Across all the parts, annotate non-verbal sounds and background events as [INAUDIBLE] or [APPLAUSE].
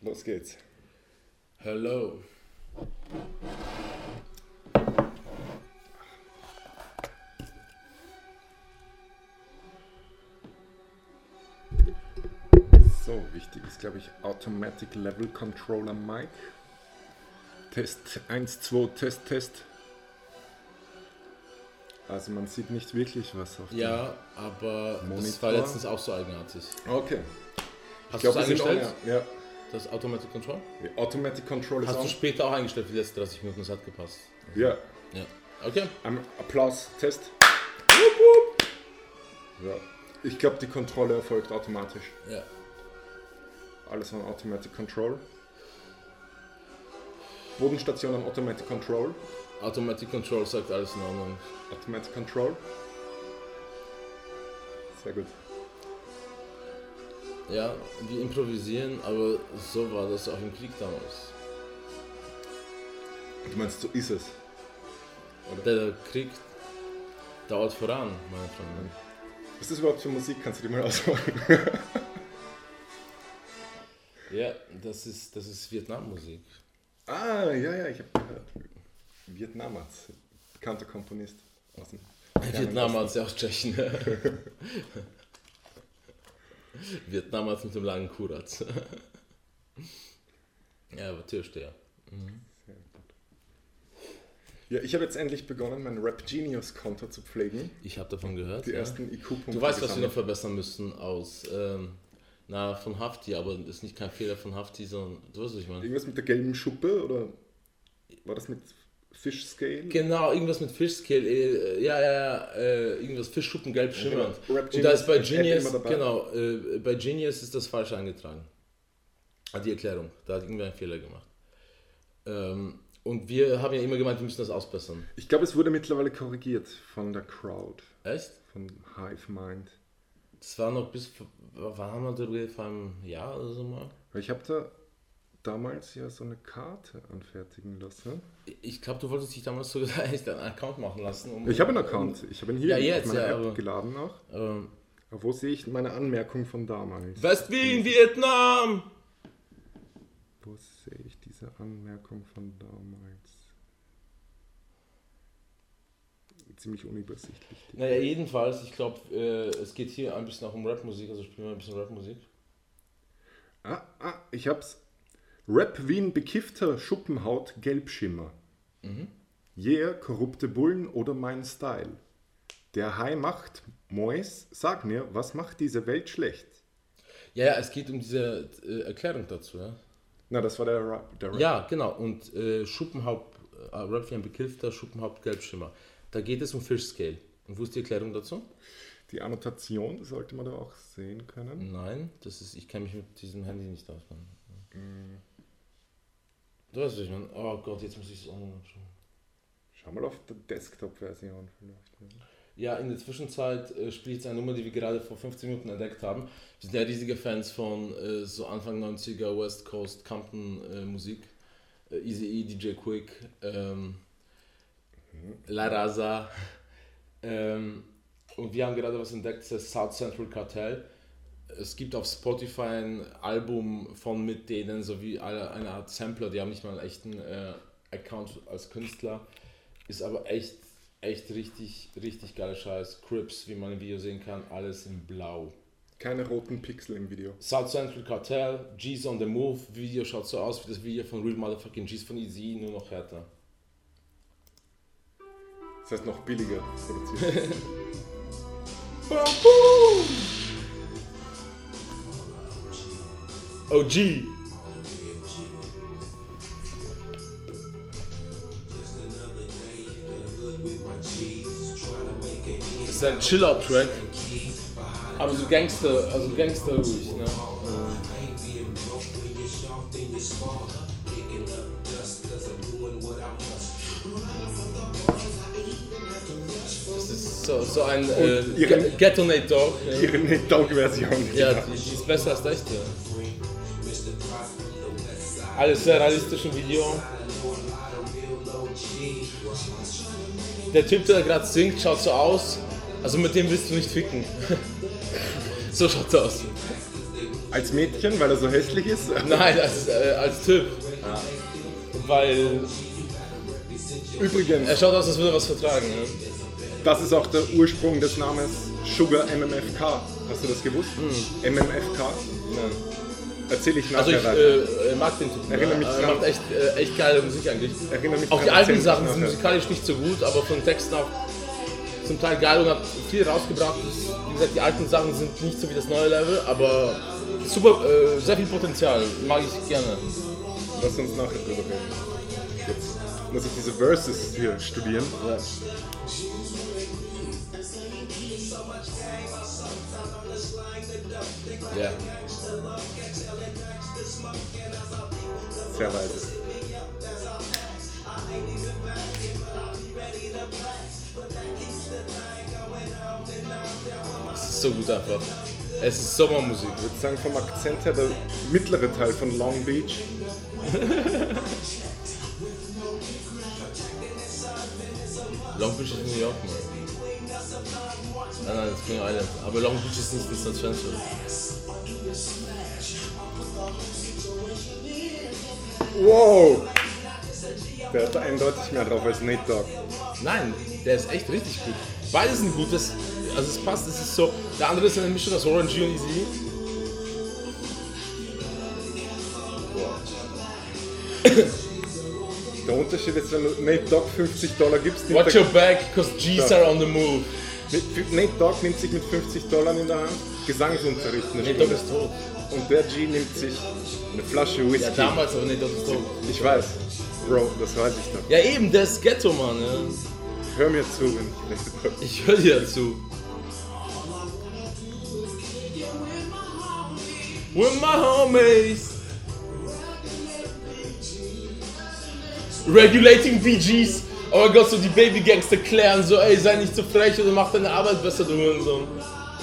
Los geht's. Hello. So, wichtig ist, glaube ich, Automatic Level Controller Mic. Test 1, 2, Test, Test. Also man sieht nicht wirklich was auf Ja, aber das Monitor. war letztens auch so eigenartig. dem... Okay. Hast du es eingestellt? on air. Das Automatic Control? Ja. Automatic Control ist Hast du später auch eingestellt für die letzten 30 Minuten? Das hat gepasst. Ja. Ja. Okay. Am Applaus, Test. Ja. Ich glaube, die Kontrolle erfolgt automatisch. Ja. Alles on Automatic Control. Bodenstation an Automatic Control. Automatic Control sagt alles in Ordnung. Automatic Control. Sehr gut. Ja, wir improvisieren, aber so war das auch im Krieg damals. Du meinst, so ist es. Der Krieg dauert voran, meine Freunde. Was ist das überhaupt für Musik? Kannst du die mal ausmachen? [LAUGHS] Ja, das ist, das ist Vietnammusik. ah, ja, ja, ich habe gehört. Vietnamaz. Bekannter Komponist. Aus dem Vietnam als ja aus Tschechien. Vietnam als mit dem langen Kurat. ja, aber Türsteher. Ja, ich habe jetzt endlich begonnen, mein Rap Genius Konto zu pflegen. Ich habe davon gehört. Die ja. ersten IQ-Punkte. Du weißt, was wir noch verbessern müssen aus, ähm, na, von Hafti, aber das ist nicht kein Fehler von Hafti, sondern, du weißt, was ich meine. Irgendwas mit der gelben Schuppe oder war das mit Fish Scale? Genau, irgendwas mit Fischscale, äh, ja, ja, ja, äh, irgendwas Fischschuppen gelb schimmernd. genau. Und da ist bei Genius, genau, äh, bei Genius ist das falsch eingetragen. Ah, Die Erklärung, da hat irgendwer einen Fehler gemacht. Ähm, und wir haben ja immer gemeint, wir müssen das ausbessern. Ich glaube, es wurde mittlerweile korrigiert von der Crowd, Echt? von Hive Mind. Das war noch bis, wann haben wir darüber vor einem Jahr oder so mal? Ich habe da damals ja so eine Karte anfertigen lassen. Ich glaube, du wolltest dich damals sogar [LAUGHS] echt einen Account machen lassen. Um, Ich habe einen Account. Ich habe ihn hier Ja, jetzt, meiner ja, App aber- geladen auch. Ähm, wo sehe ich meine Anmerkung von damals? West-Wien, Vietnam! Wo sehe ich diese Anmerkung von damals? Ziemlich unübersichtlich. Naja, jedenfalls, ich glaube, äh, es geht hier ein bisschen auch um Rapmusik, also spielen wir ein bisschen Rapmusik. Ah, ah, ich hab's. Rap wie ein bekiffter Schuppenhaut Gelbschimmer. Yeah, korrupte Bullen oder mein Style. Der Hai macht, Mois, sag mir, was macht diese Welt schlecht? Ja, ja, es geht um diese äh, Erklärung dazu, ja. Na, das war der Rap. Der Rap. Ja, genau, und äh, Schuppenhaupt, äh, Rap wie ein bekiffter Schuppenhaupt Gelbschimmer. Da geht es um Fish Scale. Und wo ist die Erklärung dazu? Die Annotation sollte man da auch sehen können. Nein, das ist, ich kenne mich mit diesem Handy nicht aus. Mann. Du weißt, was ich meine. Oh Gott, jetzt muss ich es auch noch anschauen. Schau mal auf der Desktop-Version vielleicht. ne? Ja, in der Zwischenzeit äh, ich jetzt eine Nummer, die wir gerade vor 15 Minuten entdeckt haben. Wir sind ja riesige Fans von äh, so Anfang 90er West Coast Compton äh, Musik. Äh, Easy E, DJ Quick, ähm, La Raza. [LAUGHS] Ähm, und wir haben gerade was entdeckt, das heißt South Central Cartel. Es gibt auf Spotify ein Album von mit denen, sowie eine Art Sampler, die haben nicht mal einen echten äh, Account als Künstler. Ist aber echt, echt richtig, richtig geiler Scheiß. Crips, wie man im Video sehen kann, alles in Blau. Keine roten Pixel im Video. South Central Cartel, G's on the Move, Video schaut so aus wie das Video von Real Motherfucking G's von Easy, nur noch härter. Das heißt noch billiger produziert. [LAUGHS] OG! Das ist ein Chill-Out-Track. Aber so Gangster, also Gangster ruhig, ne? So, so ein äh, Ghetto Nate Dogg. Ja. Ihre Nate Dogg-Version. Ja, die, die ist besser als das echte. Alles sehr realistisch im Video. Der Typ, der gerade singt, schaut so aus. Also mit dem willst du nicht ficken. [LAUGHS] so schaut's aus. Als Mädchen, weil er so hässlich ist? [LAUGHS] Nein, als, äh, als Typ. Weil Übrigens, er schaut aus, als würde er was vertragen. Ne? das ist auch der Ursprung des Namens Sugar MMFK. Hast du das gewusst? MMFK? Nein. Erzähle ich nachher Also ich äh, mag den Typen. Erinnere ja. mich Er dran. macht echt, äh, echt geile Musik eigentlich. Erinnere mich Auch die alten Sachen sind musikalisch nicht so gut, aber von Texten auch zum Teil geil und hat viel rausgebracht. Wie gesagt, die alten Sachen sind nicht so wie das neue Level, aber super, äh, sehr viel Potenzial. Mag ich gerne. Lass uns nachher drüber reden. Jetzt muss ich diese Verses hier studieren. Ja. Ja. Sehr weise. Es ist so gut einfach. Es ist Sommermusik. Ich würde sagen, vom Akzent her der mittlere Teil von Long Beach. [LAUGHS] Long Beach ist New York, Mann. Nein, nein, das King Island. Aber Long Beach ist nicht San Francisco. Wow! Der hat eindeutig mehr drauf als Nate Dogg. Nein, der ist echt richtig gut. Beide sind gut, das, also es passt, es ist so. Der andere ist eine Mischung aus Orange und Easy. Der Unterschied ist, wenn du Nate Dogg 50 Dollar gibst, nimmt Watch your back, cause G's Ja. are on the move. Nate Dogg nimmt sich mit 50 Dollar in der Hand Gesangsunterricht eine Nee, Dog Stunde. ist tot. Und der G nimmt sich eine Flasche Ja, Whisky. damals, aber nee, Dog ist tot. ich weiß. Bro, das weiß ich doch. Ja, eben, der ist Ghetto, Mann. Ja. Hör mir zu, wenn ich Dogg. Ich höre dir dazu. With my homies. Regulating BGs. Oh mein Gott, so die Baby Gangster klären so, ey, sei nicht so frech oder mach deine Arbeit besser, du Hurensohn.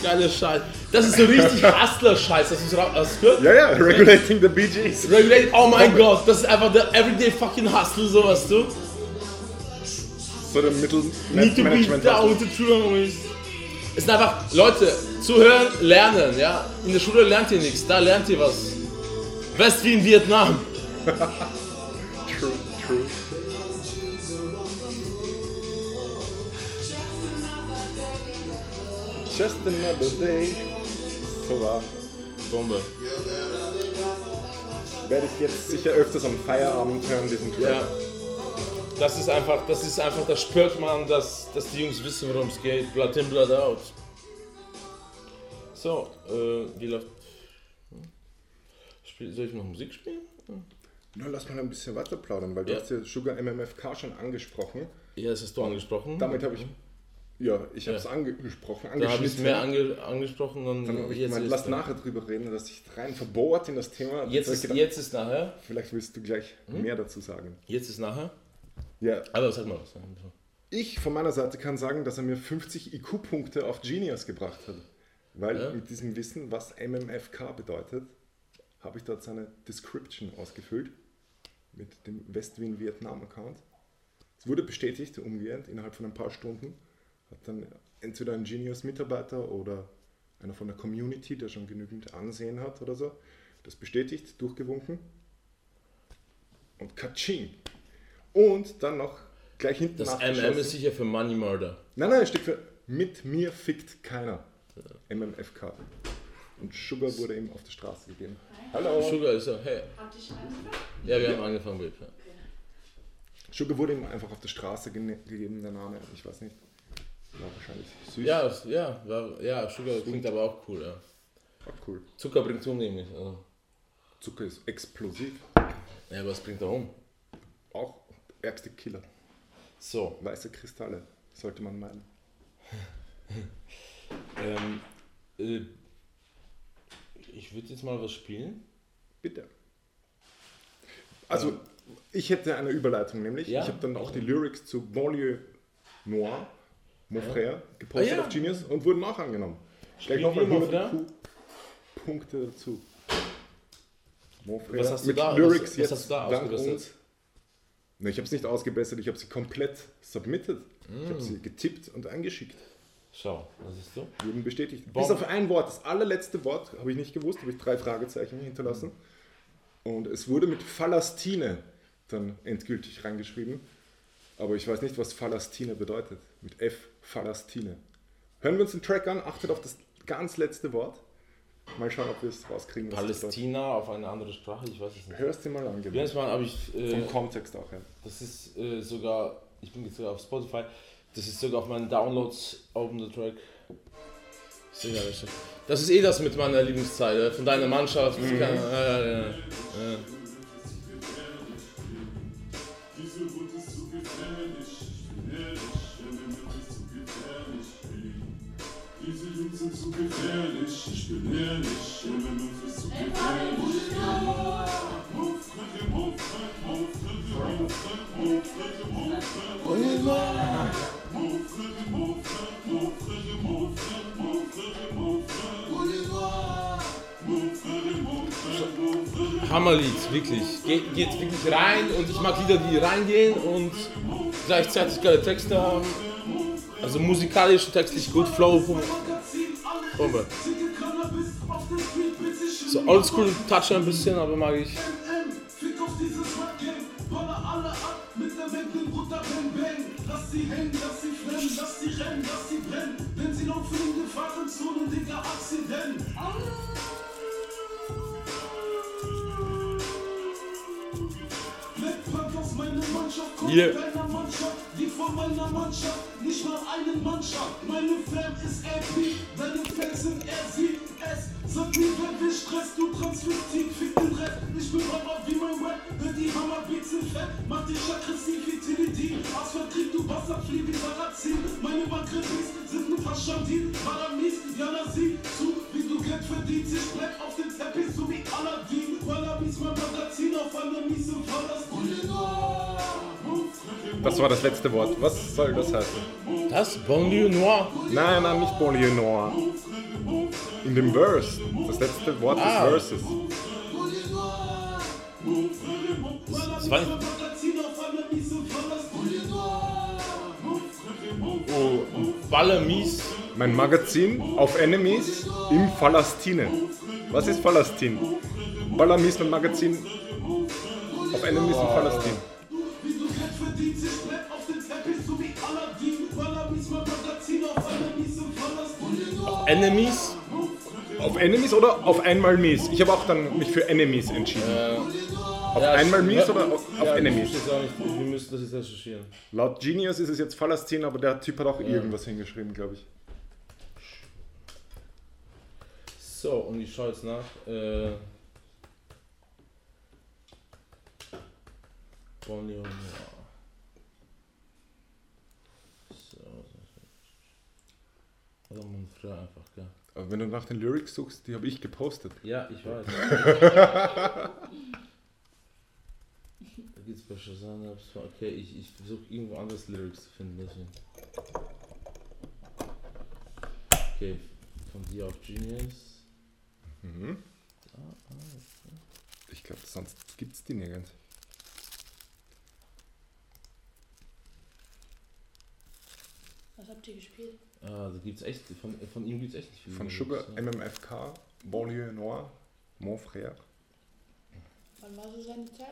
Geiler Scheiß. Das ist so richtig [LAUGHS] Hustler-Scheiß, hast du es gehört? Ja, ja, regulating the Bee Gees. Regulating, oh mein Gott, das ist einfach der Everyday fucking Hustle, so weißt du. So der Mittel Need to be down the true. Es sind einfach, Leute, zuhören, lernen, ja. In der Schule lernt ihr nichts, da lernt ihr was. West wie in Vietnam. [LAUGHS] Just another day. So war. Bombe. Werde ich jetzt sicher öfters am Feierabend hören, diesen Track. Ja. Das ist einfach, das ist einfach, da spürt man, dass, dass die Jungs wissen, worum es geht. Blood in, blood out. So, äh, wie läuft. Hm? Spiel, soll ich noch Musik spielen? Na, lass mal ein bisschen weiter plaudern, weil du Ja. hast ja Sugar MMFK schon angesprochen. Ja, das hast du angesprochen. Damit habe ich. Ja, ich habe es Ja. angesprochen, da habe ich es mehr ange, angesprochen. Dann, Dann habe ich gemeint, lass nachher drüber reden, dass ich rein verbohrt in das Thema. Jetzt ist, gedacht, jetzt ist nachher. Vielleicht willst du gleich Hm? mehr dazu sagen. Jetzt ist nachher. Ja, Aber sag mal was. ich von meiner Seite kann sagen, dass er mir 50 IQ-Punkte auf Genius gebracht hat. Weil Ja. mit diesem Wissen, was MMFK bedeutet, habe ich dort seine Description ausgefüllt mit dem West Wien Vietnam Account. Es wurde bestätigt, umgehend, innerhalb von ein paar Stunden. Hat dann entweder ein Genius-Mitarbeiter oder einer von der Community, der schon genügend Ansehen hat oder so, das bestätigt, durchgewunken. Und Kaching. Und dann noch gleich hinten Das. MM ist sicher für Money Murder. Nein, nein, es steht für Mit mir fickt keiner. MMFK. Und Sugar wurde ihm auf der Straße gegeben. Hallo. Sugar ist so, hey. Habt ihr schon angefangen? Ja, wir haben angefangen, Babe. Ja. Sugar wurde ihm einfach auf der Straße gegeben, der Name. Ich weiß nicht. War wahrscheinlich süß. Ja, ja, war, ja, Sugar klingt aber auch cool, ja. War cool. Zucker bringt um nämlich. Also. Zucker ist explosiv. Ja, aber es bringt auch um. Auch ärgste Killer. So, Weiße Kristalle, sollte man meinen. [LAUGHS] ähm, äh, ich würde jetzt mal was spielen. Bitte. Also, ich hätte eine Überleitung, nämlich. Ja. Ich habe dann auch die Lyrics zu Banlieue Noir, Mon Frère, gepostet Ah, ja. auf Genius und wurden auch angenommen. Gleich Wie nochmal viel Mon 100 Frère? Punkte dazu. Mon Frère Was hast du mit da- Lyrics was- was jetzt hast du da dank uns. Ne, ich habe es nicht ausgebessert, ich habe sie komplett submitted. Ich Mm. habe sie getippt und eingeschickt. Schau, was ist du? Wurden bestätigt. Bomb. Bis auf ein Wort, das allerletzte Wort, habe ich nicht gewusst, habe ich drei Fragezeichen hinterlassen. Und es wurde mit Falastine dann endgültig reingeschrieben. Aber ich weiß nicht, was Falastine bedeutet. Mit F, Falastine. Hören wir uns den Track an, achtet auf das ganz letzte Wort. Mal schauen, ob wir es rauskriegen. Palästina auf eine andere Sprache, ich weiß es nicht. Hörst du mal an, genau. mal, aber ich. Äh, Vom Kontext auch her. Das ist äh, sogar, ich bin jetzt sogar auf Spotify, das ist sogar auf meinen Downloads oben der Track. Das ist eh das mit meiner Lieblingszeile, von deiner Mannschaft. Mhm. Keine, äh, Fritte, move, Fritte. Move, Fritte, move, Fritte, move, Fritte. Hammerlied, wirklich. Geht, geht wirklich rein und ich mag Lieder, die reingehen und gleichzeitig geile Texte haben. Also musikalisch, textlich gut, Flow, Bombe. So Oldschool-Touch ein bisschen, aber mag ich. Yeah die von meiner Mannschaft, nicht mal einen Mannschaft. Meine Fam ist epic, deine Fans sind RC, S. Sag mir, wer will Stress, du Transvestit, fick den Rest. Ich bin Rapper wie mein Rap, hör die Hammerbeats sind fett, mach dich aggressiv, Utility. Asphalt-Krieg, du Bastard, flieh wie Sarrazin. Meine Bagrebis sind ein paar Schandin, Paramis, Jana sie zu, wie du Geld verdienst. Ich bleib auf dem Teppich, so wie Aladdin. Wallabies, mein Magazin auf alle Mies und Fallas. Das war das letzte Wort. Was soll das heißen? Das? Banlieue Noir. Nein, nein, nicht Banlieue Noir. In dem Verse. Das letzte Wort Ah. des Verses. Das war. Oh, Baller mies. Mein Magazin auf Enemies im Falastine. Was ist Palästin? Balamis mein Magazin auf Enemies im Palästin. Enemies. Auf Enemies oder auf einmal Mies? Ich habe auch dann mich für Enemies entschieden. auf Ja, einmal Mies oder auf, auf ja, Enemies? Ich auch nicht, wir müssen das jetzt recherchieren. Laut Genius ist es jetzt Palästin, aber der Typ hat auch irgendwas hingeschrieben, glaube ich. So, und ich schaue jetzt nach. Äh, Banlieue Noir. So. Also man früher einfach, gell? Aber wenn du nach den Lyrics suchst, die habe ich gepostet. Ja, ich weiß. [LAUGHS] da geht's bei Shazam Okay, ich, ich versuche irgendwo anders Lyrics zu finden. Deswegen. Okay, von dir auf Genius. Mhm. Ich glaube, sonst gibt es die nirgends. Was habt ihr gespielt? Ah, da gibt's echt, von, von ihm gibt's echt nicht viel. Von Sugar, ja. MMFK, Banlieue Noir, Mon Frère. Wann war so seine Zeit?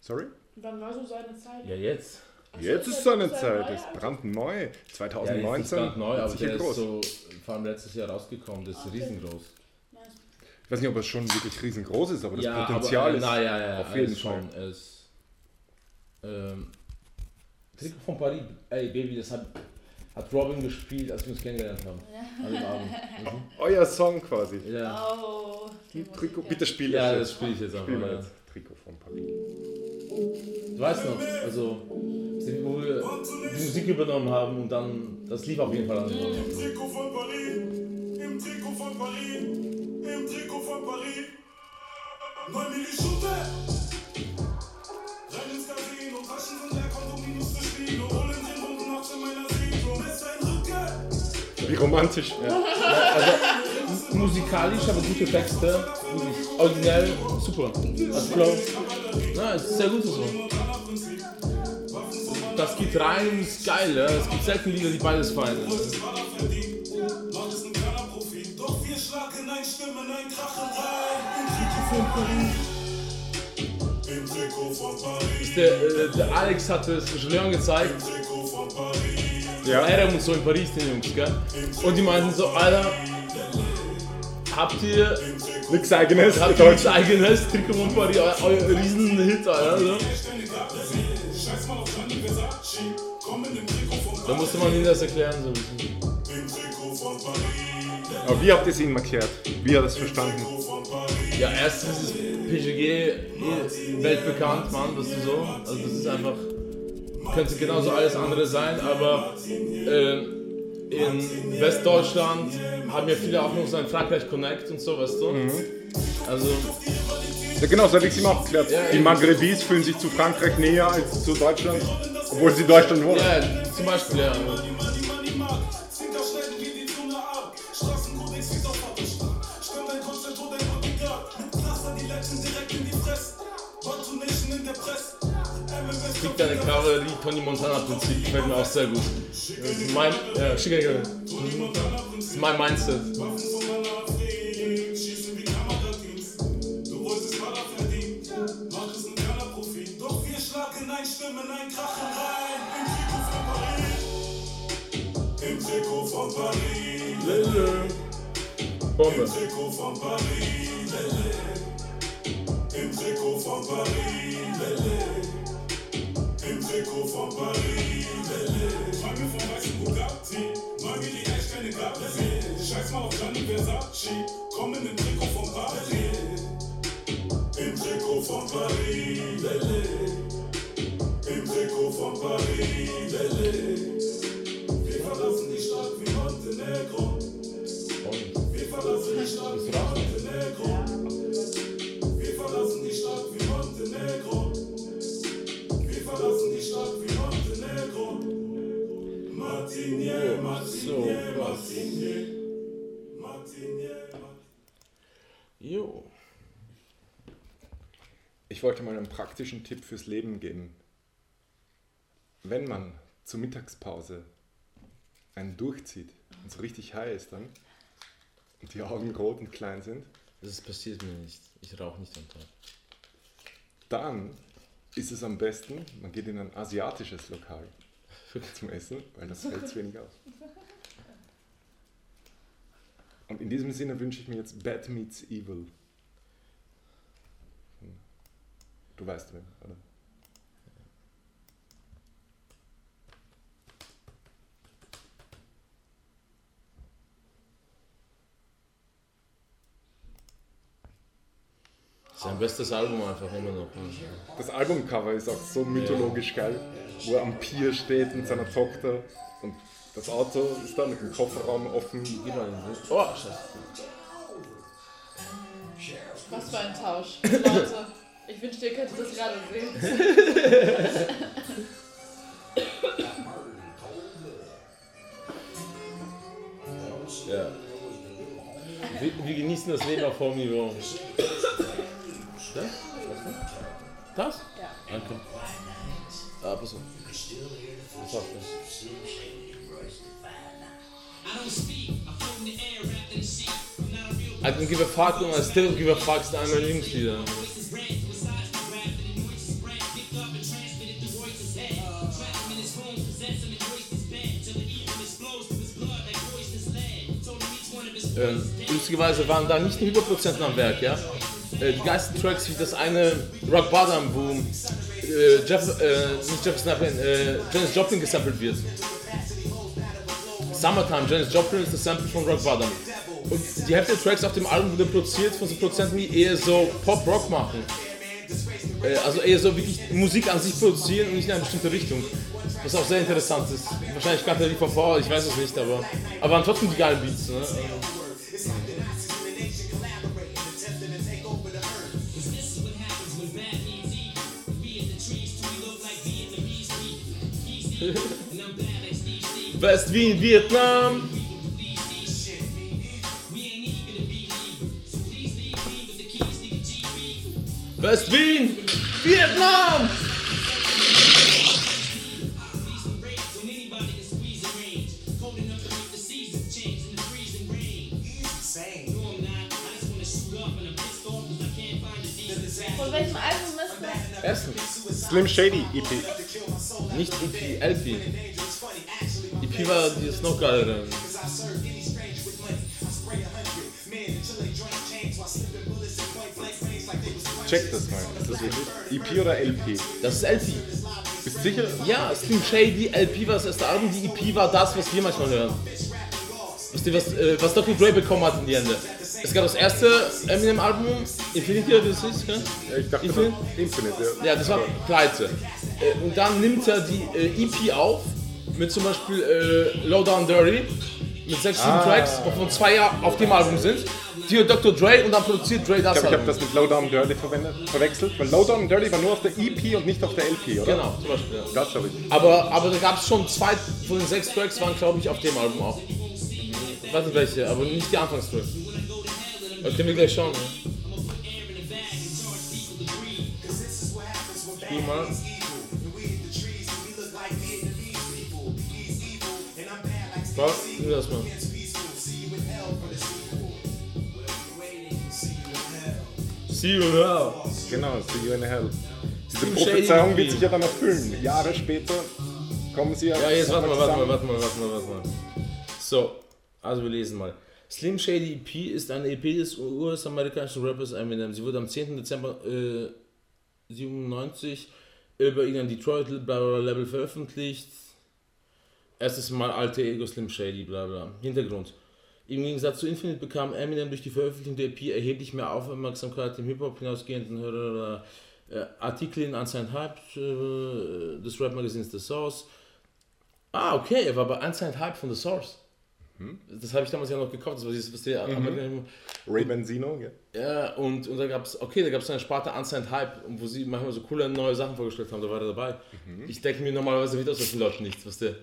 Sorry? Wann war so seine Zeit? Ja, jetzt. Ach Jetzt ist seine sehr Zeit, neu, ist also- brandneu. Ja, jetzt 2019. ist ganz neu, wird aber sicher der groß. ist so, vor allem letztes Jahr rausgekommen, das ist Okay. riesengroß. Nice. Ich weiß nicht, ob es schon wirklich riesengroß ist, aber das ja, Potenzial aber, äh, ist. Na, ja, ja, auf jeden ist schon. Ist, ähm, Trikot von Paris, ey Baby, das hat, hat Robin gespielt, als wir uns kennengelernt haben. Abend. [LAUGHS] Mhm. Euer Song quasi. Ja. Oh. die Trikot, bitte spiel ja, das das spiele ich jetzt einfach. Ja. jetzt. Trikot von Paris. Du weißt noch, also, wo wir die Musik übernommen haben und dann, das lief auf jeden Fall an Abend. Im Trikot von Paris, im Trikot von Paris, im Trikot von Paris. 9 Milli Schutte. Rein ins Casino, Taschen sind leer, Wie romantisch. Ja. Also, musikalisch, aber gute Texte. Originell, super. Also, glaub, na, es ist sehr gut so. Das geht rein, ist geil. Ja. Es gibt selten Lieder, die beides feiern. Der, äh, der Alex hat es Julian gezeigt. Ja. Adam und so in Paris, den Jungs, gell? Und die meinten so, Alter, habt ihr, Nix eigenes. habt ihr nichts eigenes Trikot von Paris, euer, euer Riesenhit, Alter? So. Von Da musste man ihnen das erklären, so ein bisschen. Aber wie habt ihr es ihm erklärt? Wie hat er es verstanden? Ja, erstens ist PGG eh weltbekannt, Mann, das ist so. Also das ist einfach, könnte genauso alles andere sein, aber äh, in Westdeutschland haben ja viele auch noch so ein Frankreich Connect und so, weißt du? Also, Ja genau, so habe ich es ihm auch erklärt. Ja, die. Maghrebis fühlen sich zu Frankreich näher als zu Deutschland, obwohl sie Deutschland wollen. ja, zum Beispiel, ja. MMS Kriegt deine Kavallerie Tony Montana Prinzip, gefällt mir auch sehr gut. Mein, ja, schick gerne. Das ist mein Mindset. Bombe. Im Trikot von Paris. Trikot von Paris. Träum mir vom weißen Bugatti. Mir die echt keine Galaxie. Scheiß mal auf Gianni Versace. Komm in den Trikot von Paris. Im Trikot von Paris. Im Trikot von Paris. Wir Jo. Ich wollte mal einen praktischen Tipp fürs Leben geben. Wenn man zur Mittagspause einen durchzieht und so richtig high ist dann und die Augen rot und klein sind, Das passiert mir nicht. Ich rauche nicht am Tag. dann ist es am besten, man geht in ein asiatisches Lokal zum Essen, weil das fällt zu wenig aus. Und in diesem Sinne wünsche ich mir jetzt Bad Meets Evil. Du weißt wen, oder? Sein bestes Album einfach immer noch. Das Albumcover ist auch so mythologisch geil, wo er am Pier steht mit seiner Tochter das Auto ist da mit dem Kofferraum offen. Mal den. Oh, scheiße. Was für ein Tausch. [LAUGHS] Leute, ich wünschte, ihr könntet das gerade sehen. Ja. Wir, wir genießen das Leben auf hohem Niveau. Das? Das? Ja. Danke. Ah, pass auf. Pass auf. I don't give a fuck und I still give a fuck ist einer meiner Lieblingslieder. Ähm, lustigerweise waren da nicht nur Überprozenten am Werk, ja. Äh, die geilsten Tracks wie das eine Rock Bottom, wo äh, Jeff, äh, nicht Jeff Snappin, äh, Janis Joplin gesampelt wird. Summertime, Janis Joplin ist das Sample von Rock Bottom. Und die Hälfte der Tracks auf dem Album wurde produziert von so Produzenten, die eher so Pop-Rock machen. Äh, also eher so wirklich Musik an sich produzieren und nicht in eine bestimmte Richtung. Was auch sehr interessant ist. Wahrscheinlich kannte er die vor, ich weiß es nicht, aber, aber waren trotzdem die geilen Beats. Ne? [LAUGHS] West Wien, Vietnam. West Wien, Vietnam. Von welchem Album ist das? Erstens, Slim Shady EP. Nicht EP, LP. Dieses noch geilere. Check das mal. Ist das wirklich? EP oder LP? Das ist LP. Bist sicher? Ja, Slim Shady, LP war das erste Album, die EP war das, was wir manchmal hören. Wisst ihr, was, äh, was Dr. Dre bekommen hat in die Hände? Es gab das erste Eminem-Album, Infinity, oder wie das? Ja, ich dachte Infinite? Infinite, ja. Ja, das war pleite. Äh, und dann nimmt er die äh, EP auf, mit zum Beispiel äh, Low Down Dirty, mit sechs, sieben Ah. Tracks, wovon zwei ja auf dem Album sind. Und Dr. Dre und dann produziert Dre das Ich glaube, ich habe das mit Lowdown Dirty verwendet, verwechselt, weil Lowdown Dirty war nur auf der EP und nicht auf der LP, oder? Genau, zum Beispiel. Ja. Das habe ich. Aber, aber da gab es schon zwei von den sechs Tracks, waren glaube ich auf dem Album auch. Warte welche, aber nicht die Anfangstracks. Das können wir gleich schauen. Ne? Spiel mal. Was? Nimm das mal. See you now. Genau, See You in Hell. Diese Prophezeiung wird sich ja dann erfüllen. Jahre später kommen sie Ja, jetzt warte mal, warte mal, warte mal, warte mal, warte mal. So, also wir lesen mal. Slim Shady EP ist eine EP des US-amerikanischen Rappers Eminem. Sie wurde am 10. Dezember äh, 97 über ihn an Detroit Label veröffentlicht. Erstes Mal alte Ego Slim Shady, bla bla. Hintergrund. Im Gegensatz zu Infinite bekam Eminem durch die Veröffentlichung der EP erheblich mehr Aufmerksamkeit im Hip-Hop hinausgehenden äh, Artikel in Unsigned Hype äh, des Rap-Magazins The Source. Ah, okay, er war bei Unsigned Hype von The Source. Das habe ich damals ja noch gekauft, das war dieses, was der Amerikaner- Ray Benzino, ja. Ja, und, und da gab es, okay, da gab es eine Sparte Unsigned Hype, wo sie manchmal so coole neue Sachen vorgestellt haben, da war er dabei. Ich denke mir normalerweise wieder aus solchen Leuten nichts, was der.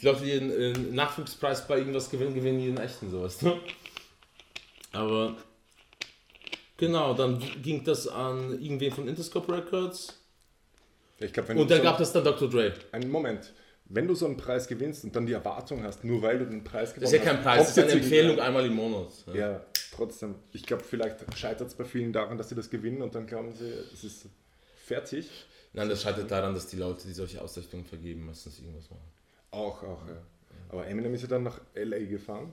Die Leute, die den Nachwuchspreis bei irgendwas gewinnen, gewinnen die den echten, sowas. Ne? Aber genau, dann ging das an irgendwen von Interscope Records Ich glaube, wenn und dann so, gab es dann Dr. Dre. einen Moment. Wenn du so einen Preis gewinnst und dann die Erwartung hast, nur weil du den Preis gewonnen Das ist ja kein hast, Preis, das ist eine Empfehlung irgendeinem- einmal im Monat. Ja. Ja, trotzdem. Ich glaube, vielleicht scheitert es bei vielen daran, dass sie das gewinnen und dann glauben sie, es ist fertig. Nein, das scheitert daran, dass die Leute, die solche Auszeichnungen vergeben, meistens irgendwas machen. Auch, auch, ja. Aber Eminem ist ja dann nach L.A. gefahren,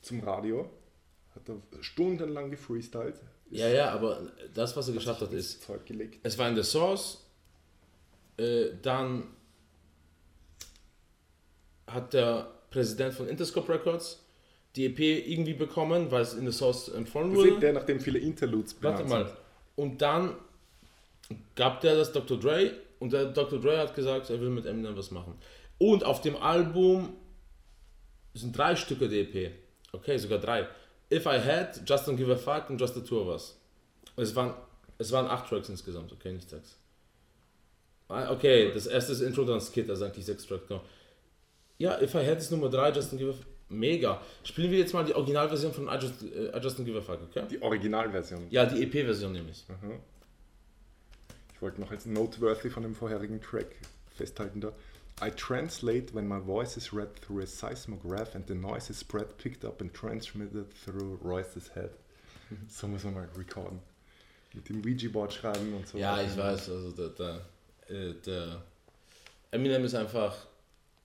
zum Radio, hat da stundenlang gefreestylt, Ja, ja, aber das, was er geschafft hat, ist, Zeug gelegt. es war in der Source, äh, dann hat der Präsident von Interscope Records die EP irgendwie bekommen, weil es in der Source empfohlen Das ist wurde. der, nachdem viele Interludes Warte mal. Und dann gab der das Dr. Dre und der Dr. Dre hat gesagt, er will mit Eminem was machen. Und auf dem Album sind drei Stücke der EP. Okay, sogar drei. If I Had, Just Don't Give a Fuck und Just the Two of Us. Es waren, es waren acht Tracks insgesamt, okay, nicht sechs. Ah, Okay, das erste ist Intro, dann Skit, also eigentlich sechs Tracks, genau. Ja, If I Had ist Nummer drei, Just Don't Give. Mega. Spielen wir jetzt mal die Originalversion von I Just, äh, I Just Give a Fuck, okay? Die Originalversion. Ja, die EP-Version nämlich. Ich wollte noch als noteworthy von dem vorherigen Track festhalten da. I translate when my voice is read through a seismograph and the noise is spread, picked up and transmitted through Royce's head. So muss man mal recorden. Mit dem Ouija-Board schreiben und so. Ja, ich weiß, also der, der, äh, der Eminem ist einfach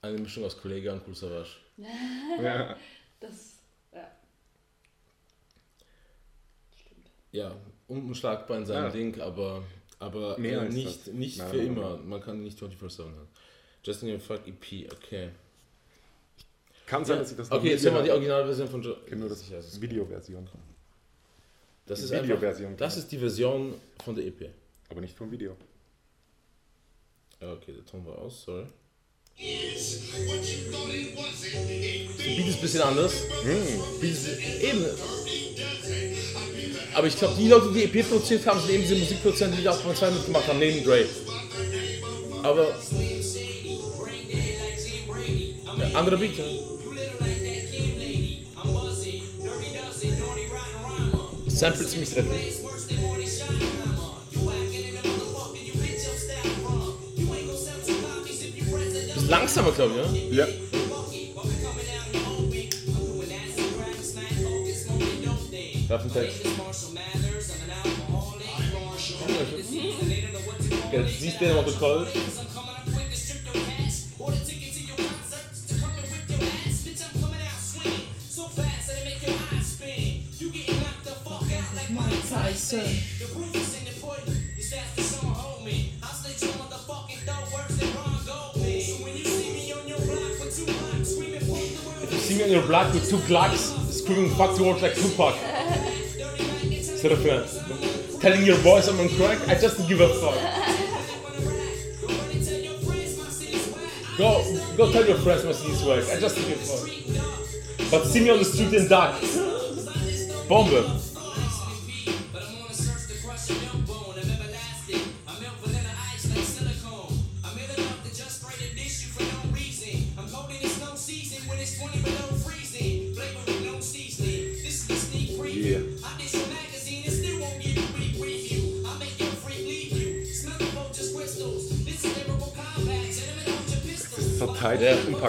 eine Mischung aus Kollege und Cool Savage. [LAUGHS] Ja. Das, ja. Stimmt. Ja, unschlagbar in seinem Ja. Ding, aber, aber Mehr äh, als nicht, das. nicht Nein, für nein, immer. Man kann nicht 24-7 hören. Justin Your Fuck EP, okay. Kann sein, Ja. dass ich das noch Okay, jetzt haben wir die Originalversion von kenne nur das es. Videoversion. Das ist Videoversion, das genau. ist die Version von der EP. Aber nicht vom Video. Ja, Okay, der Ton war aus, sorry. Beat ist ein bisschen anders. Beat ist eben. Aber ich glaube, die Leute, die EP produziert haben, sind eben diese Musikproduzenten, die auch bei zwei mitgemacht haben, neben Dre. Aber. Ja, andere Beat, ja. Sample ziemlich treffend. Langsamer, glaube ich, ja? Ja. Waffentext. Jetzt siehst du den Protokoll. Scheiße. You on your block with two Glocks screaming fuck to work like Tupac. Instead of uh, telling your boys I'm crack, I just give a fuck. Go, go tell your friends my CD's work, I just give a fuck. But see me on the street in dark. Bombe.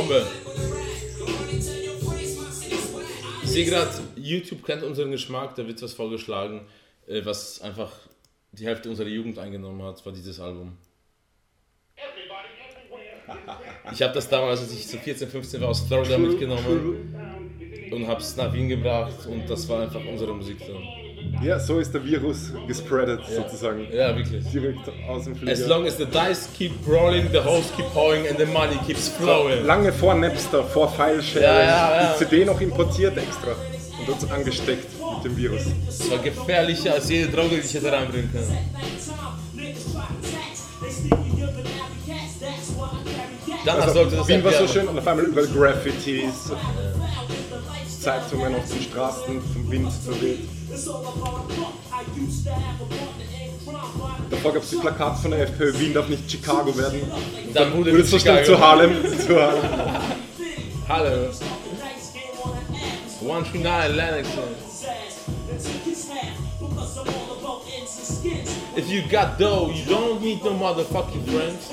Bombe. Ich sehe gerade, YouTube kennt unseren Geschmack, da wird was vorgeschlagen, äh, was einfach die Hälfte unserer Jugend eingenommen hat, war dieses Album. Ich habe das damals, als ich so 14, 15 war, aus Florida mitgenommen und habe es nach Wien gebracht und das war einfach unsere Musik dann. Ja, so ist der Virus gespreadet sozusagen. Ja, wirklich. Direkt aus dem Flieger. As long as the dice keep rolling, the hoes keep pouring and the money keeps flowing. Lange vor Napster, vor Filesharing. Ja, ja, ja. Die CD noch importiert extra und uns angesteckt mit dem Virus. Das war gefährlicher als jede Droge, die ich hätte reinbringen können. Danach sollte das Wien war so schön und auf einmal überall Graffitis, Zeitungen auf den Straßen, vom Wind verweht. Davor gab es die Plakate von der FPÖ, Wien darf nicht Chicago werden. Dann wurde es so schnell Chicago. zu Harlem. Zu Harlem. Hallo. 139 Lennox. If you got dough, you don't need no motherfucking friends.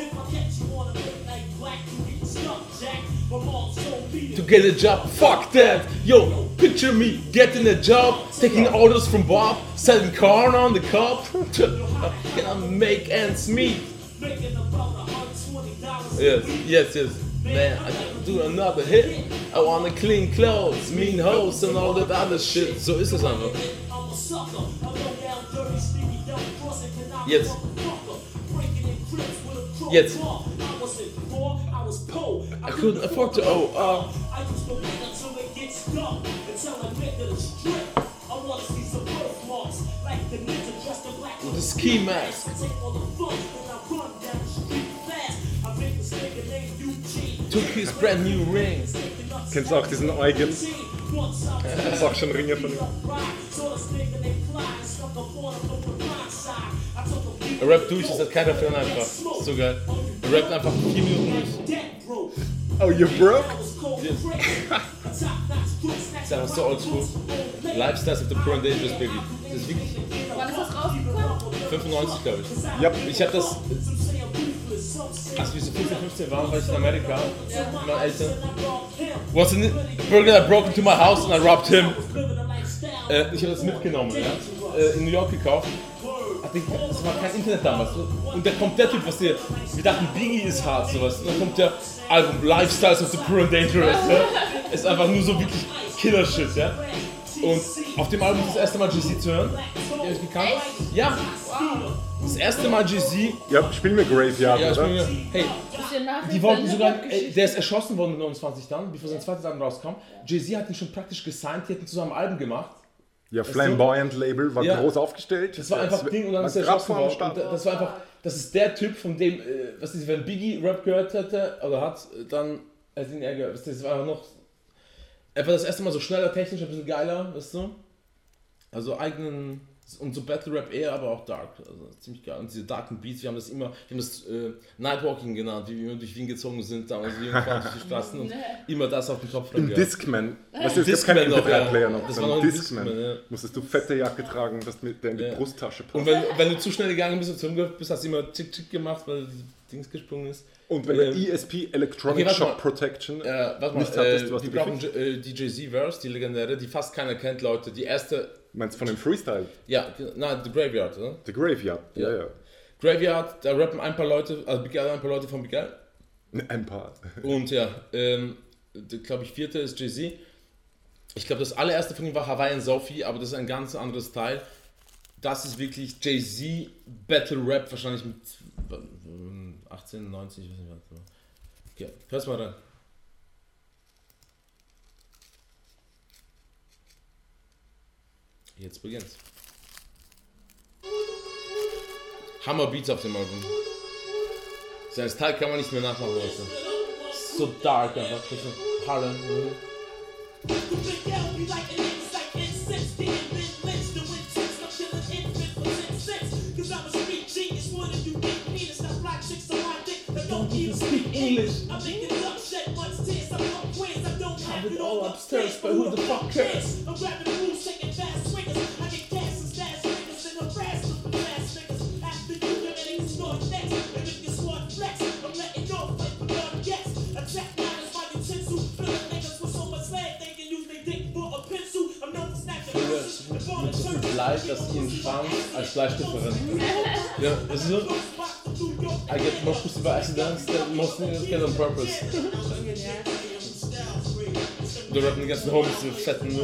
To get a job, fuck that! Yo, picture me getting a job, taking orders from Bob, selling corn on the cob. [LAUGHS] Can I make ends meet? Yes, yes, yes. Man, I gotta do another hit. I wanna clean clothes, mean hoes and all that other shit. So ist es einfach. Jetzt. Jetzt. I couldn't afford to owe. Uh, with a ski mask. I think the same thing. Took his brand new ring. Kennst du auch diesen Eugen? Das ist auch schon Ringe von ihm. Er rappt durch, das hat keiner für ihn einfach. So geil. Er rappt einfach vier Minuten durch. Oh, you broke? ist einfach so oldschool. Lifestyles of the Poor and Dangerous Baby. Das ist wirklich Wann ist das rausgekommen? 95, glaube ich. Ja, Ich habe das. Als wir so 15, 15 waren, war ich in Amerika mit meinen Eltern. Was in burglar that broke into my house and I robbed him. Äh, ich habe das mitgenommen, ja. Äh, in New York gekauft. Das war kein Internet damals. Und da kommt der Typ, was der. Wir dachten, Biggie ist hart, sowas. Und dann kommt der Album Lifestyles of the Poor and Dangerous. Ja. Ist einfach nur so wirklich Killer-Shit, ja. Und auf dem Album das erste Mal Jay-Z zu hören. Ihr euch gekannt? Ja. Das erste Mal Jay-Z. ja spiel mir Graveyard, Ja, oder? mir, hey, die wollten sogar, ey, der ist erschossen worden mit 29 dann, bevor sein zweites Album rauskam. Jay-Z hat ihn schon praktisch gesigned, die hätten zusammen ein Album gemacht. Ja, Flamboyant Label war Ja. groß aufgestellt. Das war einfach Das Ding und dann war ist er worden. Start. Und das war einfach, das ist der Typ, von dem, äh, was ist, wenn Biggie Rap gehört hätte, oder hat, äh, dann hätte ihn er gehört. Das war einfach noch, einfach das erste Mal so schneller, technisch, ein bisschen geiler, weißt du? Also eigenen und so Battle Rap eher, aber auch Dark. Also ziemlich geil. Und diese darken Beats, wir haben das immer, wir haben das äh, Nightwalking genannt, wie wir immer durch Wien gezogen sind, damals wie wir fahren durch die Straßen und [LAUGHS] immer das auf den Kopf Im. Discman. Weißt du, es Discman keinen noch, ja. MP3-Player noch. Das sondern war noch ein Discman. Discman, ja. Musstest du fette Jacke tragen, dass mit der in die Ja. Brusttasche passt. Und wenn, wenn du zu schnell gegangen bist und zurückgelaufen bist, hast du immer Tick Tick gemacht, weil das Dings gesprungen ist. Und wenn der Ähm, ESP Electronic okay, Shock. Protection Äh, nicht hattest, äh, was wir du brauchen äh, DJ Z-Verse, die legendäre, die fast keiner kennt, Leute. Die erste, meinst du von dem Freestyle? ja, nein, The Graveyard, oder? The Graveyard. Ja, ja. Graveyard, da rappen ein paar Leute, also Bigel, ein paar Leute von Bigel. Ein paar. Und ja, ähm, glaube ich, vierte ist Jay-Z. Ich glaube, das allererste von ihm war Hawaiian Sophie, aber das ist ein ganz anderes Teil. Das ist wirklich Jay-Z Battle Rap, wahrscheinlich mit ähm, 18, 90, ich weiß nicht was. Okay, hör's mal rein. Jetzt beginnt's. Hammer Beats auf dem Album. Sein Style kann man nicht mehr nachmachen, Leute. So dark einfach. So Harlem. English. I'm making up shit, much tears. I'm on quiz. I don't have it all upstairs, but who the fuck cares? I'm grabbing moves, taking Fleisch, dass sie ihn Schwanz als Fleischstück verwenden. Ja, das ist so. I get more pussy by accident than most niggas get on purpose. Da rappen die ganzen Homies in fetten.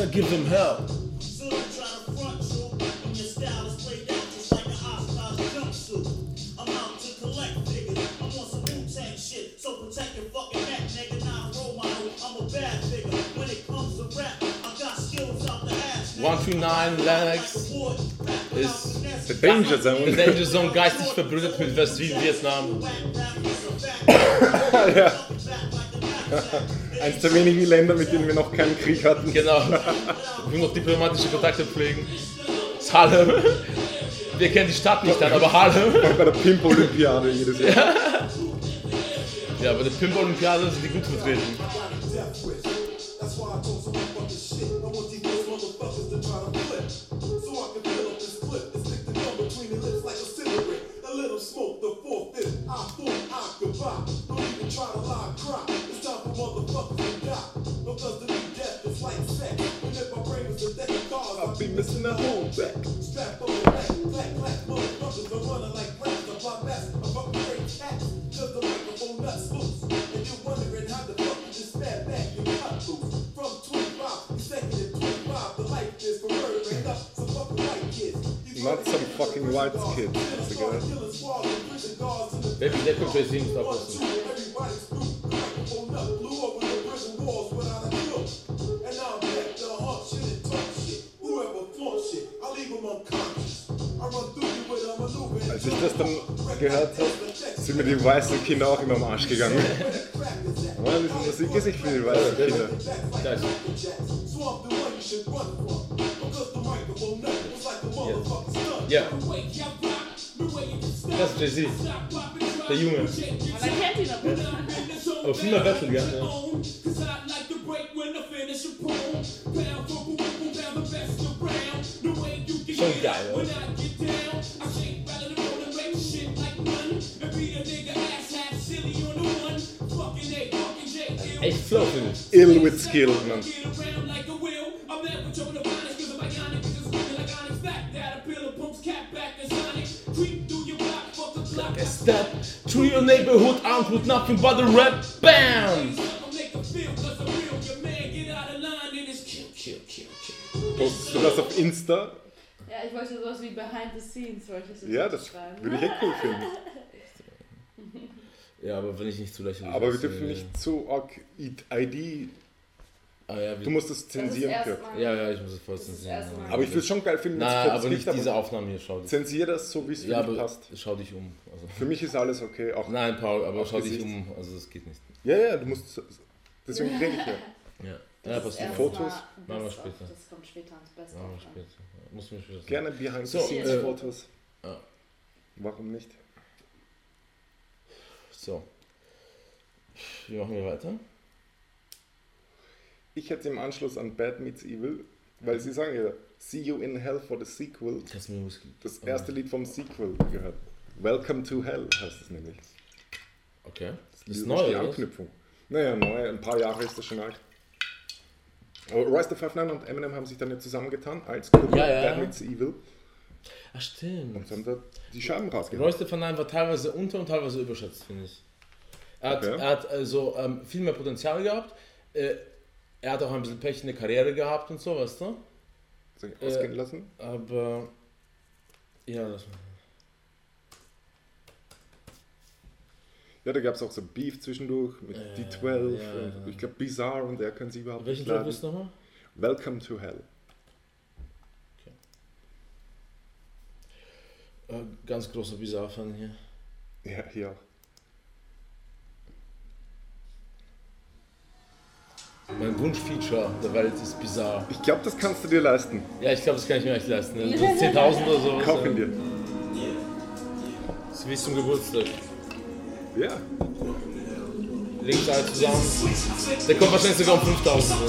I give them hell. So don't try to front you when your style is played out just like an Oshkosh jumpsuit. I'm out to collect figures. I'm on some Wu-Tang shit, so protect your fucking neck, nigga. Not a role model, I'm a bad figure. When it comes to rap, I got skills out the ass. nigga. 139 Lennox ist The Danger Zone. Danger Zone geistig verbrüdert mit West-Vietnam. [LAUGHS] [LAUGHS] ja. [LAUGHS] Eins der wenigen Länder, mit denen wir noch keinen Krieg hatten. Genau. Wir noch diplomatische Kontakte pflegen. Das ist Harlem. Wir kennen die Stadt nicht dann, aber Harlem. Bei der Pimp-Olympiade jedes Jahr. Ja, bei der Pimp-Olympiade sind die gut vertreten. smoke, the fourth, fifth. I thought I could buy. Don't even try to lie, cry. Because to me, death is like sex. And if my brain was a deck of cards, I'll be missing the whole back. Strap on the back, clack, clack, motherfuckers are running like rats. I pop ass, I fucking break cats. Cause the microphone nuts loose. And you're wondering how the fuck you just snap back and cut loose. From 25, consecutive 25, the life is for murdering up some fucking white kids. Not some fucking white kids. That's a good. killing squads and prison guards in Als ich das dann gehört habe, sind mir die weißen Kinder auch immer am Arsch gegangen. Aber diese Musik ist nicht für die weißen Kinder. Geil. Ja, das ist Jay-Z. Der Junge. Man erkennt ihn aber. Aber viel mehr Battle, gell? Ja. Schon geil, oder? Echt Flow, finde ich. Ill with skill, man. A step through your neighborhood armed with nothing but a rap band. Postest du das auf Insta? Ja, ich wollte sowas wie Behind the Scenes, wollte ich so Ja, das schreiben. würde ich echt cool finden. [LAUGHS] Ja, aber wenn ich nicht zu lächerlich Aber wir dürfen nicht zu arg ID. Ah, ja, Du musst es zensieren, erstmal. ja, ja, ich muss es voll zensieren. ja. Aber ich würde es schon geil finden, wenn es kurz aber nicht diese Aufnahme hier, schau dich. zensier das so, wie es für Ja, dich passt. schau dich um. Also. Für mich ist alles okay. Auch Nein, Paul, aber Auf schau dich Gesicht. um. Also das geht nicht. Ja, ja, du musst. Deswegen [LAUGHS] rede ich ja. Ja, Das ja passiert. erst Fotos? mal Machen wir später. Das kommt später ans Best Machen wir of. später. Muss später sagen. Gerne behind So, the scenes äh, Fotos. ja. Warum nicht? So. Wie machen wir weiter? Ich hätte im Anschluss an Bad Meets Evil, weil sie sagen ja, See You in Hell for the Sequel, Whisky? das erste Lied vom Sequel gehört. Welcome to Hell heißt es nämlich. Okay. Das Das ist ist neu, die? Anknüpfung. Naja, neu, ein paar Jahre ist das schon alt. Aber Royce the Five Nine und Eminem haben sich dann jetzt zusammengetan als Gruppe Ja, ja, Bad ja. Meets Evil Ach, stimmt. und haben da die Scheiben rausgehauen. Royce the Nine war teilweise unter- und teilweise überschätzt, finde ich. Er hat, Okay. er hat also ähm, viel mehr Potenzial gehabt. Äh, er hat auch ein bisschen Pech in der Karriere gehabt und so, weißt du? Soll ich Äh, ausgehen lassen? Aber. Ja, das Ja, da gab es auch so Beef zwischendurch mit Äh, D12 ja, und ja. ich glaube Bizarre und er kann sie überhaupt Welchen nicht Track leiden. ist nochmal? Welcome to Hell. Äh, ganz großer Bizarre-Fan hier. Ja, hier auch. Mein Wunschfeature der Welt ist bizarr. Ich glaube, das kannst du dir leisten. Ja, ich glaube, das kann ich mir echt leisten. ne? [LAUGHS] So 10.000 oder so. Kauf ihn dir. Das ist wie zum Geburtstag. Ja. Links alle zusammen. Der kommt wahrscheinlich sogar um 5000.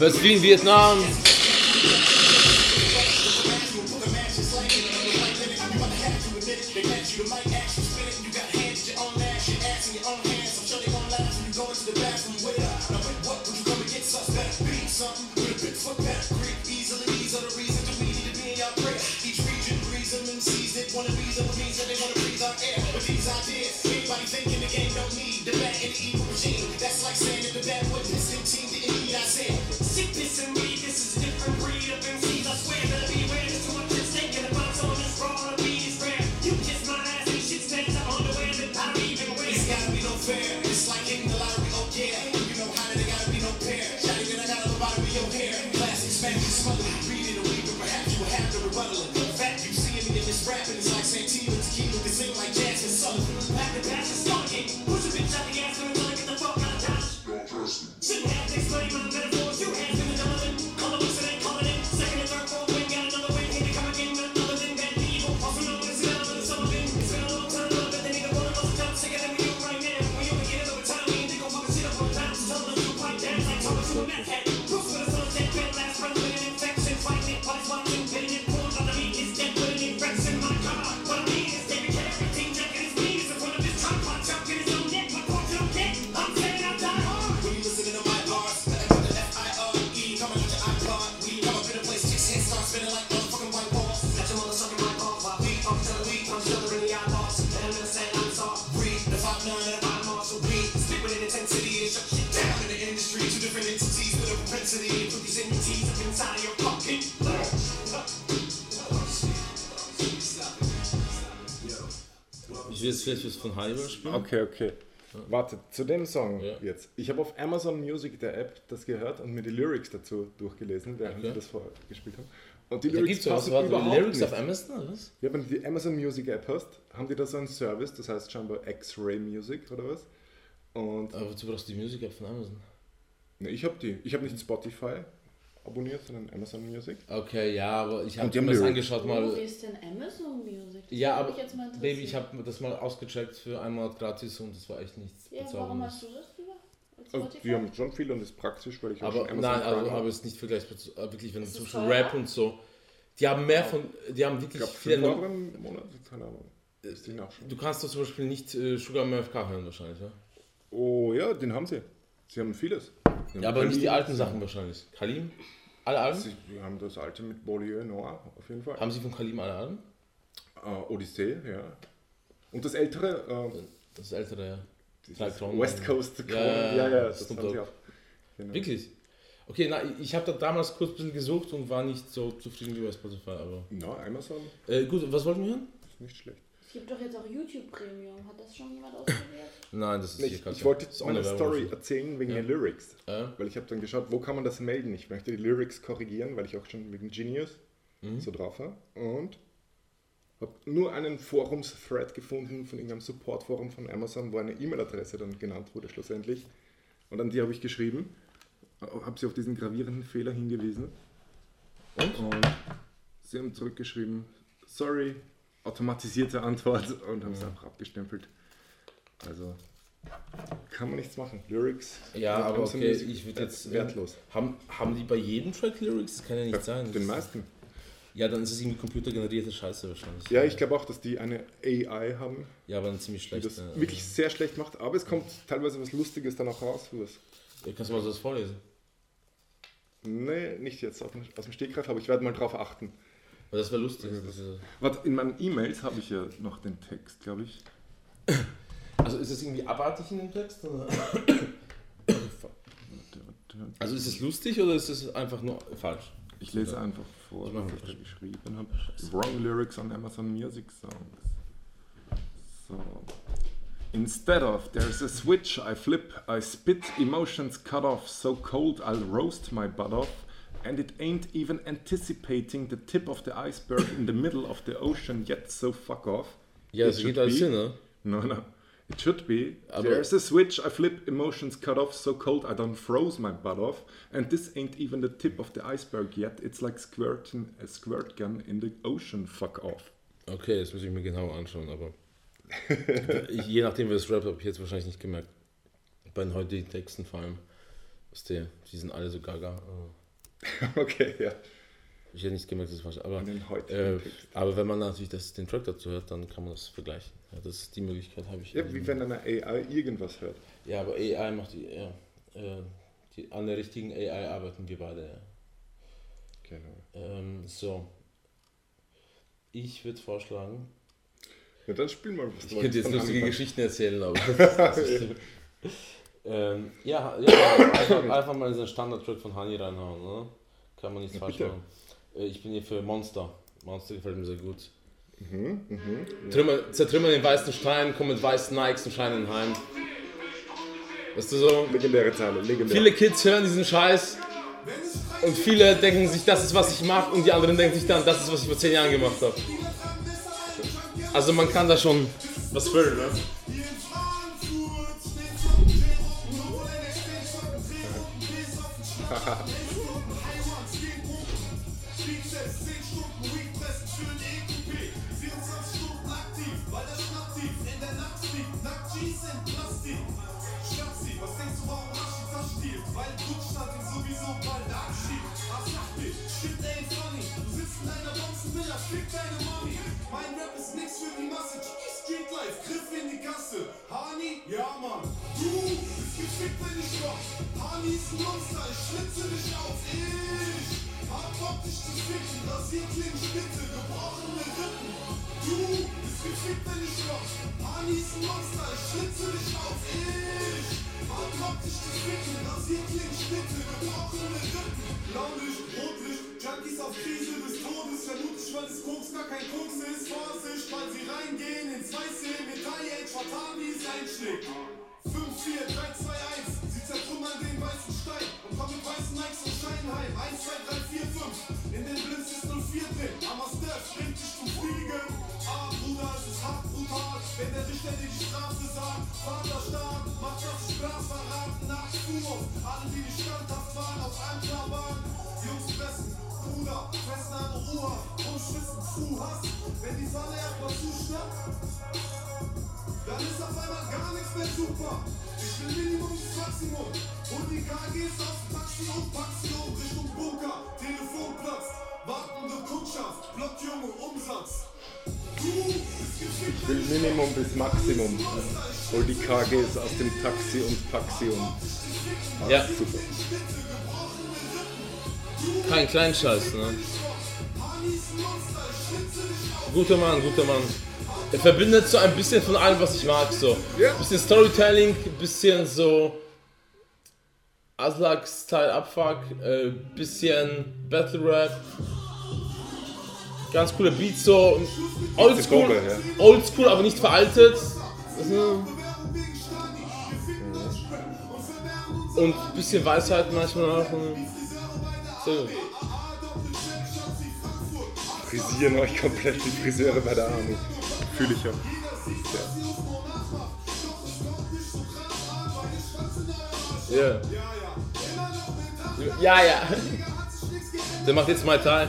Was wie Vietnam. Jetzt vielleicht was von Hannibal spielen. Okay, okay. Warte, zu dem Song Ja. jetzt. Ich habe auf Amazon Music, der App, das gehört und mir die Lyrics dazu durchgelesen, während Okay. wir das vorgespielt haben. Und die Da Lyrics gibt's was, passen warte, überhaupt Lyrics nicht. auf Amazon oder was? Ja, wenn du die Amazon Music App hast, haben die da so einen Service, das heißt scheinbar X-Ray Music oder was. Und Aber wozu brauchst du die Musik App von Amazon? ne, ich habe die. Ich habe nicht Spotify abonniert, sondern Amazon Music. Okay, ja, aber ich habe mir das angeschaut Wo mal. ist denn Amazon Music? Das Ja, aber mich jetzt mal interessieren. Baby, ich habe das mal ausgecheckt für einmal gratis und das war echt nichts Ja, warum hast du das lieber? Also, wir haben schon viel und ist praktisch, weil ich auch Aber schon nein, Prime also, habe. aber es ist nicht vergleichbar zu, äh, wirklich, wenn Ist zum Beispiel? Rap und so. Die haben mehr von, die haben Ich wirklich glaube, viele 5 Euro Num- im Monat, keine Ahnung. Ist die nachschauen. Du kannst doch zum Beispiel nicht äh, Sugar MFK hören wahrscheinlich, ja? Oh ja, den haben sie. Sie haben vieles. Sie haben Ja, aber nicht die Kalim, alten Sachen wahrscheinlich. Kalim? Alle Alben? Sie haben das alte mit Beaulieu Noir auf jeden Fall. Haben Sie von Kalim alle Alben? Äh, Odyssee, ja. Und das ältere, äh, Das ältere, ja. West Coast Ja, ja, ja, ja, das Snoop haben sie auch. Genau. Wirklich? Okay, na, ich habe da damals kurz ein bisschen gesucht und war nicht so zufrieden wie bei Spotify, aber... Na, Amazon Äh, gut, was wollten wir hören? ist nicht schlecht. Es gibt doch jetzt auch YouTube Premium. Hat das schon jemand ausprobiert? Nein, das ist Ich, Katja. ich wollte jetzt meine eine Story Werbung. erzählen wegen Ja. den Lyrics. Äh? Weil ich habe dann geschaut, wo kann man das melden? Ich möchte die Lyrics korrigieren, weil ich auch schon wegen Genius Mhm. so drauf war. Und habe nur einen Forums-Thread gefunden von irgendeinem Support-Forum von Amazon, wo eine E-Mail-Adresse dann genannt wurde schlussendlich. Und an die habe ich geschrieben, habe sie auf diesen gravierenden Fehler hingewiesen. Und? Und sie haben zurückgeschrieben, sorry, automatisierte Antwort [LAUGHS] und haben es einfach abgestempelt. Also kann man nichts machen. Lyrics. Ja, aber okay, ich würde jetzt... äh, wertlos. Haben, haben die bei jedem Track Lyrics? Das kann ja nicht sein. Den meisten. Ja, dann ist es irgendwie computergenerierte Scheiße wahrscheinlich. Ja, ich glaube auch, dass die eine AI haben, Ja, aber dann ziemlich die schlecht. das ne? wirklich sehr schlecht macht, aber es kommt teilweise was Lustiges dann auch raus. Was. Ja, kannst du mal so das vorlesen? Nee, nicht jetzt aus dem, aus dem Stegreif, aber ich werde mal drauf achten. Weil das wäre lustig. Das ist, Warte, in meinen E-Mails habe ich ja noch den Text, glaube ich. also ist es irgendwie abartig in dem Text? Oder? Also ist es lustig oder ist es einfach nur falsch? Ich lese einfach vor, was ich da geschrieben habe. Wrong lyrics on Amazon Music Songs. So. Instead of there's a switch I flip, I spit, emotions cut off, so cold I'll roast my butt off, and it ain't even anticipating the tip of the iceberg in the middle of the ocean yet, so fuck off. Ja, It should geht alles be- Sinn, ne? No, no. It should be. Ah, aber- There's a switch I flip, emotions cut off, so cold I don't froze my butt off. And this ain't even the tip of the iceberg yet. It's like squirting a squirt gun in the ocean. Fuck off. Okay, das muss ich mir genau anschauen, aber je nachdem, wer das Rap habe ich jetzt wahrscheinlich nicht gemerkt. Bei den heutigen Texten vor allem. Die sind alle so gaga. äh, [LAUGHS] okay, ja. Ich hätte nicht gemerkt, dass es falsch aber, äh, aber wenn man natürlich das, den Track dazu hört, dann kann man das vergleichen. Ja, das ist die Möglichkeit habe ich. Ja, wie wenn eine AI irgendwas hört. Ja, aber AI macht die, ja, äh, die, an der richtigen AI arbeiten wir beide. Ja. Genau. Ähm, so. Ich würde vorschlagen, Ja, dann spiel mal was ich könnte jetzt lustige. Geschichten erzählen, aber [LAUGHS] das, das [LAUGHS] ähm, ja, ja [COUGHS] einfach, einfach mal diesen Standard-Track von Hani reinhauen, ne? Kann man nichts Ja, falsch bitte. machen. Äh, ich bin hier für Monster. Monster gefällt mir sehr gut. Mhm, mhm. Trümmer, zertrümmern den weißen Stein, komm mit weißen Nikes und scheinen heim. Weißt du so? Legendäre Zeile, legendär. Viele Kids hören diesen Scheiß und viele denken sich, das ist was ich mache und die anderen denken sich dann, das ist was ich vor zehn Jahren gemacht habe. Also man kann da schon was füllen, ne? Ein Monster, ich schlitze dich auf. Ich Bock, dich zu ficken. Rasierklingen, Spitze, gebrochene Rippen. Blaulicht, Rotlicht, Junkies auf Krise des Todes. Vermutlich, weil es Koks gar kein Koks ist. Vorsicht, weil sie reingehen ins Weiße. Metall, Age, vertan, wie es einschlägt. 5, 4, 3, 2, 1. Sie zertrümmern den weißen Stein und kommen mit weißen Nikes und Scheinen heim. 1, 2, 3, 4, 5. In den Blitz ist 04 drin. Aber Steph bringt dich zum Fliegen. Wenn der Richter dir die Strafe sagt. Vaterstaat, macht das Spaß verraten nach Fuhr. Alle, die nicht standhaft waren, auf einem Klar Jungs fressen, Bruder, Festnahme Ruhe. Umschwissen, zu Hass. Wenn die Sonne erstmal zuschnappt. Dann ist auf einmal gar nichts mehr super. Ich will Minimum bis Maximum. Und die KGs auf Taxi und Taxi um Richtung Bunker. Telefon platzt. Wartende Kundschaft. Blockjunge, Umsatz. Will Minimum bis Maximum. Hol die KGs aus dem Taxi und Taxi um. Ja, Super. kein Kleinscheiß, ne? Guter Mann, guter Mann. Er verbindet so ein bisschen von allem, was ich mag, so. Ja. Bisschen Storytelling, bisschen so Aslak-Style Abfuck, äh, bisschen Battle Rap. Ganz cooler Beat, so oldschool, ja. oldschool, aber nicht veraltet. Und bisschen Weisheit manchmal auch. So. Frisieren euch komplett die Friseure bei der Armut. Fühle ich ja. Ja. Ja, ja. Der macht jetzt mal Teil.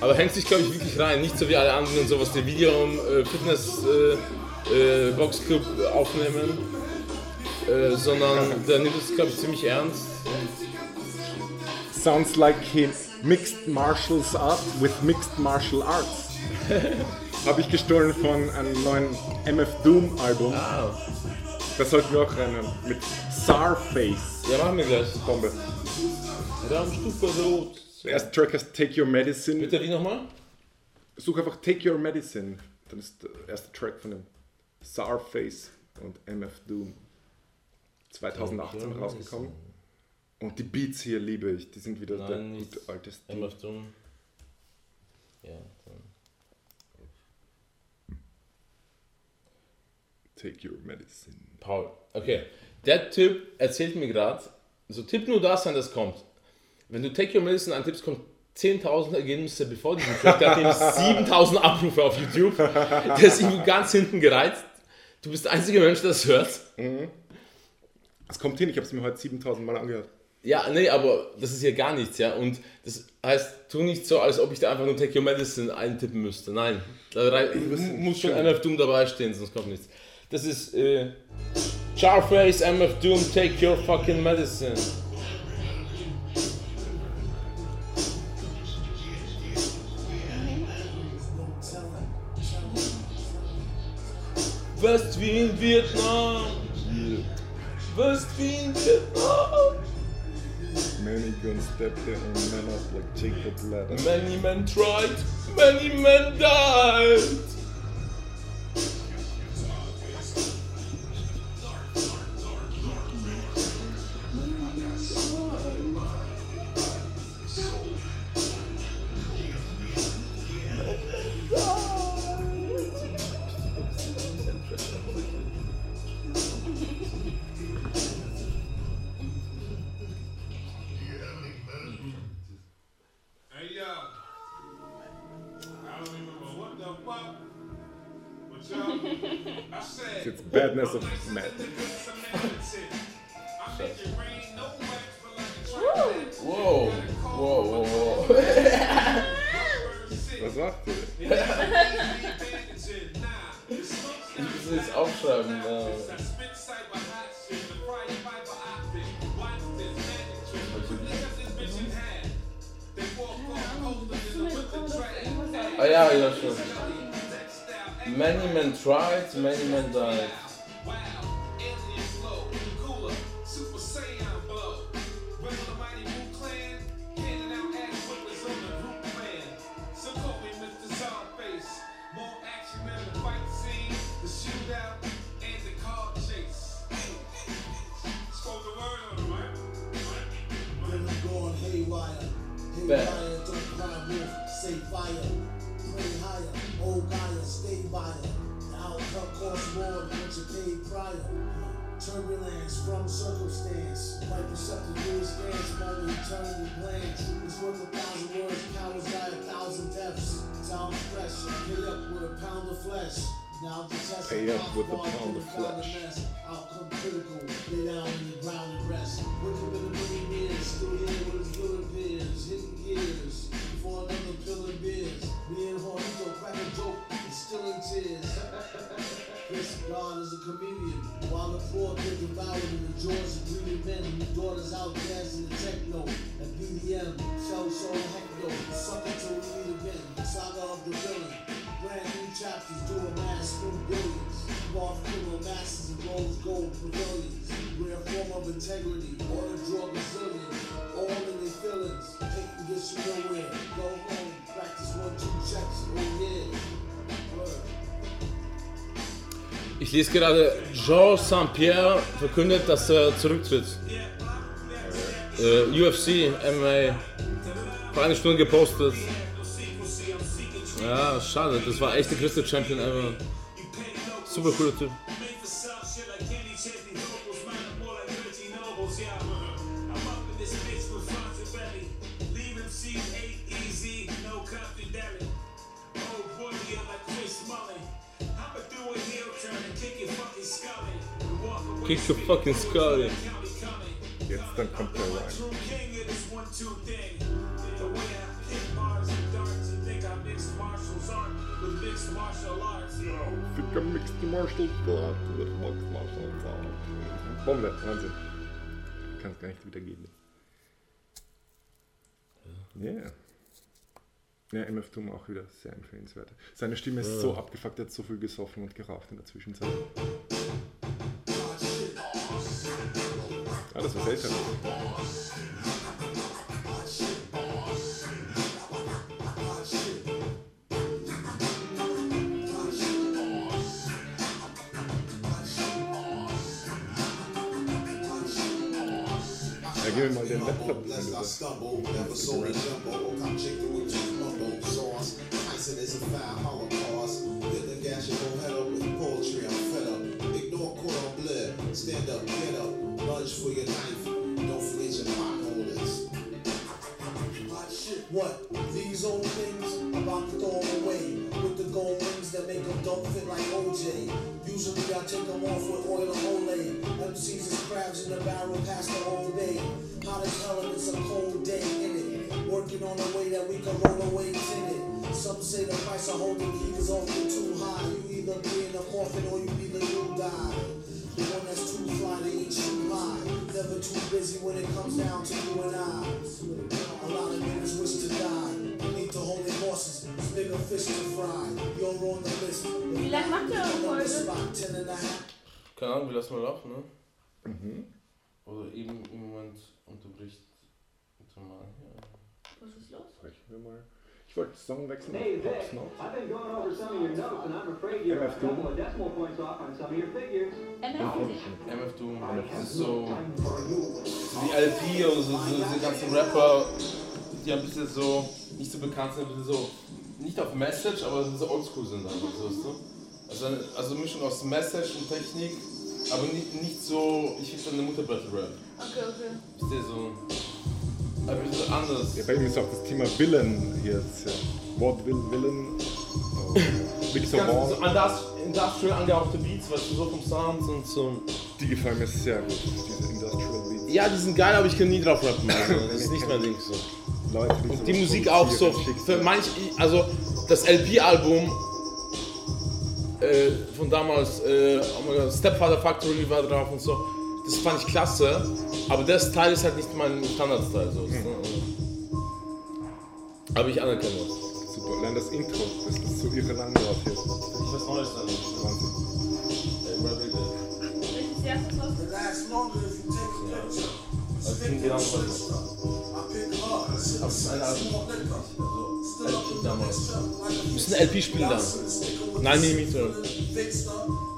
Aber hängt sich, glaube ich, wirklich rein. Nicht so wie alle anderen und sowas, die Video im äh, Fitness äh, äh, Boxclub aufnehmen. Äh, sondern der nimmt es, glaube ich, ziemlich ernst. Sounds like he mixed martial art with mixed martial arts. [LAUGHS] Habe ich gestohlen von einem neuen MF Doom Album. Ah. Das sollten wir auch rennen. Mit Sarface. Ja, machen wir gleich. Bombe. Raumstufe Rot. Der erste Track heißt Take Your Medicine. Bitte wie nochmal? Such einfach Take Your Medicine. Dann ist der erste Track von dem Sarface und MF Doom. 2018 Your rausgekommen. Und die Beats hier liebe ich. Die sind wieder Nein, der gute alte Stil. MF Doom. Ja, dann. Take Your Medicine. Paul. Okay. Der Typ erzählt mir gerade, so tipp nur das an, das kommt. Wenn du Take Your Medicine antippst, kommt 10.000 Ergebnisse bevor diesen Track. Der hat nämlich 7.000 Abrufe auf YouTube. Der ist irgendwo ganz hinten gereizt. Du bist der einzige Mensch, der das hört. Es kommt hin, ich habe es mir heute 7000 Mal angehört. Ja, nee, aber das ist ja gar nichts, ja. Und das heißt, tu nicht so, als ob ich da einfach nur Take Your Medicine eintippen müsste. Nein, da muss schon MF Doom dabei stehen, sonst kommt nichts. Das ist äh, Charface, MF Doom, Take Your Fucking Medicine. West wie in Vietnam. West wie in Vietnam. Many guns stepped in and men up like Jacob Ladder. Many men tried, many men died. Like of trap. Whoa, whoa, whoa, whoa. Was macht ihr? Ich muss jetzt aufschreiben. Ja. Ah ja, ja schon. Many men tried, many men died. Than what you paid prior. Turbulence from circumstance. Quite perceptive new stance. Moment your plan. Truth worth a thousand words. Cowards die a thousand deaths. Sound fresh. Pay up with a pound of flesh. Now test Pay up with a pound of flesh. Outcome critical. Lay down on the ground and rest. Looking at the million years. Still here with his villain peers. Hitting gears. Before another pill and beers. Me and Juanito crack a joke. And still in tears. [LAUGHS] This God is a comedian. While the poor get devoured in the jaws of greedy men. The daughters outcast in the techno. And BDM. Shell show hecto. Sucker till we meet again. Saga of the villain. Brand new chapters doing mass through billions. Involve criminal masses and rose gold pavilions. Rare form of integrity, order a draw Brazilian. All in their feelings. Gets you nowhere. Go home, practice one, two checks. Oh yeah. Word. Ich lese gerade, Jean St-Pierre verkündet, dass er zurücktritt. Äh, UFC, MMA. Vor einer Stunde gepostet. Ja, schade. Das war echt der größte Champion ever. Super cooler Typ. Kick your fucking skull. Jetzt dann kommt der Rhyme. Ficker Mixed Martial Art with Mixed Martial Art. Bombe, Wahnsinn. Kann es gar nicht wieder geben. Ja. Yeah. Ja, MF Doom auch wieder sehr empfehlenswert. Seine Stimme ist so abgefuckt, er hat so viel gesoffen und geraucht in der Zwischenzeit. Ah, das war selten. Ja, gib mir mal den Laptop. wenn du Lest I das- stumble, never sold a jumbo. Come chicken with just mumbo sauce. Tyson is a foul holocaust. Hit the gas, you gon' head up with poetry. I'm fed up. Bleu. Stand up, get up. Lunge for your knife. Don't forget your potholders. What? These old things? About to throw 'em away. With the gold rings that make them don't fit like OJ. Usually I take them off with oil and Olay. MCs is crabs in the barrel past the whole day. Hot as hell and it's a cold day in it. Working on a way that we can roll away in it. Some say the price of holding heat is awful too high. You either be in a coffin or you either you die. The one that's too fly, they ain't too high. Never too busy when it comes down to you and I. A lot of niggas wish to die. Need to hold their horses, bigger fish to fry. You're on the list. Wie lange macht ihr eure Folge? Keine Ahnung, wir lassen mal laufen, ne? Mhm. Oder eben im Moment unterbricht. Mal hier. Was ist los? Sprechen wir mal. Ich wollte Song wechseln Hey, Vic. I've been going over some of your notes, and I'm afraid you're a MF2. couple of decimal points off on some of your figures. MF Doom, das ist so. so die LP oder so, so diese ganzen Rapper, die ein bisschen so. nicht so bekannt sind, ein bisschen so. nicht auf Message, aber so oldschool sind einfach, so, weißt du? Also, eine- also Mischung aus Message und Technik, aber nicht, nicht so. ich finde eine Mutter Battle Rap. Okay, okay. Ist der so. Ein bisschen anders. Ja, bei ihm ist auch das Thema Villain hier. Jetzt, ja. What will Villain? Oh. Ganz so Vaughn. industri- industrial angehauchte Beats, weißt du, so vom Sound und so. Die gefallen mir sehr gut, diese Industrial Beats. Ja, die sind geil, aber ich kann nie drauf rappen. Also, das ist nicht mein Ding so. Leute, die Und die Musik auch so, für manch, also das LP-Album äh, von damals, äh, oh Stepfather Factory war drauf und so, das fand ich klasse, aber der Style ist halt nicht mein Standard-Style. So, ne? Aber ich anerkenne das. Super, lern das Intro, das ist so irre lang drauf hier. Ich weiß Neues dann. Wahnsinn. Das. Also, ich up, I sit Aber es ist ein Album. smoke liquor. Also, LP in the damals. Wir müssen eine LP spielen dann. 9 mm.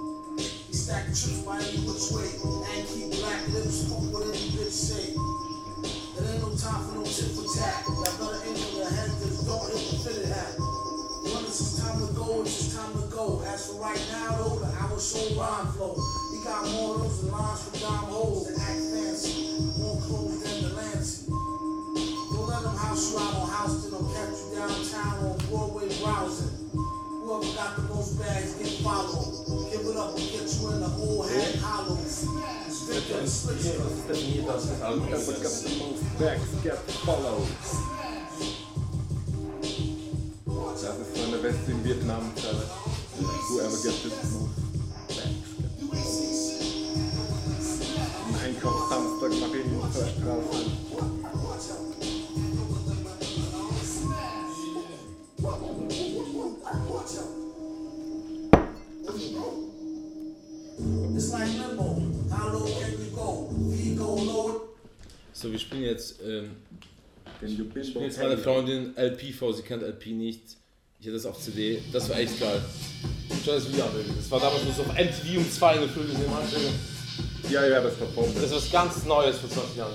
Stack trips by any which way. And keep black lips, fuck what any bitch say. There ain't no time for no tit for tat. Y'all better aim for the head, just don't hit the fitted hat. When it's just time to go, it's just time to go. As for right now, though, the hour show rhyme flow. He got more of those lines from dime holes that act fancy. More clothes than the Lancey. Don't let them house you out on Houston or catch you downtown on Broadway browsing. Whoever got the most bags get followed. Give it up and get you in the old head hollows. Das ist definiert als das Album. Got the most get followed. Das ist so eine Weste in Vietnam. Whoever gets this most backs get followed. Im Einkauf Samstag nach Innenster Straße. So, wir spielen jetzt. Ähm, ich spiele jetzt meine Freundin LP vor, sie kennt LP nicht. Ich hätte das auf CD, das war echt geil. Schau das Video an, das war damals, wo es auf MTV um 2 in der Früh gesehen hast. Ja, ja, das performt. Das ist was ganz Neues für 20 Jahre.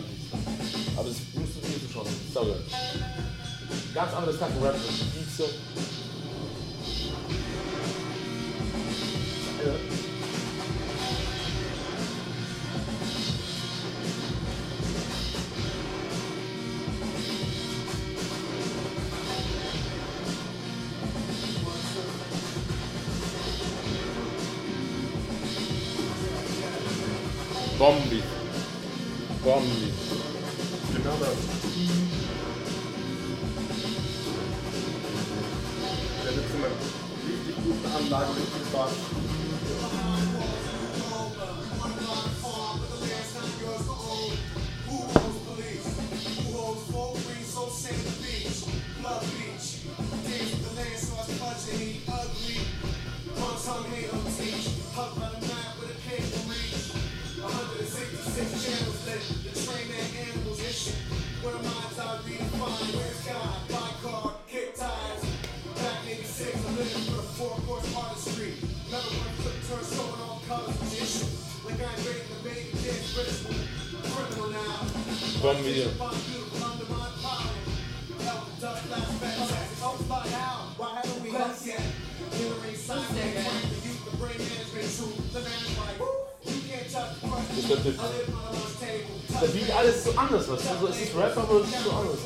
Aber das musst du dir zuschauen, das ist. Ganz anderes Kacken-Rap, das ist Pizza. to. Bombi. Das ist. Das wird witzig. Der Beat alles so anders, was also es ist Rap, aber es ist so anders.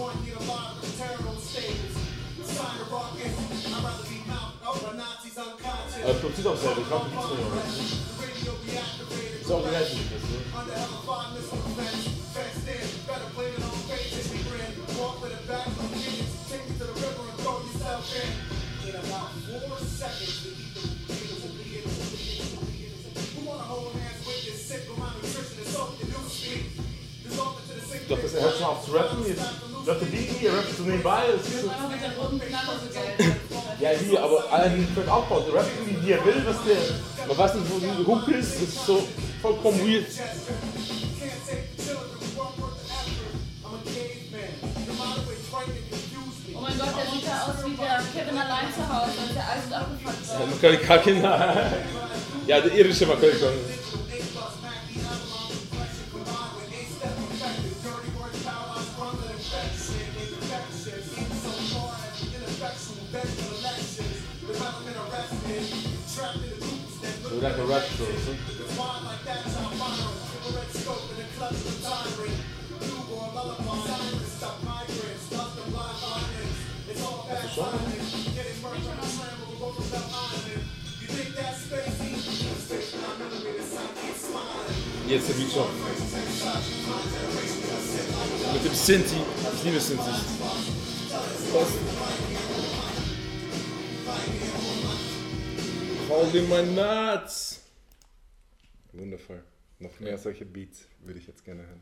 Aber produziert auch selber, ich glaube, die gibt's nicht mehr. Ist auch die gleiche Lied, weißt du? Doch, das hört schon auf zu rappen, jetzt Leute bieten hier, rappt so nebenbei, das ist so. Einfach mit der roten Knalle so geil. Ja, hier, aber allen Track aufbaut. Der rappt wie er will, was der. Man weiß nicht, wo die Hook ist, das ist so vollkommen weird. Mein Gott, der sieht ja aus wie der Kevin allein zu Hause, der alles abgefuckt war. Macaulay Culkin. ja, der irische Macaulay Culkin. Like a rap show, Jetzt der Beat. Mit dem Sinti. Ich liebe Sinti. Holy my nuts! Wundervoll. Noch mehr solche Beats würde ich jetzt gerne hören.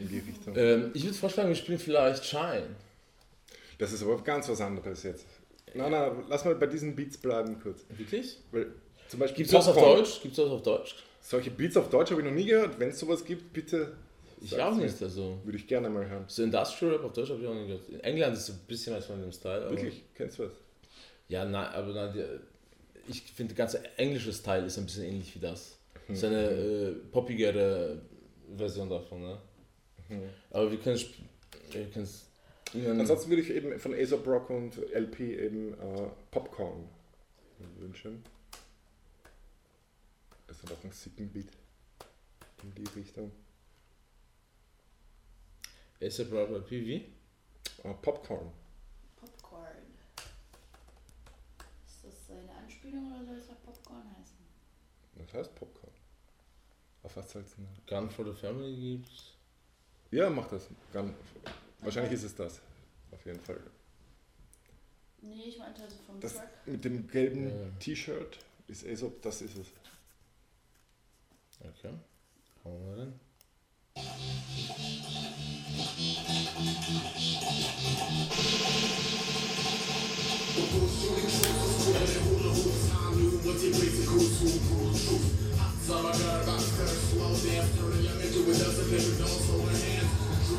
In die Richtung. Ähm, ich würde vorschlagen, wir spielen vielleicht Shine. Das ist aber ganz was anderes jetzt. Na, na, lass mal bei diesen Beats bleiben kurz. Wirklich? Weil zum Beispiel Gibt's das auf. Deutsch? Gibt's das auf Deutsch? Solche Beats auf Deutsch habe ich noch nie gehört. Wenn es sowas gibt, bitte. Ich auch mir. nicht, also. Würde ich gerne mal hören. So Industrial Rap auf Deutsch habe ich auch nicht gehört. In England ist es ein bisschen was von dem Style. Wirklich? Kennst du was? Ja, nein, aber nein, ich finde, der ganze englische Style ist ein bisschen ähnlich wie das. Das ist eine äh, poppigere Version davon, ne? Aber wir können sp- es. Ansonsten würde ich eben von Aesop Rock und LP eben äh, Popcorn wünschen. Das ist auch ein sicken Beat in die Richtung. ASAP Rocky PV? Äh, Popcorn. Popcorn. Ist das eine Anspielung oder soll es auch Popcorn heißen? Das heißt Popcorn. Auf was soll's denn? Gun for the Family gibt's. Ja, mach das. Gan- Wahrscheinlich ist es das. Auf jeden Fall. Nee, ich meinte also vom Das Track. mit dem gelben Ja. T-Shirt ist Aesop, das ist es. Okay. Hauen wir rein.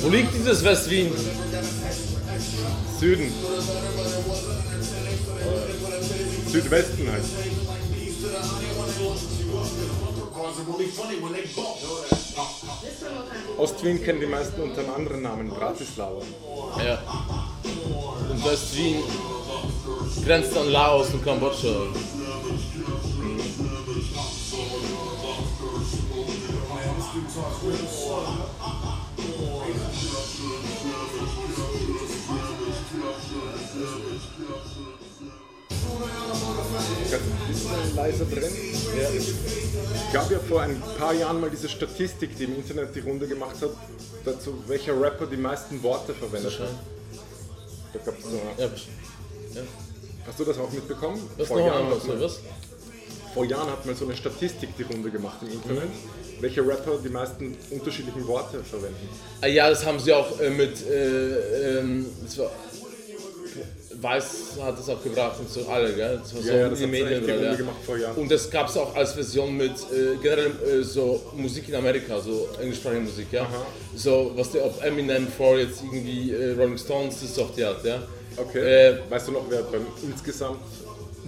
Wo liegt dieses West-Wien? Süden. Südwesten halt. Ostwien kennen die meisten unter einem anderen Namen, Bratislava. Ja. Und West-Wien grenzt an Laos und Kambodscha. Leiser drin? Ja. Es gab ja vor ein paar Jahren mal diese Statistik, die im Internet die Runde gemacht hat, dazu, welcher Rapper die meisten Worte verwendet hat. Da gab's so, Ja, hast du das auch mitbekommen? was vor, Jahren hat was? vor Jahren hat mal so eine Statistik die Runde gemacht im Internet, welche Rapper die meisten unterschiedlichen Worte verwenden. Ah, Ja, das haben sie auch äh, mit, äh, ähm, war, Weiß hat das auch gebracht und so alle, gell? Das war so Ja, ja, das die Medien, Runde ja. gemacht vor Jahren. Und das gab es auch als Version mit äh, generell äh, so Musik in Amerika, so englischsprachige Musik, ja. So, was der, ob Eminem vor jetzt irgendwie äh, Rolling Stones das auf die hat, ja. Okay. Äh, weißt du noch, wer beim insgesamt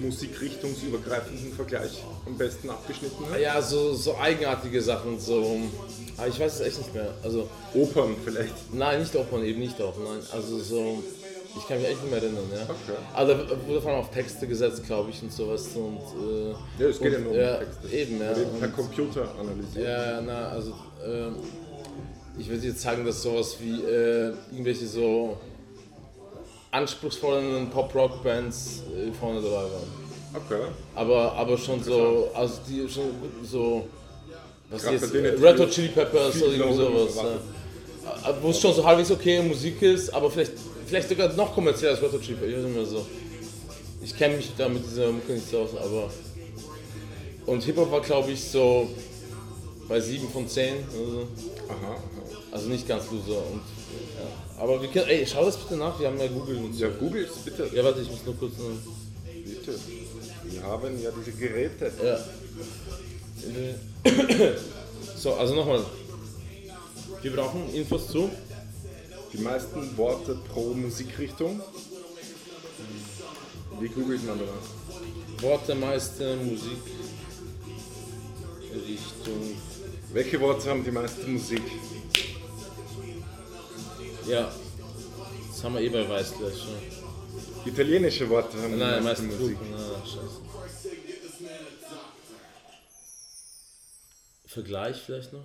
musikrichtungsübergreifenden Vergleich am besten abgeschnitten hat? ja, so, so eigenartige Sachen, so. Aber ich weiß es echt nicht mehr. Also, Opern vielleicht. nein, nicht Opern, eben nicht auch, nein. Also so. Ich kann mich echt nicht mehr erinnern, ja. Okay. Also wurde vor allem auf Texte gesetzt, glaube ich, und sowas. Und, äh, Ja, es geht und, ja nur um ja, Texte. Eben, ja. Wird per Computer analysiert. ja, na, also ähm, ich würde jetzt sagen, dass sowas wie äh, irgendwelche so anspruchsvollen Pop-Rock-Bands äh, vorne dabei waren. Okay. Aber, aber schon so, also die schon so, was Gerade jetzt, äh, Red Hot Chili Peppers oder irgendwie sowas. Ja. Äh, Wo es schon so halbwegs okay Musik ist, aber vielleicht, vielleicht sogar noch kommerzieller als Red Hot Chili Peppers, ich weiß nicht mehr so. Ich kenne mich da mit dieser Mucke nicht so aus, aber... Und Hip-Hop war glaube ich so bei 7 von 10, also, Aha, aha. also nicht ganz loser. Und, ja. Aber wir können, ey, schau das bitte nach, wir haben ja Google und so. Ja, Google bitte. Ja, warte, ich muss nur kurz... bitte. Wir haben ja diese Geräte. Ja. So, also nochmal. Wir brauchen Infos zu. Die meisten Worte pro Musikrichtung. Wie googelt man da? Worte, Meister, Musik, Richtung. Welche Worte haben die meiste Musik? Ja. Das haben wir eh bei Weiß gleich schon. Italienische Worte haben Nein, die meiste meistens Musik. Musik. Na, scheiße. Vergleich vielleicht noch?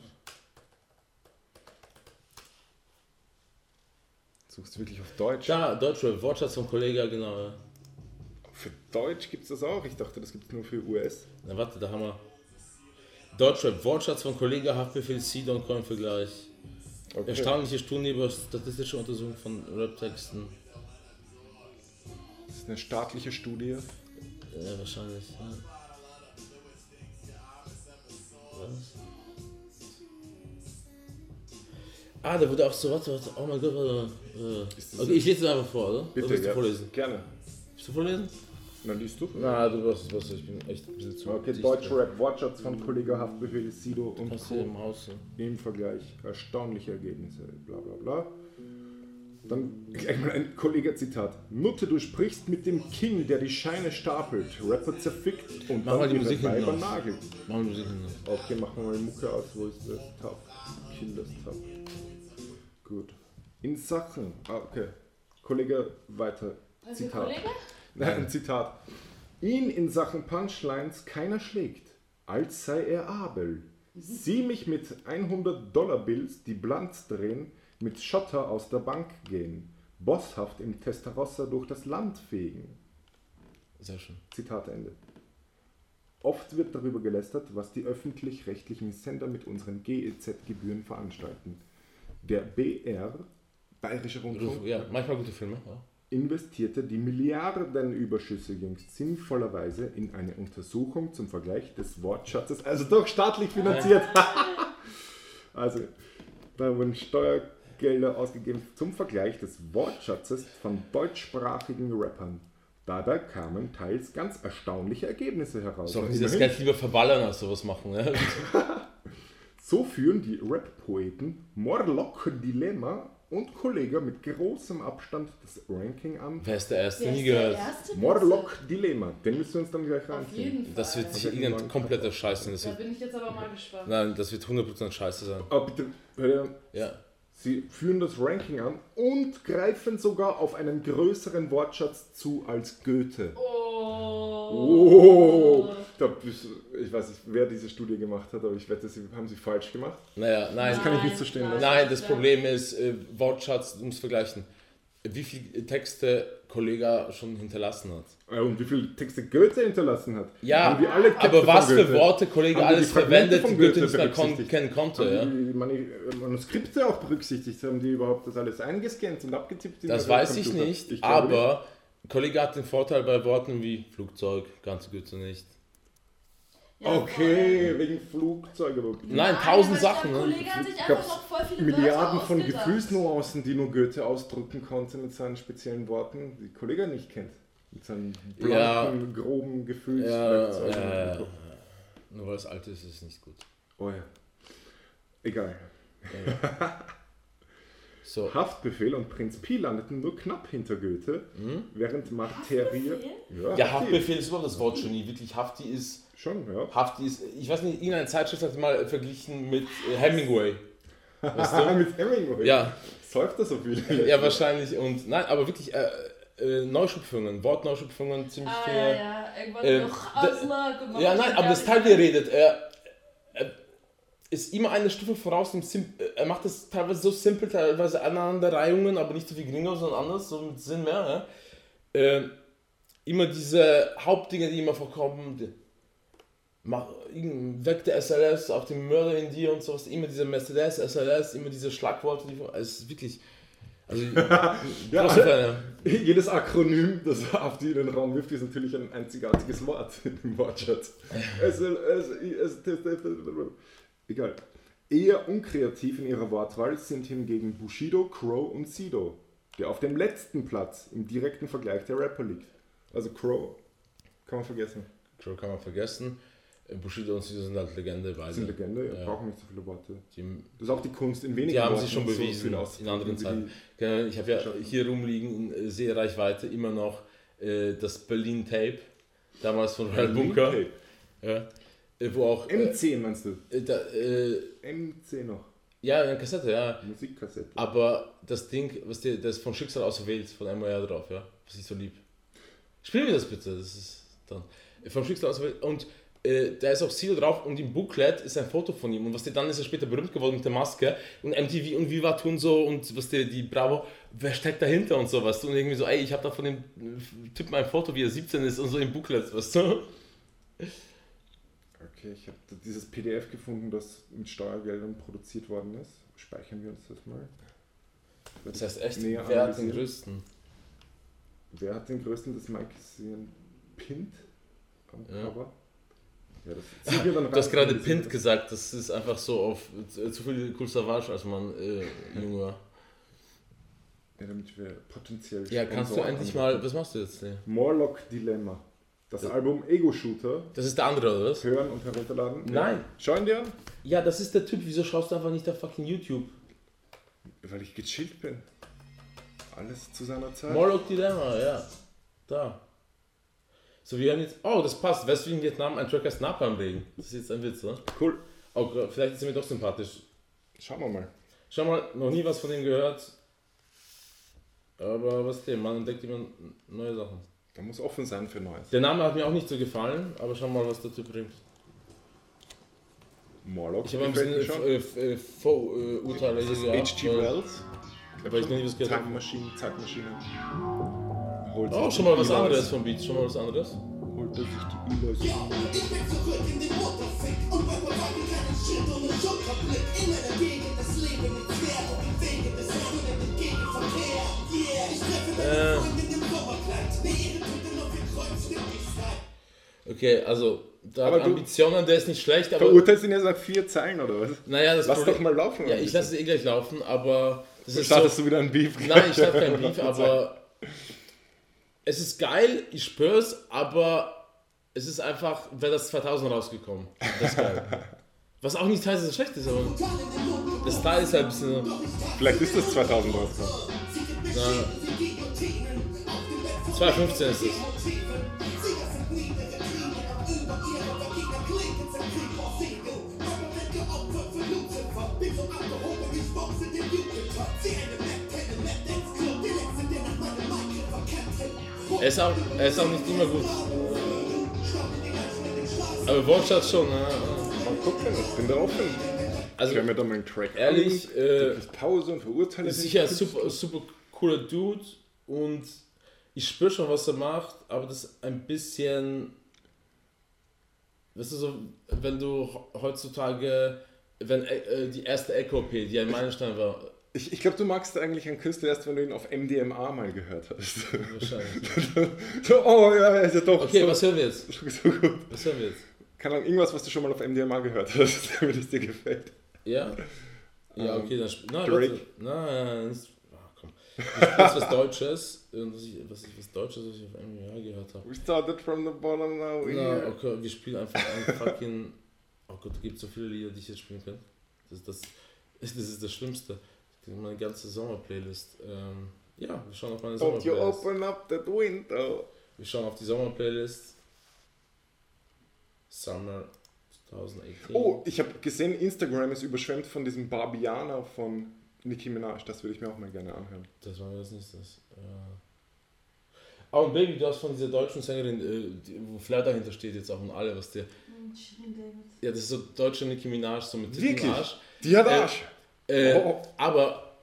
Suchst du wirklich auf Deutsch? Da, Deutschrap, Wortschatz vom Kollege, genau. Ja. Für Deutsch gibt es das auch. Ich dachte, das gibt es nur für US. Na warte, da haben wir. Deutschrap, Wortschatz von Kollege, Haftbefehl, Seed und Coin-Vergleich. Okay. Erstaunliche Studie über statistische Untersuchung von Rap-Texten. Das ist eine staatliche Studie. Ja, wahrscheinlich. Ja. Ah, da wurde auch so, warte, warte, oh mein Gott, warte. Äh, okay, ich lese es einfach vor, oder? oder Bitte, willst du ja. vorlesen? Gerne. Willst du vorlesen? Na, liest du? Na, du weißt, was, ich bin echt ein bisschen zu. Okay, dicht. Deutschrap, Wortschatz von Kollege Haftbefehl, Sido und du im Co. Haus. ja. Im Vergleich erstaunliche Ergebnisse, bla bla bla. Dann gleich mal ein Kollege-Zitat. Nutte, du sprichst mit dem King, der die Scheine stapelt, Rapper zerfickt und Mach dann mal die Musik Weiber nagelt. Machen wir Musik hin. Okay, machen wir mal die Mucke aus. Wo ist das Tab? Kill das Tab. Gut. In Sachen. Ah, okay. Kollege, weiter. Was ist Zitat. Kollege? Nein, ein Zitat. Ihn in Sachen Punchlines keiner schlägt, als sei er Abel. Sieh mich mit 100 Dollar Bills, die Blanz drehen, mit Schotter aus der Bank gehen, bosshaft im Testarossa durch das Land fegen. Sehr schön. Zitat Ende. Oft wird darüber gelästert, was die öffentlich-rechtlichen Sender mit unseren GEZ-Gebühren veranstalten. Der BR, Bayerischer Rundfunk, Ja, manchmal gute Filme. Ja. Investierte die Milliardenüberschüsse jüngst sinnvollerweise in eine Untersuchung zum Vergleich des Wortschatzes, also doch staatlich finanziert. [LAUGHS] also, da wurden Steuergelder ausgegeben zum Vergleich des Wortschatzes von deutschsprachigen Rappern. Dabei kamen teils ganz erstaunliche Ergebnisse heraus. Sollen sie das immerhin- Geld lieber verballern als sowas machen? Ne? [LAUGHS] So führen die Rap-Poeten Morlock Dilemma und Kollege mit großem Abstand das Ranking an. Wer ist der Erste? Nie ist der gehört. Morlock Dilemma, den müssen wir uns dann gleich Auf reinziehen. jeden Fall. Das wird sicher irgendein kompletter Scheiß sein. Da wird, bin ich jetzt aber mal gespannt. nein, das wird 100% Scheiße sein. Aber bitte, hör dir, Ja. sie führen das Ranking an und greifen sogar auf einen größeren Wortschatz zu als Goethe. Oh. Oh, da bist, ich weiß nicht, wer diese Studie gemacht hat, aber ich wette, sie haben sie falsch gemacht. Naja, nein. kann ich nicht so stehen lassen. Nein, das Problem ist, äh, Wortschatz, du musst vergleichen. Wie viele Texte Kollega schon hinterlassen hat. Äh, Und wie viele Texte Goethe hinterlassen hat. Ja, aber was für? Worte Kollege alles verwendet, die Goethe nicht mehr kennen konnte. Ja. Haben die Mani- Manuskripte auch berücksichtigt? Haben die überhaupt das alles eingescannt und abgetippt? Das weiß ich nicht, Ich glaube aber Kollege hat den Vorteil bei Worten wie Flugzeug, ganz Goethe nicht. Ja, Okay, voll. wegen Flugzeuge. Nein, tausend Sachen. Der Ne? Kollege hat sich gab's einfach noch voll viele Milliarden von. Gefühlsnuancen, die nur Goethe ausdrücken konnte mit seinen speziellen Worten, die Kollege nicht kennt. Mit seinen blanken, groben Ja, Gefühlswerkzeugen. äh, nur weil es alt ist, ist es nicht gut. Oh ja. Egal. So, Haftbefehl und Prinz Pi landeten nur knapp hinter Goethe, während Materie. Haftbefehl? ja, Haftbefehl ist überhaupt das Wort Genie. Wirklich, Hafti ist, Schon, ja. Hafti ist, ich weiß nicht, irgendeine Zeitschrift hat mal verglichen mit äh, Hemingway. Weißt du? [LAUGHS] mit Hemingway. Ja, Säuft er so viel? ja, wahrscheinlich. Und nein, aber wirklich, äh, äh, Neuschöpfungen, Wortneuschöpfungen, ziemlich Ah, viel. ja, ja. Irgendwann Ähm, noch gemacht. Ja, nein, aber das Teil, wie er redet, er, er ist immer eine Stufe voraus. Im Sim er macht das teilweise so simpel, teilweise Aneinanderreihungen, aber nicht so wie Gringo, sondern anders, so mit Sinn mehr. Ja? Ähm, immer diese Hauptdinge, die immer vorkommen. Mach, irgend- weg der SLS auf den Mörder in dir und sowas. Immer diese Mercedes, SLS, immer diese Schlagworte. Die, es ist wirklich. Also, [LAUGHS] Ja, ja. [LAUGHS] Jedes Akronym, das auf die in den Raum wirft, ist natürlich ein einzigartiges Wort [LAUGHS] dem Wortschatz. Egal. Eher unkreativ in ihrer Wortwahl sind hingegen Bushido, Crow und Sido, der auf dem letzten Platz im direkten Vergleich der Rapper liegt. Also Crow kann man vergessen. Crow kann man vergessen. Äh, Bushido und Sido sind halt Legende beide. Sind Legende, Ja. brauchen nicht so viele Worte. Die, Das ist auch die Kunst in wenigen Die haben Worten sich schon so bewiesen viel in anderen Zeiten. Genau, Ich habe ja hier rumliegen in Sehreichweite immer noch äh, das Berlin Tape, damals von Real Bunker. Okay. Ja, äh, wo auch. Äh, MC meinst du? äh, da, äh, MC noch. ja, eine Kassette, ja. Musikkassette. Aber das Ding, was dir, das ist von Schicksal auserwählt, von MOR drauf, ja. Was ich so lieb. Spiel mir das bitte, das ist dann. äh, Vom Schicksal auserwählt. Und äh, da ist auch Sido drauf und im Booklet ist ein Foto von ihm. Und was der dann ist er später berühmt geworden mit der Maske und MTV und Viva tun so und was der, die Bravo, wer steckt dahinter und sowas. Und irgendwie so, ey, ich habe da von dem äh, Typen ein Foto, wie er 17 ist und so im Booklet, weißt du? Okay, ich habe dieses PDF gefunden, das mit Steuergeldern produziert worden ist. Speichern wir uns das mal. Das heißt echt, wer hat den größten? Wer hat den größten des Magazin Pint am Ja. Cover? Ja, das [LAUGHS] Du hast gerade Pint gesagt, das ist einfach so auf äh, zu viel Cool Savage, als man äh, jung war. das. Ja, damit wir potenziell. Ja, kannst du endlich mal, was machst du jetzt? Nee? Morlock Dilemma. Das Ja. Album Ego Shooter Das ist der andere, oder was? hören und herunterladen. Nein. Ja. Schauen dir an, Ja, das ist der Typ, wieso schaust du einfach nicht auf fucking YouTube? weil ich gechillt bin. Alles zu seiner Zeit. Morlock Dilemma, ja. Da. So, wir haben jetzt. Oh, das passt. In Vietnam ein Track heißt Napalm Regen? Das ist jetzt ein Witz, ne? Cool. Oh, vielleicht ist er mir doch sympathisch. Schauen wir mal. Schau mal, noch nie was von dem gehört. Aber was dem, man entdeckt immer neue Sachen. Da muss offen sein für Neues. Der Name hat mir auch nicht so gefallen, aber schau mal, was Typ bringt. Morlock Ich habe ein bisschen mir äh, äh, Vorurteile H.G. weil- Wells. weil ich noch nie was gehört habe. Time Machine, Zeitmaschine. Holt Oh, sich schon mal was die anderes vom Beat, schon mal was anderes. Holt dass ich die E-Mails Ich bin zurück in den Mutterfick und Rapper packen keinen Shit ohne Schulterblick. In meiner Gegend des Lebens ist schwer auf dem Wege des Himmels im Gegenverkehr. Yeah, ich treffe meine Freundin im Sommerkleid. Ihre Tüte nur für Kreuzstückigkeit. Okay, also, da Aber du- Ambitionen, der ist nicht schlecht, aber. Verurteilst ihn jetzt nach vier Zeilen oder was? Naja, das Lass Problem- doch mal laufen. Ja, ich lasse es eh gleich laufen, aber. Das ist so, Startest du wieder ein Beef? Nein, ich habe keinen Beef, [LAUGHS] aber es ist geil, ich spür's, aber es ist einfach, wäre das 2000 rausgekommen. Das ist geil. [LAUGHS] Was auch nicht heißt, dass es schlecht ist, aber der Style ist halt ein bisschen. Vielleicht ist das 2000 rausgekommen. Na, 2015 ist es. Er ist, auch, er ist auch nicht immer gut. Aber Wortschatz schon, ne? Mal gucken, ich bin da offen. Also, Ich höre mir da mal einen Track ehrlich, an, äh, Pause und verurteile ist sicher ein super, super cooler Dude und ich spüre schon, was er macht, aber das ist ein bisschen. Weißt du, so, wenn du heutzutage, wenn äh, die erste Echo-P, die ein Meilenstein war, Ich, ich glaube, du magst eigentlich einen Künstler erst, wenn du ihn auf MDMA mal gehört hast. wahrscheinlich. [LAUGHS] so, oh ja, ist ja doch Okay, so, was hören wir jetzt? so, so gut. Was hören wir jetzt? Keine Ahnung, irgendwas, was du schon mal auf MDMA gehört hast, [LAUGHS] damit es dir gefällt. Ja? Ja, okay, dann. Nein, Drake. warte. Nein, das- ah, komm. Ich spiele jetzt was Deutsches. Was, ich, was, was Deutsches, was ich auf MWA gehört habe. We started from the bottom now Na, okay, wir spielen einfach ein fucking. Oh Gott, es gibt so viele Lieder, die ich jetzt spielen kann. Das, das, [LAUGHS] das ist das Schlimmste. Meine ganze Sommerplaylist. Ähm, ja, wir schauen auf meine Don't you Sommerplaylist. open up that window. Wir schauen auf die Sommerplaylist. Summer 2018. Oh, ich habe gesehen, Instagram ist überschwemmt von diesem Barbiana von Nicki Minaj. Das würde ich mir auch mal gerne anhören. Das war mir das nicht das. Äh. Oh, und Baby, du hast von dieser deutschen Sängerin, äh, die, wo Flair dahinter steht jetzt auch und alle, was der. David. Ja, das ist so deutsche Nicki Minaj, so mit Wirklich? Titelnarsch. Die hat Äh, Arsch. Äh, Oh. Aber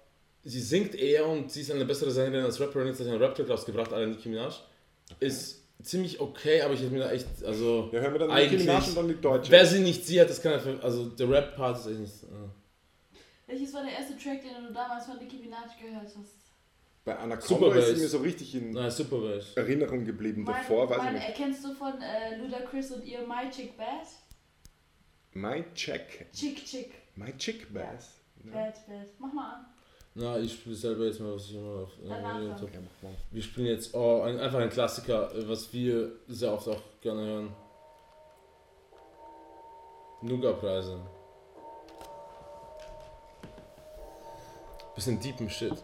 sie singt eher und sie ist eine bessere Sängerin als Rapperin. Jetzt hat sie einen Rap-Track rausgebracht, alle Nicki Minaj. Ist ziemlich okay, aber ich hätte mir da echt, also Ja, hören wir dann Nicki Minaj und dann die Deutsche. wer sie nicht sieht, das kann er, also der Rap-Part ist echt nicht, äh. Welches war der erste Track, den du damals von Nicki Minaj gehört hast? Bei Anaconda Superbass. ist sie mir so richtig in nein, super Bass. Erinnerung geblieben. Mein, Davor weiß ich mein, nicht. Erkennst du von äh, Ludacris und ihr My Chick Bad? My Check. Chick Chick. My Chick Bass. Ja. Bad, bad. Mach mal an. Na, ich spiele selber jetzt mal, was ich immer auf äh, Danach habe. Okay, mach mal. Wir spielen jetzt oh, ein, einfach ein Klassiker, äh, was wir sehr oft auch gerne hören. Nuga-Preise. Bisschen deepen Shit.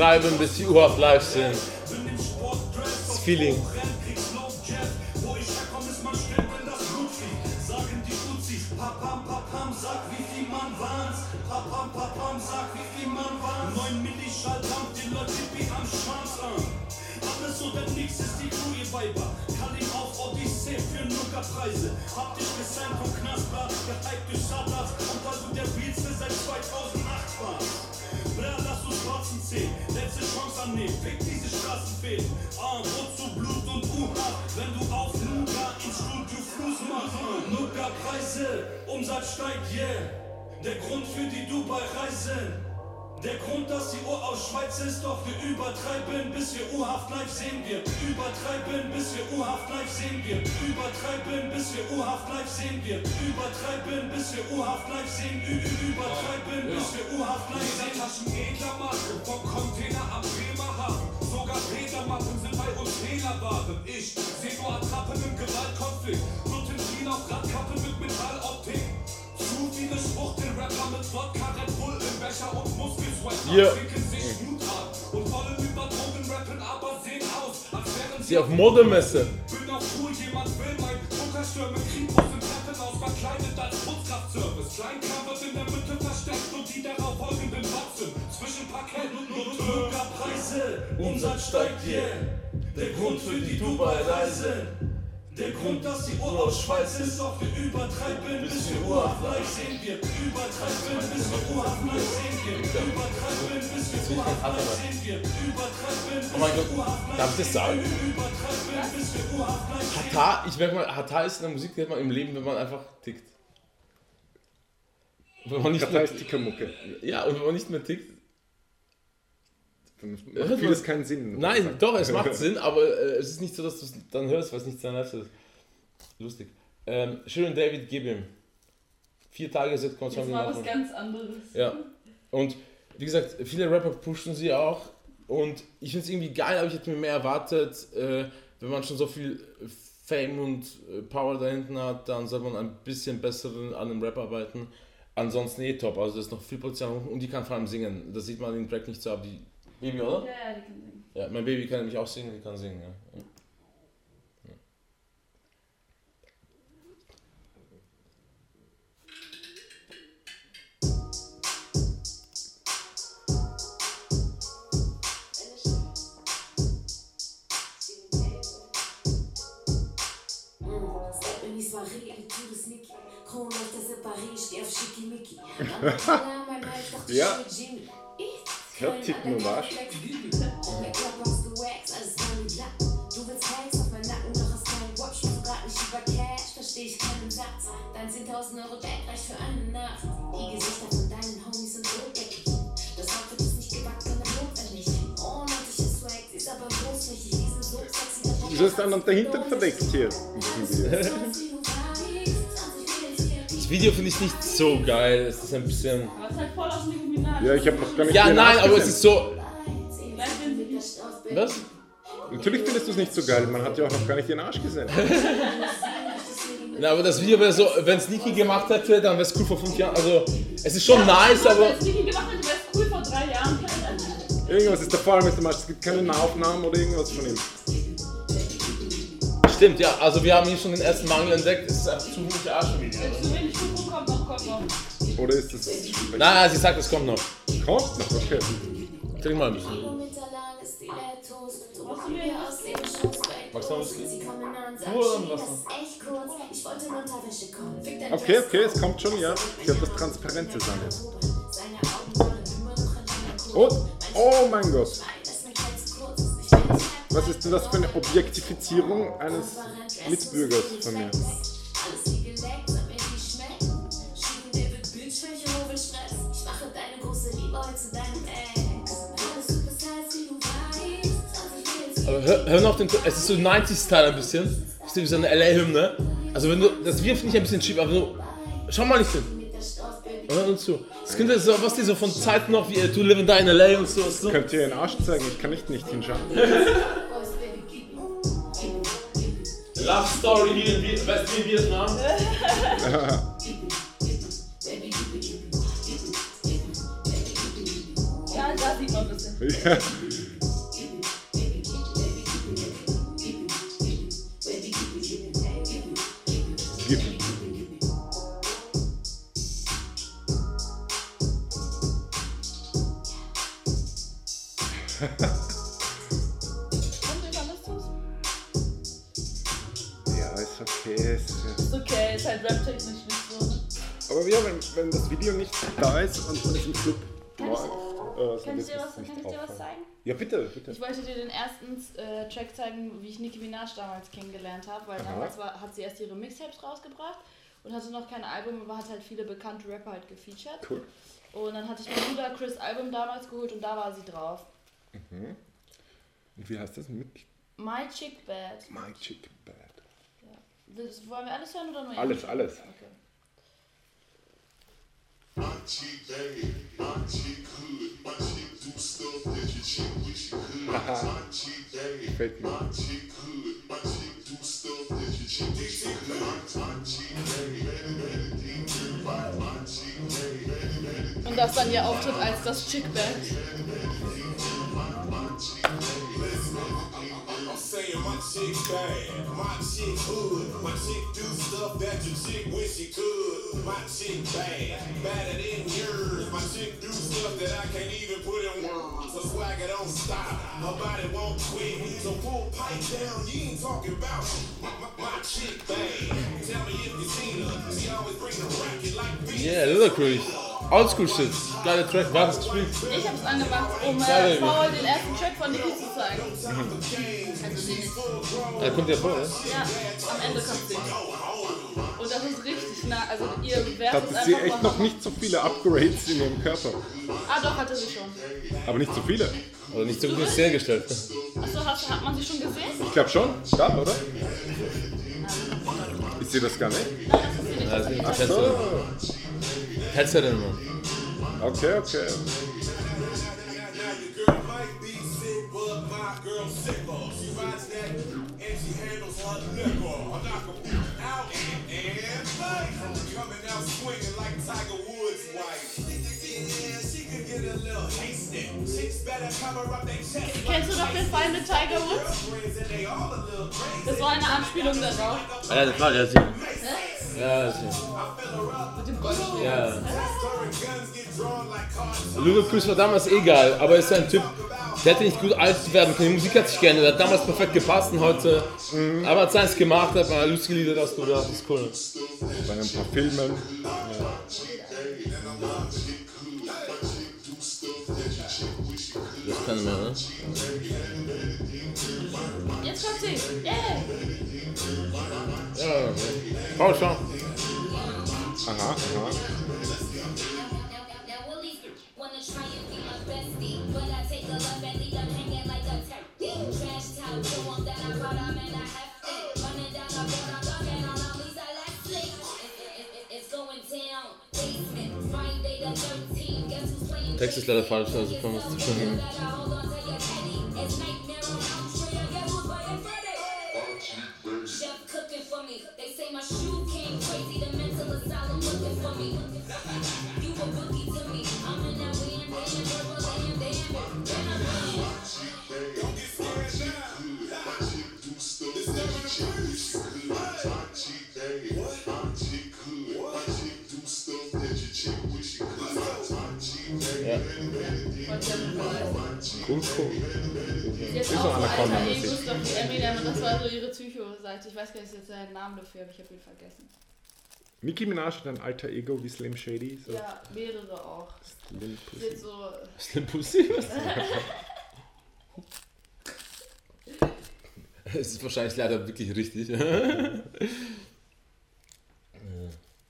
Übertreiben, bis Uhr auf live sind. Das Feeling. Die Uhr aus Schweiz ist, doch wir übertreiben, bis wir U-Haft live sehen wir. Übertreiben, bis wir U-Haft live sehen wir. Übertreiben, bis wir U-Haft live sehen wir. Übertreiben, bis wir U-Haft live sehen. -ü Übertreiben, bis wir U-Haft live sehen. Taschen Edlermarken vom Container am Bremerhaven. Sogar Federmappen sind bei uns Fehlerwaren. Ich seh nur Attrappen im Gewaltkonflikt. Glutenfrien auf Radkappe mit Metalloptik. Zu viele Schwuchtel-Rapper mit Wodka, Red Bull im Becher und Muskelsweat. Ja. Trinken sich Mut an und wollen über Drogen rappen, aber sehen aus, als wären Sie auf Modemesse. Bin auf Tour, jemand will mein Bunkerstürme, Kriegos im Treppenhaus verkleidet als Putzkraftservice. Kleinkram wird in der Mitte versteckt und die darauf folgenden Boxen zwischen Parkett und Nutte. Preise, Umsatz steigt, yeah. Der Grund für die Dubai-Reise. Der Grund, dass die Uhr aus Schweiz ist, doch wir übertreiben, bis wir Urhaft live sehen wir. Übertreiben, bis wir Urhaft live sehen wir. Übertreiben, bis wir Urhaft live sehen wir. Übertreiben, Oh bis wir Gott, Urhaft live darf ich das sagen? Übertreiben, bis wir Urhaft live sehen Hata, ich merke mal, Hata ist in der Musik, die hat man im Leben, wenn man einfach tickt. Wenn man nicht mehr, Tickermucke. ja, und wenn man nicht mehr tickt. Dann macht vieles man- keinen Sinn. Nein, doch, es macht [LAUGHS] Sinn, aber äh, es ist nicht so, dass du es dann hörst, weil es nicht sein Live ist. Lustig. Ähm, Sharon David, gib ihm. Vier Tage jetzt kommt Jetzt schon mal was ganz anderes. Ja. Und wie gesagt, viele Rapper pushen sie auch. Und ich finde es irgendwie geil, aber ich hätte mir mehr erwartet, äh, wenn man schon so viel Fame und äh, Power da hinten hat, dann soll man ein bisschen besser an einem Rap arbeiten. Ansonsten eh top. Also da ist noch viel Potenzial und die kann vor allem singen. Das sieht man in den Track nicht so ab. Die Baby, oder? Ja, ja, die kann singen. Ja, mein Baby kann nämlich auch singen, die kann singen, ja. ja. Ja. Ich will Jimmy. Ich, der du. Du hast keinen Watch. Du grad nicht über Cash, versteh ich keinen Satz. Dein 10.000 Euro reicht für eine Nacht. Die Gesichter von deinen Homies sind rotdeckig. Das Outfit ist nicht gewachsen, sondern notwendig. Ordentliche Swag, ist aber großflächig. Die sind so sexy, Wieso ist dann dahinter verdeckt hier? [LAUGHS] Das Video finde ich nicht so geil. Es ist ein bisschen. Aber es ist halt voll aus dem Illuminati. Ja, ich habe noch gar nicht Ja, nein, aber es ist so. Was? Natürlich findest du es nicht so geil. Man hat ja auch noch gar nicht den Arsch gesehen. Na, aber das Video wäre so, wenn es Niki gemacht hätte, dann wäre es cool vor fünf Jahren. Also, es ist schon nice, aber. Wenn es Niki gemacht hätte, wäre es cool vor drei Jahren. Irgendwas ist der Fall mit dem Arsch. Es gibt keine Nahaufnahmen oder irgendwas von ihm. Stimmt, ja. Also, wir haben hier schon den ersten Mangel entdeckt. Es ist einfach zu wenig Arschvideo. Zu wenig Kuckuck kommt, noch kommt noch. Oder ist es. Nein, nein, sie sagt, es kommt noch. Kommt noch, okay. Trink mal ein bisschen. Magst du noch Whisky? Sie kommen an, sag Nur Chili, was das ist echt kurz. Ich wollte in Unterwäsche kommen. Fick dein Okay, okay, es kommt schon, ja. Jetzt. Seine Augen wollen immer noch an deiner Oh, oh mein Gott. Was ist denn das für eine Objektifizierung eines Mitbürgers von mir? Alles wie geleckt, sag mir, wie schmeckt. Schieben David Bitch, welche Hovel Stress. Ich mache deine große Liebe heute zu deinem Ex. Alles super heiß, wie du weißt. 20 Mails, Aber hör, hör noch auf den Ton. Es ist so 90s-Style ein bisschen. Das ist wie so eine LA-Hymne. Also, wenn du. Das Video finde ich ein bisschen cheap, aber du. Schau mal nicht hin. Uns zu. Das könnte so, was die so von Zeiten noch wie äh, To Live and Die in LA und so. so. Könnt ihr den Arsch zeigen? Ich kann nicht nicht hinschauen. Love Story hier in West in Vietnam. Ja, da sieht man ein bisschen. [LAUGHS] wenn, das Video nicht da ist und man ist im Club läuft, Kann ich wird dir es was, kann ich dir was zeigen? Ja, bitte, bitte. Ich wollte dir den ersten äh, Track zeigen, wie ich Nicki Minaj damals kennengelernt habe, weil Aha. damals war, hat sie erst ihre Mixtapes rausgebracht und hatte noch kein Album, aber hat halt viele bekannte Rapper halt gefeatured. Cool. Und dann hatte ich mein Bruder Chris Album damals geholt und da war sie drauf. Mhm. Und wie heißt das? Mit My Chick Bad. My Chick Bad. Das, wollen wir alles hören oder nur Alles, alles. Okay. My chick bad, my chick good, my chick do stuff that your chick wish you could. My chick bad, Gefällt mir. Und das dann ihr Auftritt als das Chick Bad. Saying my chick bad, my chick hood, my chick do stuff that your chick wish she could. My chick bad, better than yours. My chick do stuff that I can't even put in words. Her swagger don't stop, her body won't quit. So pull pipe down, you ain't talking about my, my, my chick bad. Tell me if you seen her, she always bring the racket like beef. Yeah, Ludacris. Oldschool Shit. Geiler Track. Wer hat das gespielt? Ich hab's angemacht, um äh, Paul den ersten Track von Nicki zu zeigen. Also den. Er kommt ja vor, ne? Ja, am Ende kommt sie. Und das ist richtig nah. Also ihr Vers Hat ist sie einfach echt noch nicht so viele Upgrades in ihrem Körper. Ah doch, hatte sie schon. Aber nicht so viele. Oder nicht so gut in Szene gestellt. Achso, hast, hat man sie schon gesehen? Ich glaube schon. Da, oder? Ist sie das gar nicht? Ja, das ist nicht Ach die so. Tänzerin, Mann. Okay, okay. Kennst du noch den Fall mit Tiger Woods? Girlfriends and they all a little crazy. Das war eine Anspielung darauf. Ja, das war der Sinn. Ja, Goldschmied. ja. Ludacris war damals egal, aber ist ein Typ, der hätte nicht gut alt werden können. Die Musik hat sich geändert, der hat damals perfekt gepasst und heute. Aber hat seins gemacht, hat mal lustige Lieder, das du da, das ist cool. Bei ein paar Filmen. Das kann mehr, ne? Jetzt kommt sie. Yeah. Ja, Paul, schau. Aha, aha. Now Willie's wanna try and be my bestie, but I take me. They say my shoe came crazy. The mental asylum looking for me. You a bookie to me. I'm in that way and damn, purple and damn. Then I'm Don't get scared now. Ja. Cool, cool. Jetzt Ist auch so so Anaconda alter Musik. Egos, doch die Eminem und das war so ihre Psycho-Seite. Ich weiß gar nicht jetzt den Namen dafür, aber ich habe ihn vergessen. Nicki Minaj hat ein alter Ego wie Slim Shady. So. Ja, mehrere auch. Slim Sie Pussy. so. Slim Pussy? Was? [LAUGHS] Es ist wahrscheinlich leider wirklich richtig. [LAUGHS] ja.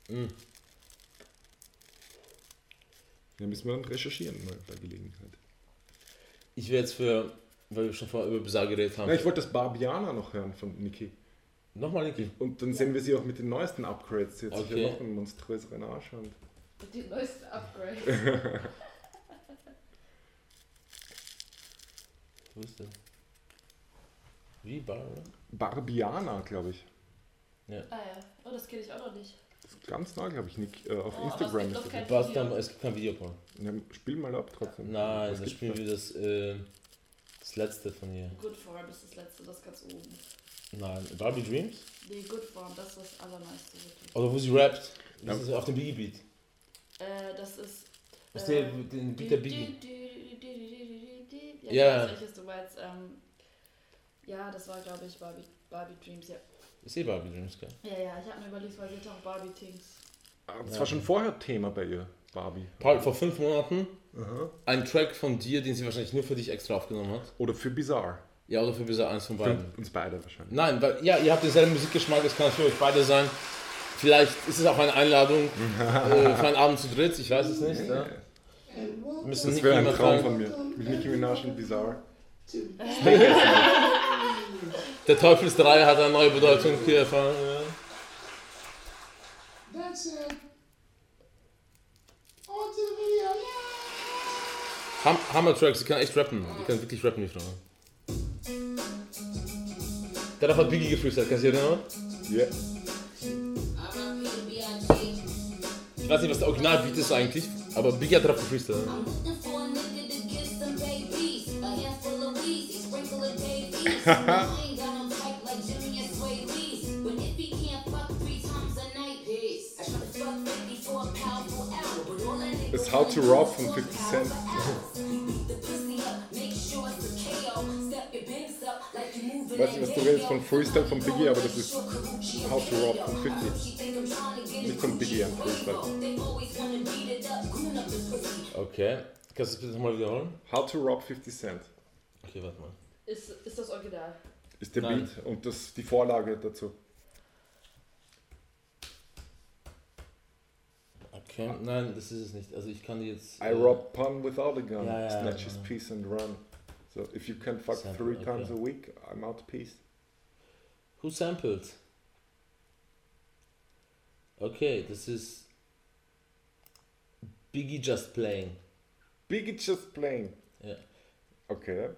Mm. Ja, müssen wir dann recherchieren mal bei Gelegenheit. Ich wäre jetzt für, weil wir schon vorher über Bizarre geredet haben. Ja, ich wollte das Barbiana noch hören von Nicki. Nochmal, Niki. Und dann sehen wir sie auch mit den neuesten Upgrades. Jetzt Okay. sicher noch einen monströseren Arsch. Und Die neuesten Upgrades. [LAUGHS] Wo ist der? Wie, Bar? Barbiana, glaube ich. ah ja. Oh, das kenne ich auch noch nicht. Das ist ganz neu, glaube ich, Nick. Äh, auf Oh, aber es Instagram gibt kein- dann, es gibt kein Video, Paul. Ja, spiel mal ab trotzdem. Nein, das spielen wir das, äh, das letzte von ihr. Good Form ist das letzte, das ganz oben. Nein, Barbie Dreams? Nee, Good Form, das ist das allerneueste wirklich. Oder wo sie rappt. Das Ja. ist auf dem Biggie Beat. Äh, das ist. Was äh, der, den Beat der Biggie. Ja, ich weiß, welches du meinst. Ähm, ja, das war, glaube ich, Barbie, Barbie Dreams, ja. Ist eh Barbie Dreams, gell? Ja, ja, ich habe mir überlegt, weil sie auch Barbie Things. Das war schon vorher Thema bei ihr, Barbie. Paul, vor fünf Monaten ein Track von dir, den sie wahrscheinlich nur für dich extra aufgenommen hat. Oder für Bizarre. Ja, oder für bisher eins von Für beiden. uns beide wahrscheinlich. Nein, weil ja, ihr habt denselben Musikgeschmack, es kann für euch beide sein. Vielleicht ist es auch eine Einladung [LAUGHS] äh, für einen Abend zu dritt, ich weiß es nicht. Ja. Müssen Das Nicki wäre ein Traum fragen. von mir. Mit Nicki Minaj und Bizarre. [LAUGHS] [LAUGHS] Der Teufelsdreier hat eine neue Bedeutung hier erfahren. Ja. That's it. On to the video, Ham Hammer-Tracks, die kann echt rappen. Die kann wirklich rappen, die Frau. Darauf hat Biggie gefreestylt, kannst du dich erinnern? Yeah. Ich weiß nicht, was der Originalbeat ist eigentlich, aber Biggie hat darauf gefreestylt. [LAUGHS] Das How to Rob von 50 Cent. Weiß nicht, was du redest von Freestyle von Biggie, aber das ist How to Rob von 50. Nicht von Biggie ein Freestyle. Okay. Kannst du das bitte nochmal wiederholen? How to Rob 50 Cent Okay, warte mal. Ist, ist das Original? ist der Nein. Beat und das die Vorlage dazu. Okay, nein, das ist es nicht. Also ich kann die jetzt... I äh, rob pun without a gun, Ja, ja, snatch ja. his piece and run. So if you can fuck Sample, three okay. times a week, I'm out piece. Who sampled? Okay, das ist... Biggie Just Playing. Biggie just playing. Ja. Okay.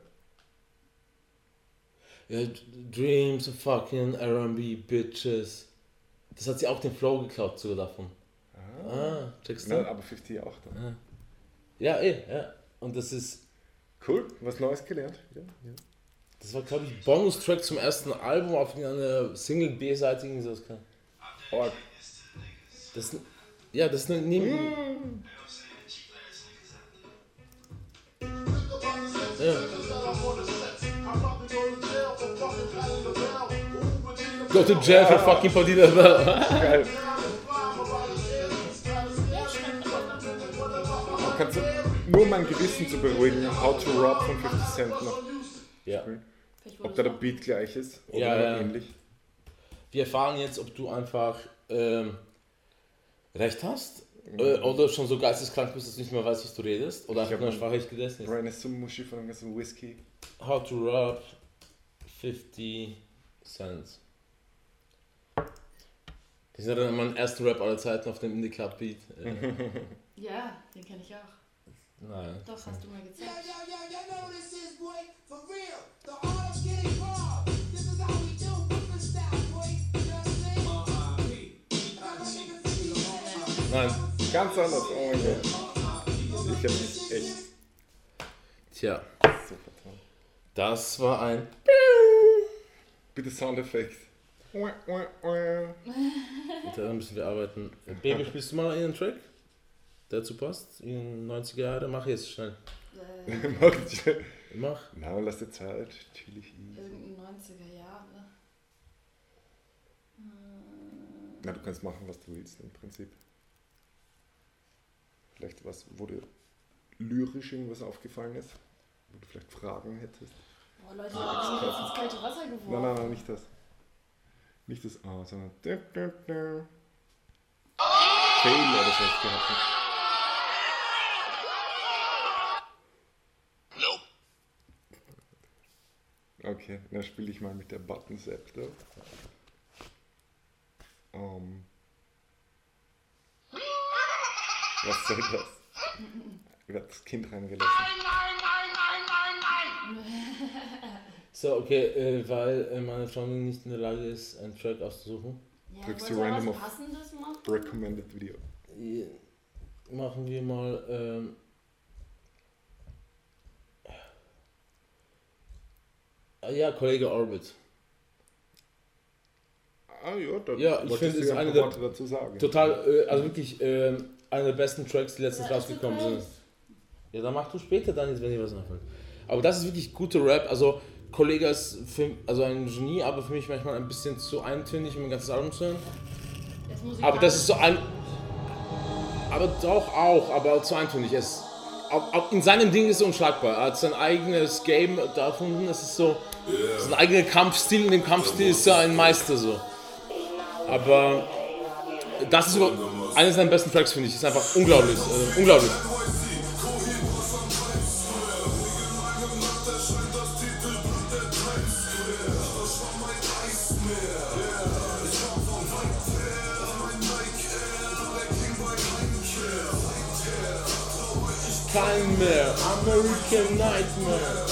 Ja, Dreams of fucking R&B Bitches. Das hat sie auch den Flow geklaut sogar davon. Ah, checkst du? Na, aber 50 auch dann. Ja, eh, ja. Und das ist, Cool, was Neues gelernt. Ja, ja. das war glaube ich Bonus-Track zum ersten Album auf einer Single B-seitigen so kann. Oh, Das, ja, das ist eine neben. Ja. Go to jail for fucking Padilla Bell. geil. Nur um mein Gewissen zu beruhigen, How to Rob von 50 Cent noch. Ja. Ob da der Beat gleich ist oder Ja, ja. ähnlich. Wir erfahren jetzt, ob du einfach ähm, recht hast äh, oder schon so geisteskrank bist, dass du nicht mehr weißt, was du redest oder einfach hab nur einen- schwach gegessen hast. Brian ist so muschi von dem ganzen Whisky. How to rob 50 Cent. Das ist ja dann mein erster Rap aller Zeiten auf dem Indie Club Beat. Äh, [LAUGHS] Ja, den kenne ich auch. Nein. Doch, hast du mal gezeigt. Nein. Ganz anders, oh mein Gott. Ich hab mich echt Tja, das war ein. Bitte Soundeffekt. Wah, wah, wah. Da müssen wir arbeiten. Baby, spielst du mal einen Track? Der dazu passt? In 90er Jahre? Mach jetzt schnell. Äh, [LAUGHS] Mach ich. Mach. Na, lass dir Zeit. Chillig. easy. irgendein 90er Jahre. Na, du kannst machen, was du willst im Prinzip. Vielleicht was, wo dir lyrisch irgendwas aufgefallen ist, wo du vielleicht Fragen hättest. Boah, Leute, ich hab mich jetzt ins kalte Wasser geworfen. Nein, nein, nein, nicht das. Nicht das A, sondern du. Fail oder so gehabt. Okay, dann spiele ich mal mit der Button Scepter. Ähm. Was soll das? Ich werde das Kind reingelassen. So, okay, äh, weil äh, meine Freundin nicht in der Lage ist, einen Track auszusuchen, Ja, Drückst du random auf- Passendes machen? Recommended Video. äh, machen wir mal. Ähm, ja, Kollege Orbit. Ah ja, da Ja, ich finde, es ist eine paar der- Worte dazu sagen. Total, äh, also wirklich ähm, einer der besten Tracks, die letztens Ja, rausgekommen sind. Ja, dann mach du später dann jetzt, wenn dir was einfällt. Aber das ist wirklich guter Rap. Also, Kollege ist für, also ein Genie, aber für mich manchmal ein bisschen zu eintönig, um ein ganzes Album zu hören. Aber das ist so ein. Aber doch auch, aber zu eintönig. Es, auch, auch in seinem Ding ist er unschlagbar. Er hat sein eigenes Game da erfunden. Es ist so sein eigener Kampfstil. In dem Kampfstil ist er ein Meister so. Aber das ist über, eines seiner besten Tracks, finde ich. Ist einfach unglaublich. Äh, unglaublich. Kein mehr. American Nightmare.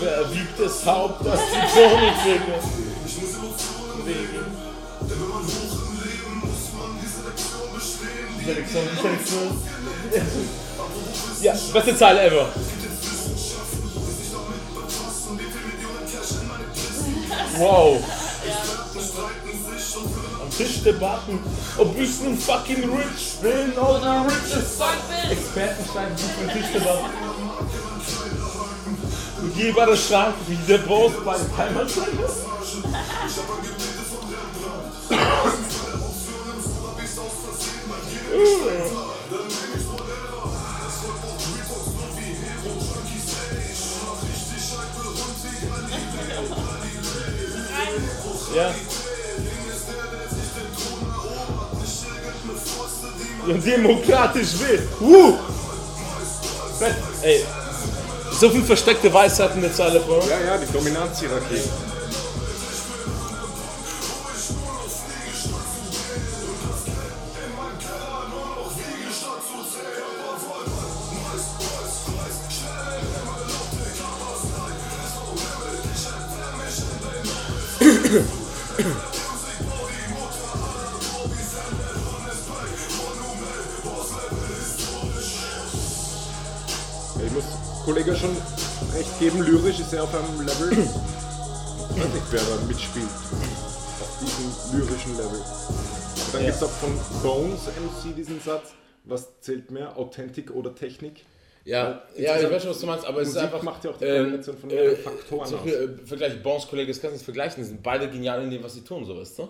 wiegt das Haupt, das die Tone singe? Selektion, Selektion. Ja, beste Zeile ever. Wow. Am Tisch Debatten, ob ich nun fucking rich bin oder richest Experten schreiben sich am Tisch Debatten. Und je bei der Schrank, wie der Boss bei den Heimatschrank. Ja. Ja, demokratisch will. Uh! Ey, so viel versteckte Weisheit in der Zeile, Bro. Ja, ja, die Dominanzhierarchie. Kollege schon recht geben, lyrisch ist er auf einem Level. Ich weiß nicht, wer da mitspielt. Auf diesem lyrischen Level. Aber dann Ja. gibt es auch von Bones MC diesen Satz, was zählt mehr, Authentik oder Technik? Ja, ja, ich weiß schon, was du meinst, aber es ist Musik einfach. macht ja auch die ähm, Kombination von äh, Faktoren zum aus. Beispiel, äh, Vergleich Bones Kollege, das kannst du nicht vergleichen, die sind beide genial in dem, was sie tun, so weißt du.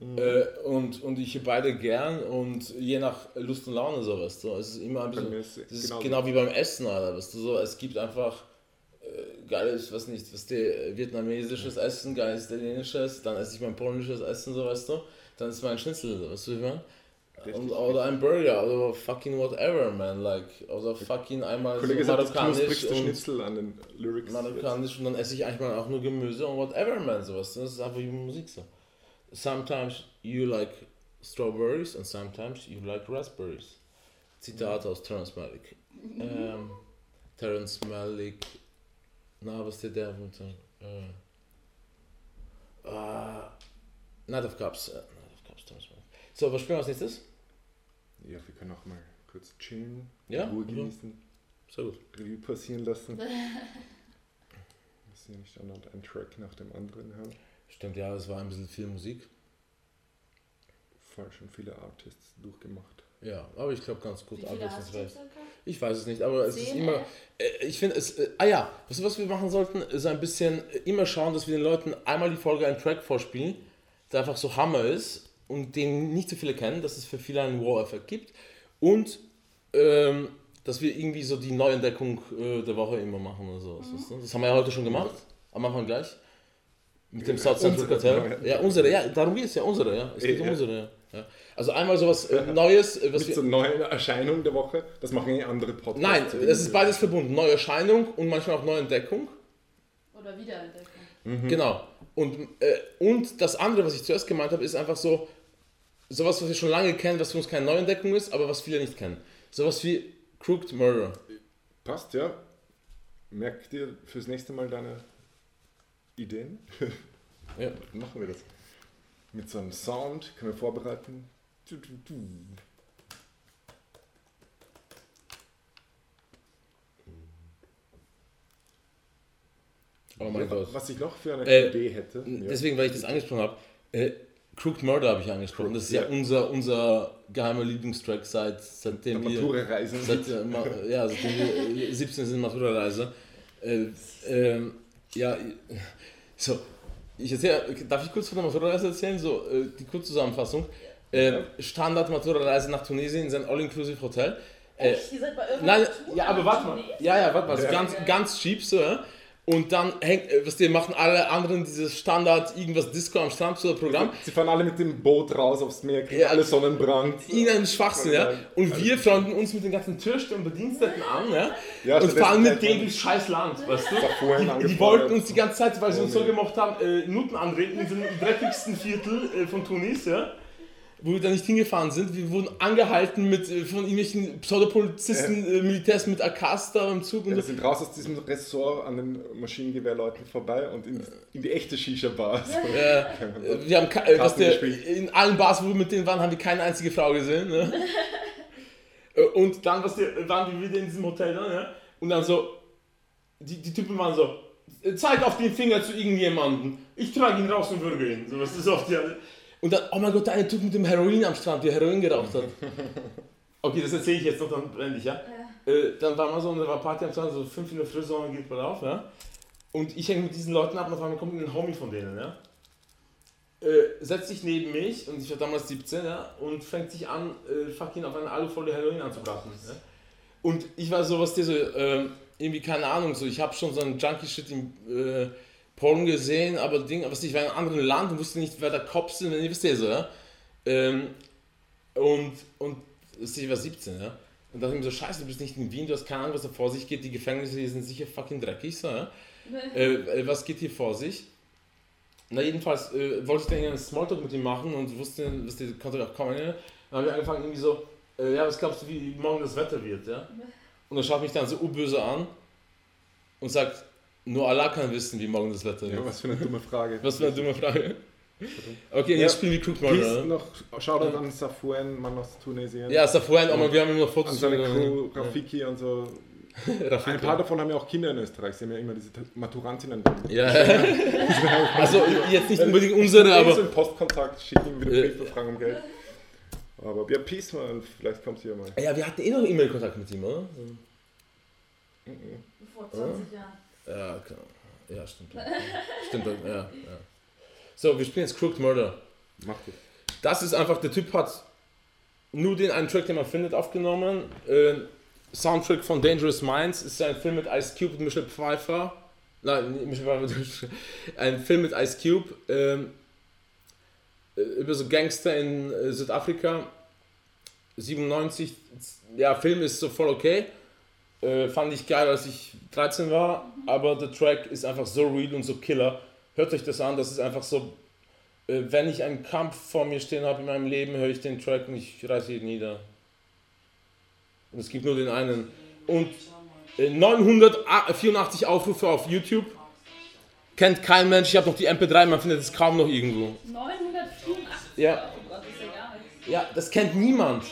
Mhm. Äh, und, und ich beide gern und je nach Lust und Laune, so weißt du. Es ist immer ein bisschen. es Das ist genauso. genau wie beim Essen, Alter, weißt du so. Es gibt einfach äh, geiles, was nicht, was der vietnamesisches Essen, geiles italienisches, dann esse ich mein polnisches Essen, so weißt du. Dann ist mein Schnitzel, so, weißt du, wie ich meine? Und, oder ein Burger oder fucking whatever, man, like, oder fucking einmal Kollege so marokkanisch und Schnitzel an den Lyrics. marokkanisch und dann esse ich eigentlich mal auch nur Gemüse und whatever, man, sowas. Das ist einfach wie Musik so. Sometimes you like strawberries and sometimes you like raspberries. Zitat aus Terrence Malick. Ähm, Terrence Malick. Na, was ist der der mit äh, äh, Night of Cups. Äh, Night of Cups, Malick. So, was spielen wir als nächstes? Ja, wir können auch mal kurz chillen, Ja, Ruhe genießen, Sehr gut. Revue passieren lassen. Wir [LAUGHS] müssen ja nicht andauernd einen Track nach dem anderen hören. Stimmt, ja, es war ein bisschen viel Musik. Voll schon viele Artists durchgemacht. Ja, aber ich glaube ganz gut abwechslungsreich. Ich weiß es nicht, aber es ist Zehn, immer. Äh, ich finde es. Äh, ah ja, weißt du, was wir machen sollten? Ist ein bisschen äh, immer schauen, dass wir den Leuten einmal die Folge einen Track vorspielen, der einfach so Hammer ist und den nicht so viele kennen, dass es für viele einen Wow-Effekt gibt. Und ähm, dass wir irgendwie so die Neuentdeckung äh, der Woche immer machen oder so. weißt du? Das haben wir ja heute schon gemacht. Am Anfang gleich. Mit dem South Central Unsere Cartel. Ja, unsere, ja, darum geht es ja, unsere, ja. Es geht um Ja. unsere, ja. ja. Also einmal sowas äh, Neues, äh, was Mit so neuen Erscheinungen der Woche, das machen eh andere Podcasts. Nein, das ist beides verbunden. Neuerscheinung und manchmal auch Neuentdeckung. Oder Wiederentdeckung. Mhm. Genau. Und, äh, und das andere, was ich zuerst gemeint habe, ist einfach so, sowas, was wir schon lange kennen, was für uns keine Neuentdeckung ist, aber was viele nicht kennen. Sowas wie Crooked Murder. Passt, ja. Merk dir fürs nächste Mal deine Ideen. [LAUGHS] Ja. Machen wir das. Mit so einem Sound können wir vorbereiten. Du, du, du. Oh mein ja, Gott. Was ich noch für eine äh, Idee hätte. Deswegen, weil ich das angesprochen habe. Äh, Crooked Murder habe ich angesprochen. Das ist ja, ja, unser, unser geheimer Lieblingstrack seit, seitdem wir. Matura-Reise. Seit, ja, seitdem wir [LAUGHS] 17 sind Matura-Reise. Äh, ähm, ja, so, ich erzähl, darf ich kurz von der Matura-Reise erzählen? So, äh, die Kurzzusammenfassung. Äh, Standard-Matura-Reise nach Tunesien in sein All-Inclusive-Hotel. Äh, Echt? Ihr seid bei irgendwas Nein, ja, aber warte mal. Ja, ja, warte mal. Ja. ganz, ganz cheap so, ja. Und dann hängt, äh, was die machen alle anderen dieses Standard irgendwas Disco am Strand so Programm. Sie fahren alle mit dem Boot raus aufs Meer, kriegen Ja. alle Sonnenbrand. Irgendein Schwachsinn, ja. Und wir freunden uns mit den ganzen Türstern und Bediensteten an, ja. Ja, und fahren mit denen durchs scheiß Land, weißt du? Die, die wollten uns die ganze Zeit, weil sie uns so nee. gemocht haben, äh, Nutten anreden in dem dreckigsten Viertel äh, von Tunis, ja. Wo wir da nicht hingefahren sind. Wir wurden angehalten mit, äh, von irgendwelchen Pseudopolizisten, äh, Militärs mit AKs da im Zug und Ja, wir so. sind raus aus diesem Ressort an den Maschinengewehrleuten vorbei und in, in die echte Shisha-Bar. So. Äh, wir haben äh, was der, in allen Bars, wo wir mit denen waren, haben wir keine einzige Frau gesehen. Ne? [LAUGHS] Äh, und dann was der, waren wir wieder in diesem Hotel dann, ja? Und dann so, die, die Typen waren so, äh, zeig auf den Finger zu irgendjemandem. Ich trage ihn raus und würge ihn. So, was ist auf die Und dann, oh mein Gott, der eine Typ mit dem Heroin am Strand, der Heroin geraucht hat. [LAUGHS] Okay, das erzähle ich jetzt noch, dann blende ich, ja. Äh, dann war mal so eine Party am Strand, so 5 in der Früh, Sonne geht mal auf, ja. Und ich hänge mit diesen Leuten ab und auf einmal kommt ein Homie von denen, ja. Äh, setzt sich neben mich, und ich war damals 17, ja, und fängt sich an, äh, fucking auf eine Alufolie Heroin anzubraten. Ja. Und ich war so, was dir so, äh, irgendwie keine Ahnung, so, ich habe schon so einen Junkie-Shit im äh, Porn gesehen, aber Ding, was ich war in einem anderen Land und wusste nicht, wer der Cops sind, wenn ihr wisst ihr so, ja. Ähm, und, und ich war 17, ja. Und dachte ich mir so, scheiße, du bist nicht in Wien, du hast keine Ahnung, was da vor sich geht, die Gefängnisse hier sind sicher fucking dreckig, so, ja. [LAUGHS] Äh, äh, was geht hier vor sich? Na, jedenfalls äh, wollte ich dann einen Smalltalk mit ihm machen und wusste, was die konnte auch kommen. Ne? Dann haben wir angefangen, irgendwie so, äh, ja, was glaubst du, wie morgen das Wetter wird, ja? [LAUGHS] Und er schaut mich dann so urböse an und sagt, nur Allah kann wissen, wie morgen das Wetter wird. Ja, was für eine dumme Frage. Was für eine dumme Frage. Okay, Ja. jetzt spielen wir Crook Peace Murder. noch, Shoutout an Safuen, Mann aus Tunesien. Ja, ist vorhin, aber wir haben immer An Fotos seine von Crew, Rafiki und so. [LAUGHS] Rafiki. Ein paar davon haben ja auch Kinder in Österreich. Sie haben ja immer diese Maturantinnen. Ja, [LAUGHS] also jetzt nicht unbedingt unsere, so aber in Postkontakt, schicken wieder Ja. Briefe, fragen um Geld. Aber ja, Peace, man. Vielleicht kommt sie ja mal. ja, wir hatten eh noch E-Mail-Kontakt mit ihm, oder? Vor 20 Jahren. Ja, klar. Ja, stimmt. stimmt, ja, ja. So, wir spielen jetzt Crooked Murder. Macht es. Das ist einfach, der Typ hat nur den einen Track, den man findet, aufgenommen. Äh, Soundtrack von Dangerous Minds ist ein Film mit Ice Cube und Michelle Pfeiffer. Nein, nicht Michelle Pfeiffer. [LAUGHS] Ein Film mit Ice Cube ähm, äh, über so Gangster in äh, Südafrika. 97. Ja, Film ist so voll okay. Äh, fand ich geil, als ich 13 war. Aber der Track ist einfach so real und so killer. Hört euch das an, das ist einfach so äh, wenn ich einen Kampf vor mir stehen habe in meinem Leben, höre ich den Track und ich reiße ihn nieder. Und es gibt nur den einen. Und äh, 984 Aufrufe auf YouTube. Kennt kein Mensch, ich habe noch die MP3, man findet es kaum noch irgendwo. 984. Ja. Oh. Ja, das kennt niemand.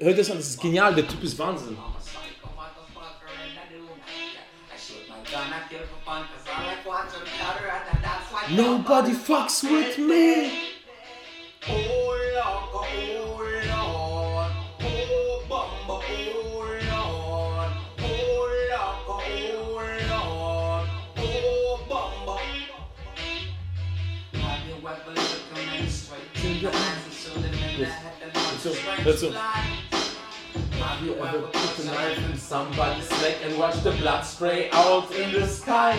Hört das an, das ist genial, der Typ ist Wahnsinn. Nobody fucks with me. Hört so. Have you ever put a knife in somebody's neck and watched the blood spray out in the sky?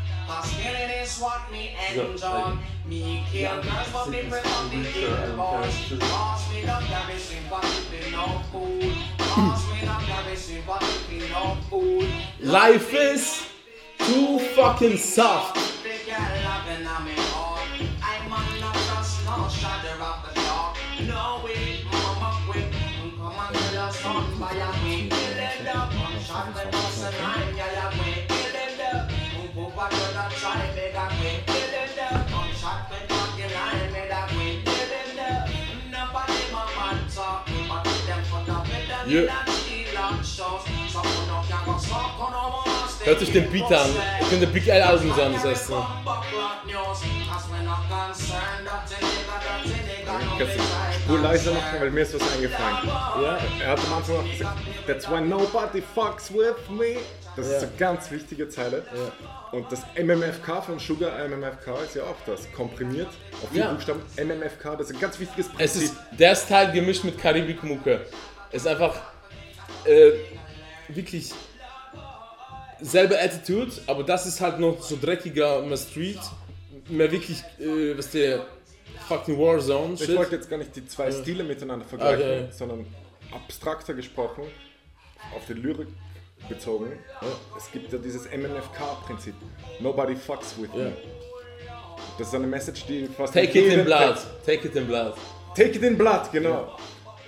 Cause killing is what me So, enjoy. Me kill girls but me bring up the ill boys. Cause me don't carry sympathy for no fool. Cause me don't carry sympathy for no fool. Life is too fucking soft. Big girl loving on me heart. I'm on not just no stay Hört euch den Beat an. Könnt der Big L Album sein, das erste. Kannst du die Spur leiser machen, weil mir ist was eingefallen. Ja. Er hat am Anfang noch gesagt, that's why nobody fucks with me. Das ist Ja. eine ganz wichtige Zeile. Und das MMFK von Sugar MMFK ist ja auch das. Komprimiert auf vier Ja. Buchstaben. MMFK, das ist ein ganz wichtiges Prinzip. Es ist der Style gemischt mit Karibik-Mucke. Es ist einfach äh, wirklich selbe Attitude, aber das ist halt noch so dreckiger, mehr Street, mehr wirklich, äh, was der fucking Warzone. Ich wollte jetzt gar nicht die zwei Ja. Stile miteinander vergleichen, Okay. sondern abstrakter gesprochen, auf die Lyrik bezogen. Es gibt ja dieses MMFK-Prinzip. Nobody fucks with Ja. me. Das ist eine Message, die fast Take it in blood. Take it in blood. Take it in blood, genau.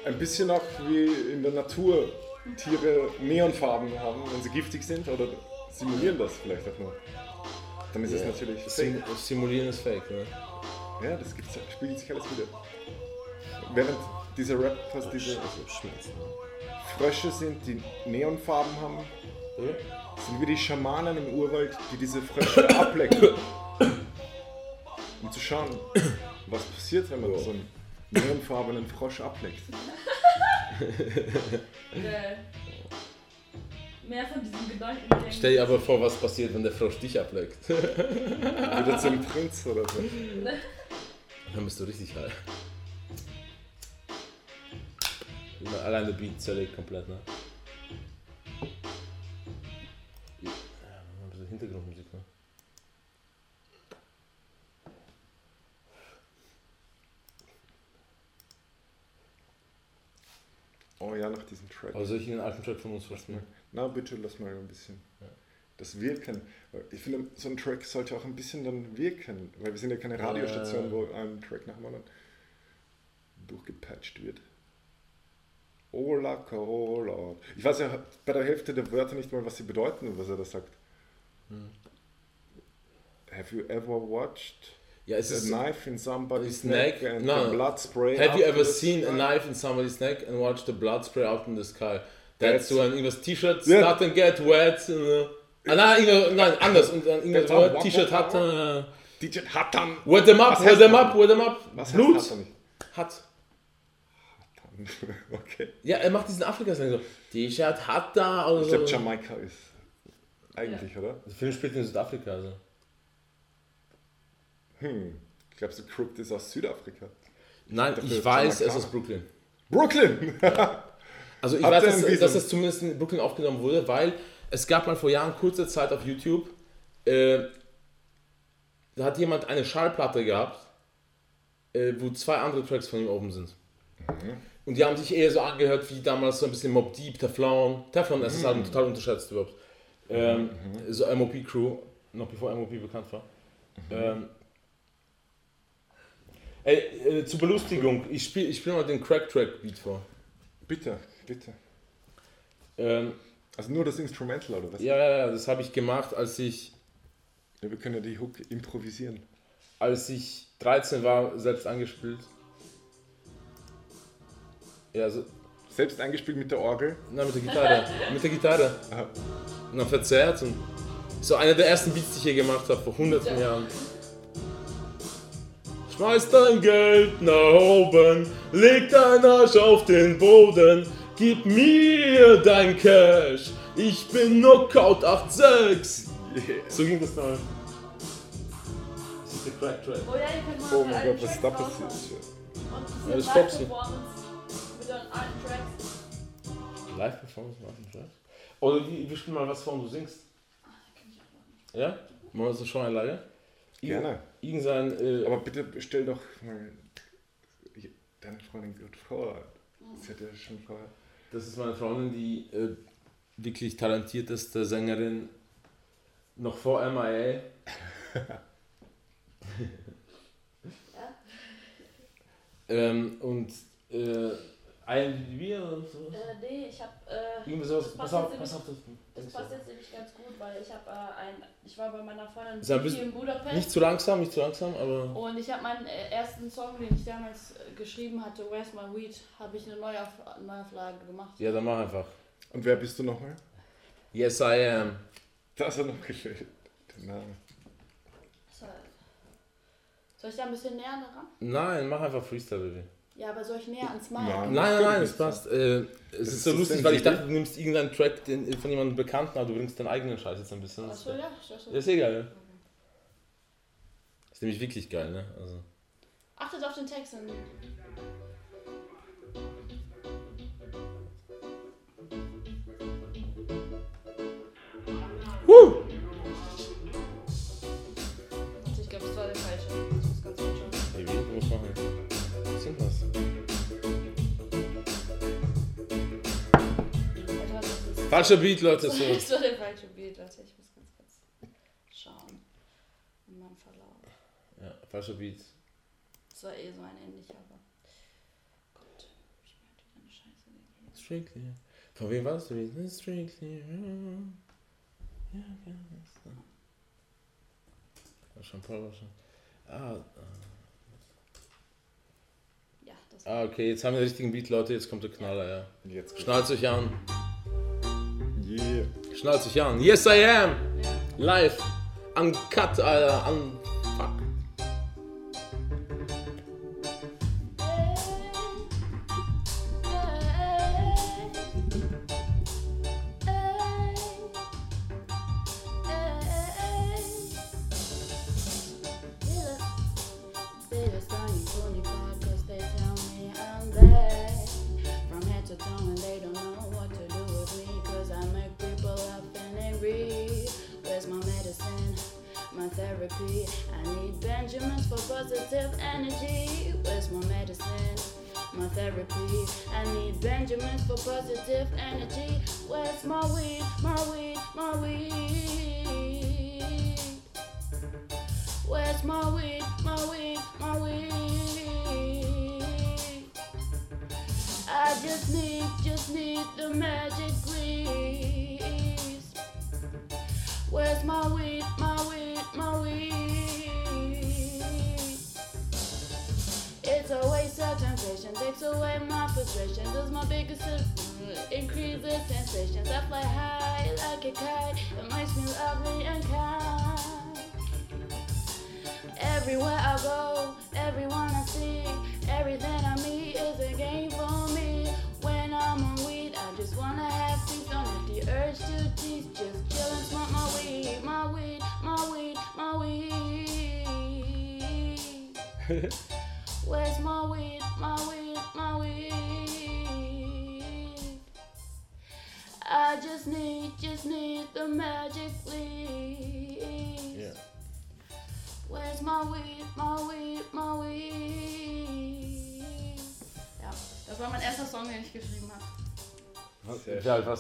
Ein bisschen auch wie in der Natur Tiere Neonfarben haben, wenn sie giftig sind oder simulieren das vielleicht auch nur. Dann ist es Ja. natürlich Sim fake. simulieren ist fake, ne? Ja, das gibt's, spiegelt sich alles wieder. Während dieser Rap fast diese Frösche sind, die Neonfarben haben, sind wie die Schamanen im Urwald, die diese Frösche ablecken. [COUGHS] Um zu schauen, was passiert, wenn man so einen neonfarbenen Frosch ableckt. [LAUGHS] Äh, Mehr von diesen Gedanken. Stell dir aber vor, was passiert, wenn der Frosch dich ableckt. [LAUGHS] Wieder zum Prinz oder so. Dann bist du richtig high. Allein der Beat zerlegt komplett, ne? Ja, ein bisschen Hintergrundmusik, ne? Oh ja, nach diesem Track. Aber soll ich Ihnen einen alten Track von uns vorspielen? Na bitte, lass mal ein bisschen. Das Wirken. Ich finde, so ein Track sollte auch ein bisschen dann wirken, weil wir sind ja keine Ja, Radiostation, ja, ja. wo ein Track nach dem anderen durchgepatcht wird. Ola Corolla. Ich weiß ja bei der Hälfte der Wörter nicht mal, was sie bedeuten, was er da sagt. Hm. Have you ever watched Ja, es a ist- knife in somebody's neck, neck. and No. the blood spray Have you ever seen a knife in somebody's neck and watched the blood spray out in the sky? That's, That's- so ein irgendwas T-Shirt, Ja. start and get wet. Uh, ah, nein, irgendwas- nein, anders. Und dann irgendwas Wort, all. T-Shirt hat. Uh, T-Shirt hat dann. Wet them up, wet heißt them up, wet them up. Was heißt Blut. hat nicht? Hat. [LAUGHS] Okay. Ja, er macht diesen Afrika-Slang so. T-Shirt hat da oder Ich glaube, Jamaika ist eigentlich, oder? Der Film spielt in Südafrika, also. Hm. Ich glaube, so Crooked ist aus Südafrika. Nein, dachte, ich weiß, es ist Brooklyn. Brooklyn! [LAUGHS] Also ich Habt weiß, dass, dass das zumindest in Brooklyn aufgenommen wurde, weil es gab mal vor Jahren kurze Zeit auf YouTube, äh, da hat jemand eine Schallplatte gehabt, äh, wo zwei andere Tracks von ihm oben sind. Mhm. Und die haben sich eher so angehört wie damals so ein bisschen Mob Deep, Teflon. Teflon, das ist Mhm. halt total unterschätzt überhaupt. Ähm, So MOP Crew, noch bevor MOP bekannt war. Mhm. Ähm, ey, äh, zur Belustigung, ich spiele ich spiel mal den Crack Track Beat vor. Bitte, bitte. Ähm, Also nur das Instrumental, oder was? Ja, ja, ja, das habe ich gemacht, als ich, Ja, wir können ja die Hook improvisieren. als ich 13 war, selbst angespielt. Ja, so, Selbst eingespielt mit der Orgel? na, mit der Gitarre. mit der Gitarre. Aha. Und dann verzerrt und so einer der ersten Beats, die ich hier gemacht habe, vor hunderten Jahren. Schmeiß dein Geld nach oben, leg dein Arsch auf den Boden, gib mir dein Cash, ich bin Knockout 86. So ging das dann. Das ist der Crack Track. Oh ja, ihr könnt mal Oh mein Gott, was ist da passiert? Ja, das ist Popsi. Live-Performance mit alten Tracks. Live-Performance machen, Track? Oder wir, spielen mal was vor und du singst. Ja? Machen wir so schon eine Leihe? Gerne. Irgendein. Äh, Aber bitte stell doch mal deine Freundin gut vor. Sie hat ja schon vorher. Das ist meine Freundin, die äh, wirklich talentierteste Sängerin noch vor MIA. [LAUGHS] ähm, und äh, IMDb oder so? Äh, nee, ich hab. Äh, Irgendwie sowas. das Pass passt auf, jetzt pass auf. nämlich- Das, Das passt jetzt nämlich ganz gut, weil ich habe äh, ein. Ich war bei meiner Freundin Ist ein Vicky bisschen- in Budapest. Nicht zu langsam, nicht zu langsam, aber. Und ich habe meinen äh, ersten Song, den ich damals äh, geschrieben hatte, Where's My Weed, habe ich eine Neuauf Neuauflage gemacht. Ja, dann mach einfach. Und wer bist du nochmal? Yes, I am. Das hat noch gefehlt. Der Name. So. Soll ich da ein bisschen näher ran? Nein, mach einfach Freestyle, Baby. Ja, aber soll ich näher ans Mic? Nein. Nein, nein, es passt. Äh, es ist ist so lustig, weil ich dachte, du nimmst irgendeinen Track den, von jemandem Bekannten, aber du bringst deinen eigenen Scheiß jetzt ein bisschen. Achso, ja, ist Ja, ist egal, ja. Ist nämlich wirklich geil, ne? Also. Achtet auf den Text. Und Woo! ich glaube, das war der falsche. Das ist ganz gut schon. Ey, wie? Du musst machen. Was. Alter, das Falscher Beat, Leute. So. [LAUGHS] Das war der falsche Bild, Leute. Ich muss ganz kurz schauen. In meinem Verlauf. Ja, falscher Beat. Das war eh so ein ähnlicher, aber. Gott, ich wieder eine Scheiße gegeben. Strictly. Von wem war das? Strictly. Ja, ja, das war. War schon Paul, war schon. Ah, Ja, das ah, okay, jetzt haben wir den richtigen Beat, Leute. Jetzt kommt der Knaller, ja. Jetzt. Schnallt euch an. Yeah. Schnallt euch an. Yes, I am. Live. Uncut, Alter. Un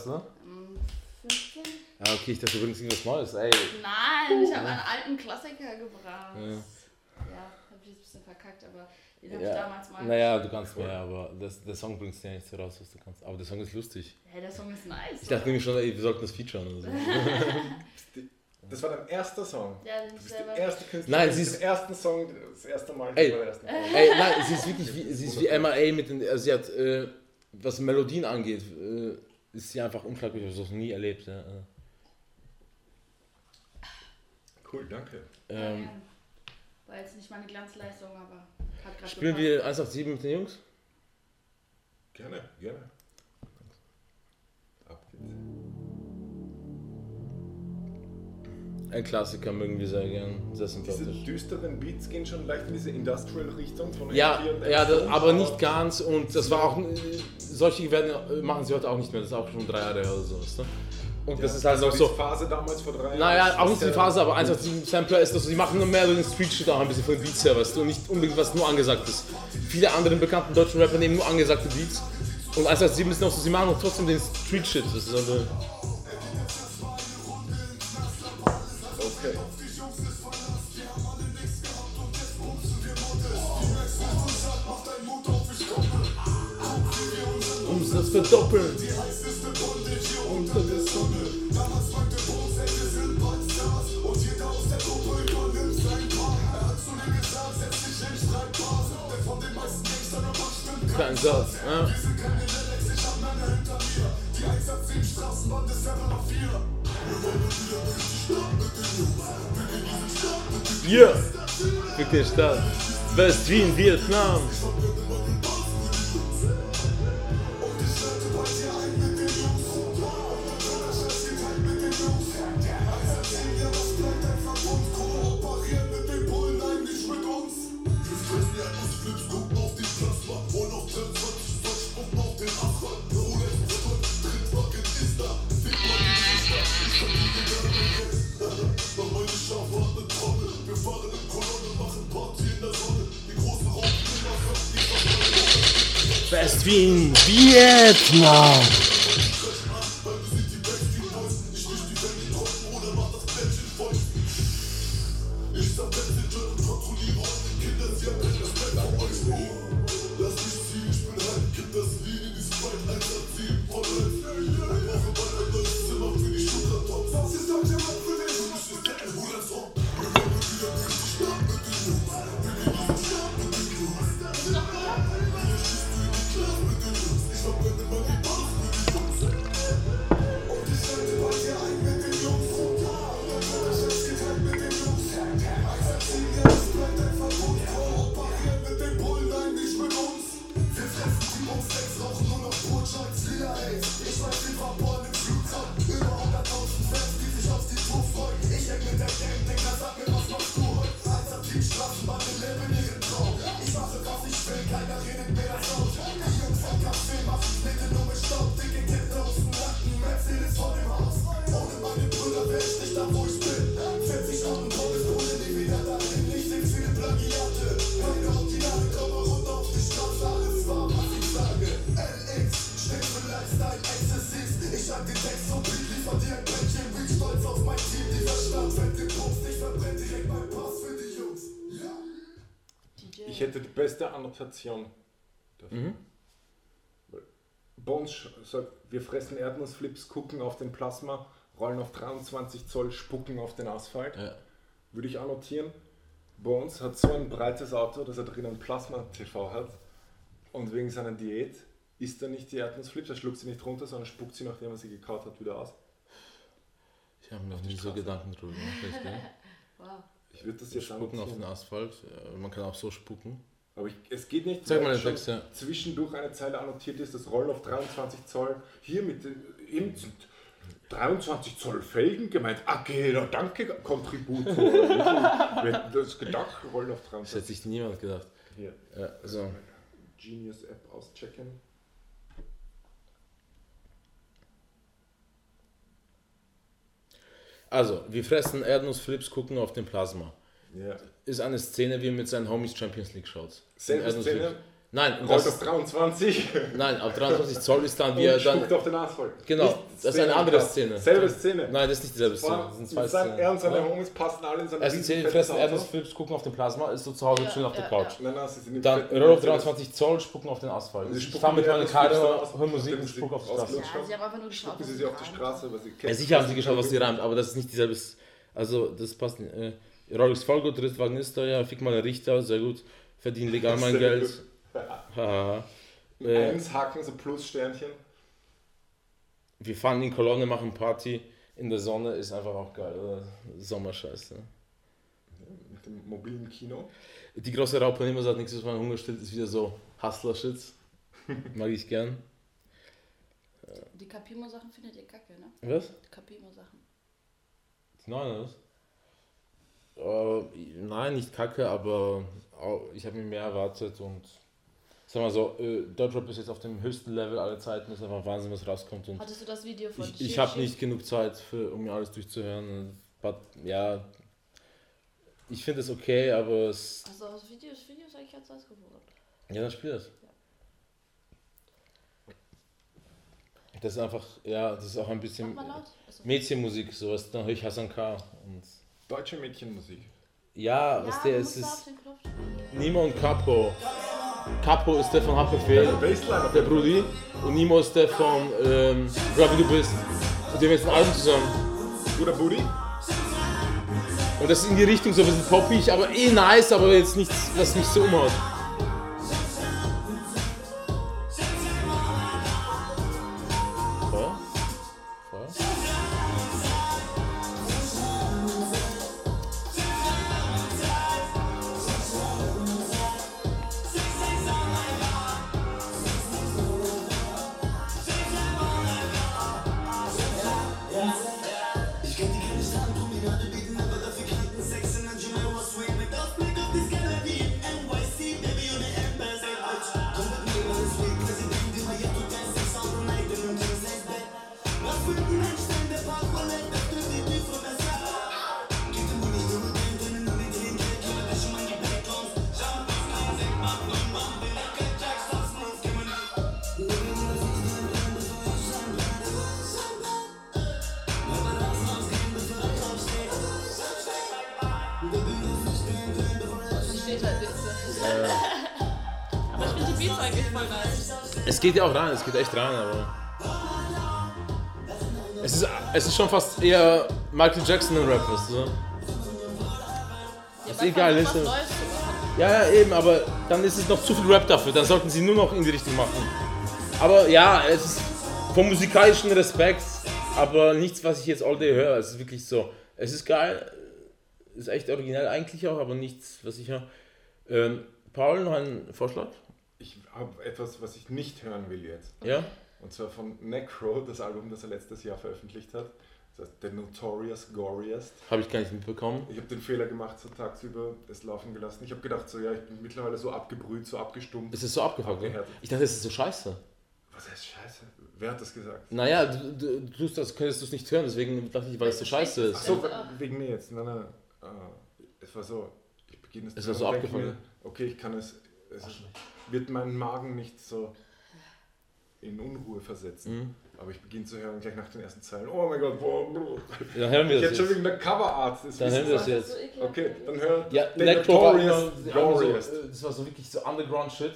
warst ne? Ähm, 15? Ah, okay, ich dachte übrigens irgendwas Neues. Ey. Nein, ich habe einen alten Klassiker gebracht. Ja. Ja, habe ich jetzt ein bisschen verkackt, aber den habe ich Ja. damals mal. Naja, du kannst mehr, aber das, der Song bringst du ja nicht so raus, was du kannst. Aber der Song ist lustig. Hey, der Song ist nice. Ich dachte nämlich schon, ey, wir sollten das featuren oder so. [LAUGHS] Das war dein erster Song. Ja, Du bist die selber. erste Künstlerin, Nein, sie ist- den ersten Song, das erste Mal Ey. ersten Folge. Ey, nein, sie ist wirklich wie, sie ist wie MIA mit den, also sie hat, äh, was Melodien angeht, äh, ist sie einfach unglaublich, ich habe das noch nie erlebt. Ja. Cool, danke. Ähm, War jetzt nicht meine Glanzleistung, aber hat gerade spielen wir 187 mit den Jungs? Gerne, gerne. Ab geht's. Ein Klassiker mögen wir sehr gern, sehr Diese düsteren Beats gehen schon leicht in diese Industrial-Richtung von Ja, und ja das, aber nicht ganz und das war auch, solche werden, machen sie heute auch nicht mehr, das ist auch schon drei Jahre her oder so. Weißt du? Und das Ja, ist halt war auch so, Phase damals vor drei Jahren. Naja, das auch nicht die Phase, aber 187 Sampler ist das, die machen nur mehr den Street Shit auch ein bisschen von den Beats her, weißt du, und nicht unbedingt was nur angesagt ist. Viele andere bekannten deutschen Rapper nehmen nur angesagte Beats und 187 ist noch so, sie machen noch trotzdem den Street Shit. Das ist also, verdoppeln. Unter der Sonne. Damals fragte welche sind Stars. Und jeder aus der Gruppe übernimmt sein Part. Er hat zu mir gesagt, setz dich hin, schreib Bars. Denn von den meisten Gangstern stimmt Kein Satz. Ja. Wir sind keine Relax, ich hab Männer hinter mir. Die 187 Straßenbahn noch vier. Wir wollen wieder durch die Stadt mit den Jungs. Wir gehen in die Stadt mit den Ja, fick den Stadt. West Wien, Vietnam. Verfolgung. West Annotation dafür. Bones sch- sagt, wir fressen Erdnussflips, gucken auf den Plasma, rollen auf 23 Zoll, spucken auf den Asphalt. Ja. Würde ich annotieren. Bones hat so ein breites Auto, dass er drinnen Plasma-TV hat. Und wegen seiner Diät isst er nicht die Erdnussflips, er schluckt sie nicht runter, sondern spuckt sie, nachdem er sie gekaut hat, wieder aus. Ich habe mir noch nie so Gedanken drüber gemacht. [LAUGHS] Wow. Ich würde das jetzt spucken auf den. Asphalt. Ja, man kann auch so spucken. Aber ich, es geht nicht, weil mal den Text, ja. zwischendurch eine Zeile annotiert ist, das Rollen auf 23 Zoll. Hier mit eben sind 23 Zoll Felgen gemeint. Ah, genau, danke, Kontributor. [LAUGHS] Wer hätte das gedacht? Rollen auf Das 23 hätte sich niemand gedacht. Hier, Ja, so. Genius App auschecken. Also, wir fressen Erdnussflips, gucken auf den Plasma. Ja. Ist eine Szene, wie er mit seinen Homies Champions League schaut. Selbe Erdnussflips. Szene, Nein, und das, auf [LAUGHS] 23 nein, auf 23 Zoll ist dann, [LAUGHS] wie er dann. spuckt auf den Asphalt. Genau, Nicht das ist Szene eine andere. Szene. Selbe Szene. Nein, das ist nicht dieselbe Szene. Das sind zwei Szenen. Er und seine Ja. Homies passen alle in seinem Erste Szene, fressen Auto. Erdnussflips, gucken auf den Plasma, ist so zu Hause Ja, schön auf der ja, Couch. Nein, nein, sie sind im Dann Roll auf Mercedes. 23 Zoll, spucken auf den Asphalt. Sie Ich spucken fahre mit meiner Karre, höre Musik und sie spuck auf die Straße. Ja, sie haben einfach nur geschaut, Spucken was sie sie sie auf die. Straße, weil sie Ja, sicher haben sie geschaut, was die reimt, aber das ist nicht dieselbe. Also, das passt nicht. Rolex Vollgut, Drittwagen ist da, ja, fick mal der Richter, sehr gut. Verdiene legal mein Geld. Haha. Äh, Eins Haken, so Plus-Sternchen. wir fahren in Kolonne, machen Party in der Sonne, ist einfach auch geil, oder? Sommerscheiße. Mit dem mobilen Kino. Die große Raupe immer sagt nichts, was man Hunger stillt, ist wieder so Hustler-Shit. [LAUGHS] Mag ich gern. Die Capimo-Sachen findet ihr kacke, ne? Was? Die Capimo-Sachen. Nein, was? Äh, nein, nicht kacke, aber ich habe mir mehr erwartet und sag mal so, äh, Deutschrap ist jetzt auf dem höchsten Level aller Zeiten, ist einfach Wahnsinn, was rauskommt und Hattest du das Video von ich, ich habe nicht genug Zeit, für, um mir alles durchzuhören. But, ja, ich finde es okay, aber es. Also das Video, das Video ist eigentlich ganz ausgeworden. Ja, dann spiel das. Das ist einfach, ja, das ist auch ein bisschen. Also, Mädchenmusik, sowas. Dann höre ich Hassan K. Und Deutsche Mädchenmusik. ja, ja, was der ist, ist. Nimo und Capo. Capo ist der von Haftbefehl, der Fall. Brudi. Und Nimo ist der von ähm, Rap wie du bist. Und die haben jetzt ein Album zusammen. Guter Booty. Und das ist in die Richtung so ein bisschen poppig, aber eh nice, aber jetzt nichts, was mich so umhaut. Es geht ja auch rein, es geht echt rein, aber. Es ist, es ist schon fast eher Michael Jackson in Rap, weißt du? Ja, ist man egal, ist was ja- Neues. Ja, ja, eben, aber dann ist es noch zu viel Rap dafür. Dann sollten sie nur noch in die Richtung machen. Aber ja, es ist vom musikalischen Respekt, aber nichts, was ich jetzt all day höre. Es ist wirklich so. Es ist geil, ist echt originell eigentlich auch, aber nichts, was ich höre. Ähm, Paul, noch ein Vorschlag? Ich habe etwas, was ich nicht hören will jetzt. Ja? Und zwar von Necro, das Album, das er letztes Jahr veröffentlicht hat. Das heißt The Notorious Goriest. Habe ich gar nicht mitbekommen. Ich habe den Fehler gemacht, so tagsüber es laufen gelassen. Ich habe gedacht, so ja, ich bin mittlerweile so abgebrüht, so abgestumpft. Es ist so abgefuckt, ne? Ich dachte, es ist so scheiße. Was heißt Scheiße? Wer hat das gesagt? Naja, du, du, du tust das, könntest du es nicht hören, deswegen dachte ich, weil es so scheiße Ach ist. so, wegen mir jetzt. Nein, nein. Ah, es war so, ich beginne es Es zu war so abgefuckt. Okay, ich kann es, es wird meinen Magen nicht so in Unruhe versetzen. Mhm. Aber ich beginne zu hören gleich nach den ersten Zeilen. Oh mein Gott, boah, boah. Dann hören wir ich das hätte schon jetzt. wegen der Coverart. Das Dann hören wir das jetzt. Okay, dann hören Ja, Necro war immer, Notorious so, Glorious. äh, das war so wirklich so Underground-Shit.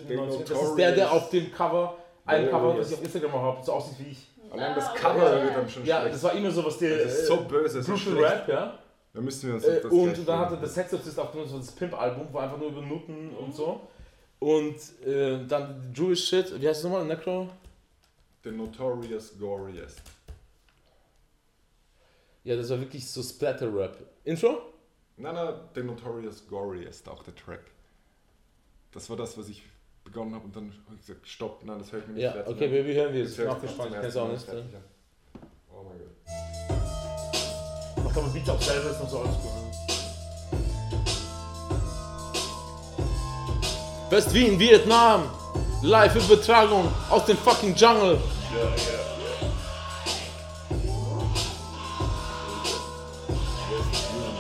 Das ist der, der auf dem Cover, ein Cover, das ich auf Instagram auch habe, so aussieht wie ich. Allein das. Cover wird dann schon Ja, schlecht. das war immer so, was der Das ist so böse, so Brutal. Rap, ja. Da müssen wir uns Äh, das gleich und dann hatte der Sexorcist auch so das Pimp-Album, wo einfach nur über Nutten und so. Und äh, dann Jewish Shit, wie heißt es nochmal? Necro? The Notorious Goriest. Ja, das war wirklich so Splatter-Rap. Intro? Nein, nein, The Notorious Goriest, auch der Track. Das war das, was ich begonnen habe und dann habe ich gesagt, stopp, nein, das höre ich mir nicht Ja, fertig okay, wir hören wir Jetzt es. Ich bin es gespannt, ich kenn's auch ersten Mal nicht. Oh mein Gott. Macht aber Beats auch selber, ist noch so oldschool. West Wien, Vietnam. Live-Übertragung aus dem fucking Jungle.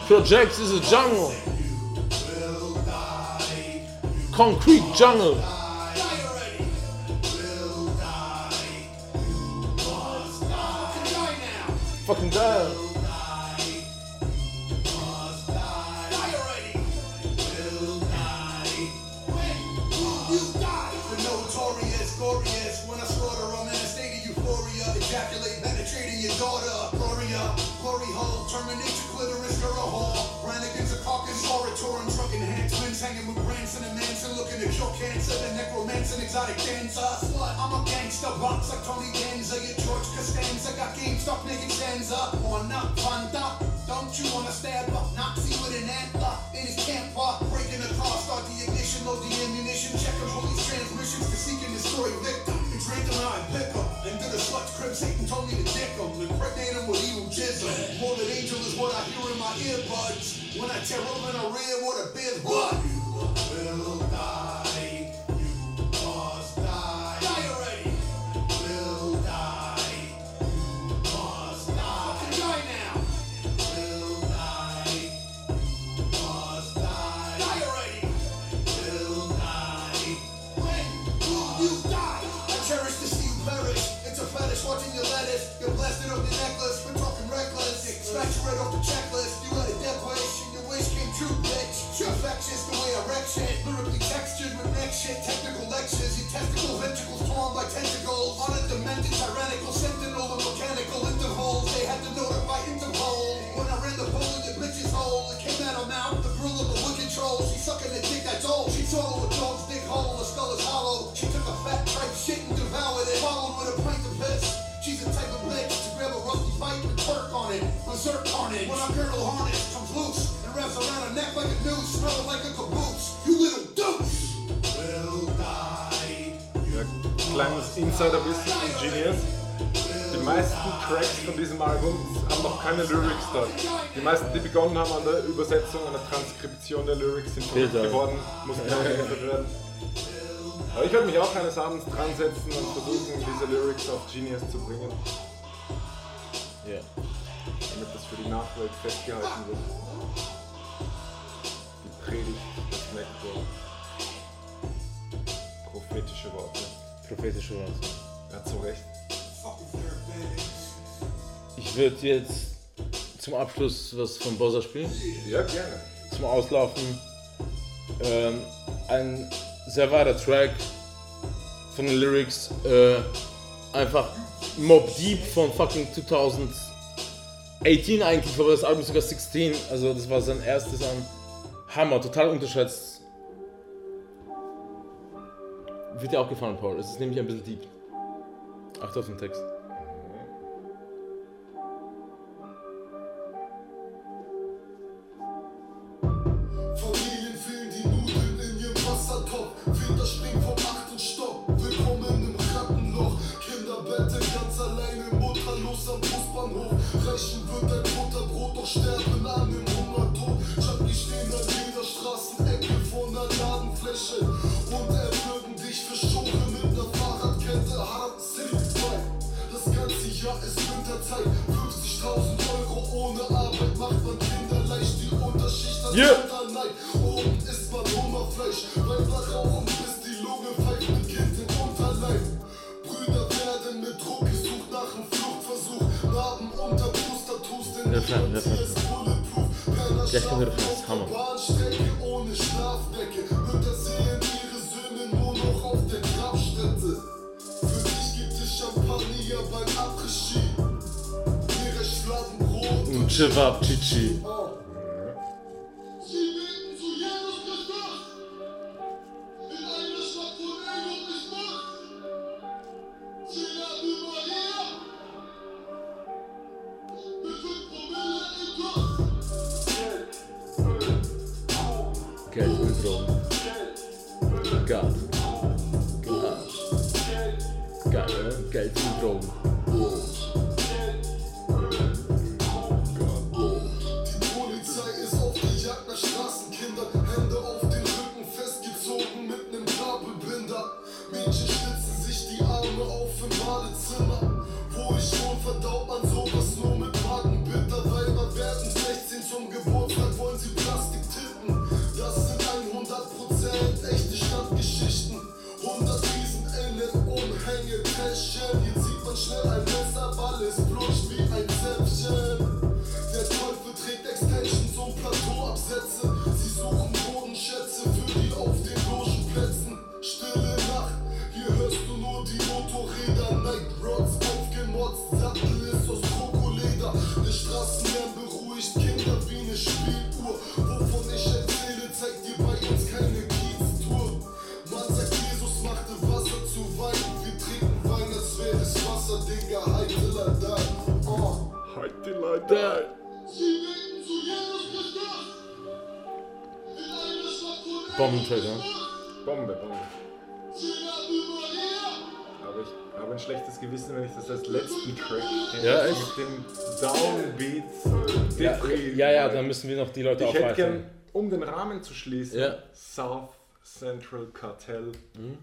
Projects is a jungle. Concrete jungle. Fucking geil. Penetrating your daughter. Gloria, glory hole, terminate your clitoris, a whore. Ran against a carcass, orator, and drunk enhancements. Hanging with Branson and Manson, looking to cure cancer. The necromancer, exotic dancer. Slut, I'm a gangster, box like Tony Danza. Your George Costanza got game stop making stanza. On up, fund up. Don't you wanna stab up? Nazi with an antler in his camper. Breaking the car, start the ignition, load the ammunition. Checking police transmissions to seek and destroy victim. Drink him and pick him. And to the slut's crib, Satan told me to dick him. Impregnate him with evil jism. Morbid angel is what I hear in my earbuds. When I tear over in a rear, what a biz blood. You will die. Technical lexes, the testicle ventricles torn by tentacles. On a demented, tyrannical, sentinel, and mechanical intervals. They had to notify Interpol. When I ran the pole in the bitch's hole, it came out her mouth, the grill of a wicked troll. She sucking the dick that's old. She swallowed a dog's dick hole, the skull is hollow. She took a fat tripe shit and devoured it, followed with a pint of piss. She's the type of bitch to grab a rusty pipe and twerk on it. Berserk carnage. When our girdle harness comes loose and wraps around her neck like a noose, smelling like a caboose. Kleines Insiderwissen von Genius. Die meisten Tracks von diesem Album haben noch keine Lyrics da. Die meisten, die begonnen haben an der Übersetzung, an der Transkription der Lyrics, sind verrückt geworden, mussten nachgeändert werden. Aber ich werde mich auch eines Abends dran setzen und versuchen, diese Lyrics auf Genius zu bringen, Ja. damit das für die Nachwelt festgehalten wird. Die Predigt des Necro. Prophetische Worte. Prophetische Worte. Ja, zu Recht. Ich würde jetzt zum Abschluss was von Bossa spielen. Ja, gerne. Zum Auslaufen. Ähm, ein sehr weiter Track von den Lyrics. Äh, einfach Mob Deep von fucking 2018 eigentlich, aber das Album sogar 16. Also das war sein erstes an Hammer, total unterschätzt. Wird dir auch gefallen, Paul. Es ist nämlich ein bisschen deep. Achte auf den Text. Ist Winterzeit. 50.000 Euro ohne Arbeit macht man Kinder leicht die Unterschicht an Yeah. Unterneid. Oben isst man Hummerfleisch, weiter rauchen bis die Lunge pfeift mit Kind im Unterleib. Brüder werden mit Druck gesucht nach einem Fluchtversuch. Narben unter Brust-Tattoos, denn Refrain, Refrain. ist bulletproof. Penner schlafen das ist auf der Bahnstrecke ohne Schlafdecke. Mütter sehen Żywa ptici. Geld, Geld, Geld, Geld, Geld, Bombentrack, ja? Bombe, Bombe. Aber ich habe ein schlechtes Gewissen, wenn ich das als letzten Track Ja, echt? mit dem Downbeat Ja, ja, ja, dann müssen wir noch die Leute Ich hätte aufweisen. gern, um den Rahmen zu schließen, Ja. South Central Cartel, Mhm.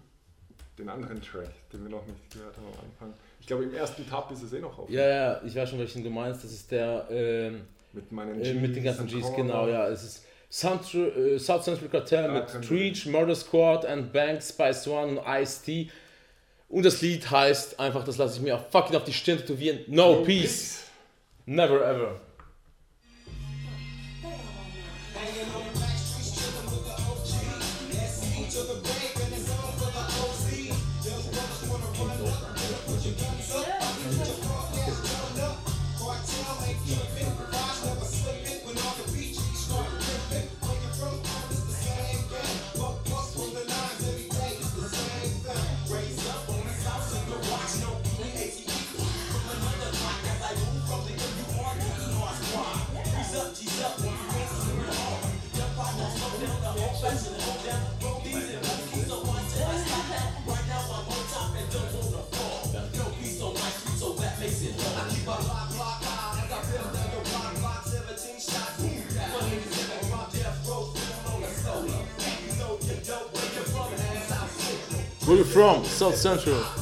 den anderen Track, den wir noch nicht gehört haben am Anfang. Ich glaube, im ersten Tab ist es eh noch auf. Ja, ja, ich weiß schon, welchen du meinst. Das ist der ähm, Mit meinen äh, mit den Gs ganzen Gs, genau, ja. Es ist Central, äh, South Central Cartel Ah, mit Treach, Murder Squad and Bank, Spice One und Ice-T. Und das Lied heißt einfach, das lasse ich mir auch fucking auf die Stirn tätowieren. No, peace. Never ever. Where you from? South Central.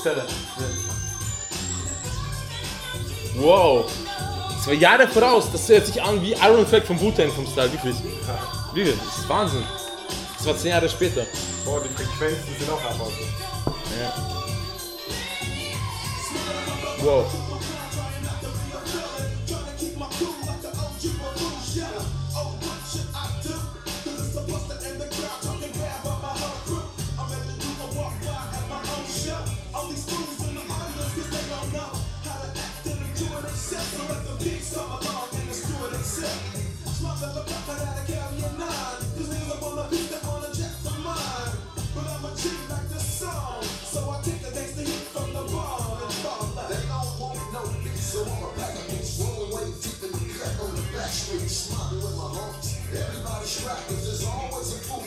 Stelle. Wow. Zwei Jahre voraus. Das hört sich an wie Iron Flag vom Wu-Tang vom Style. Wirklich. Wirklich. Das ist Wahnsinn. Das war zehn Jahre später. Boah, die Frequenzen sind auch abgebaut. Ja. Wow.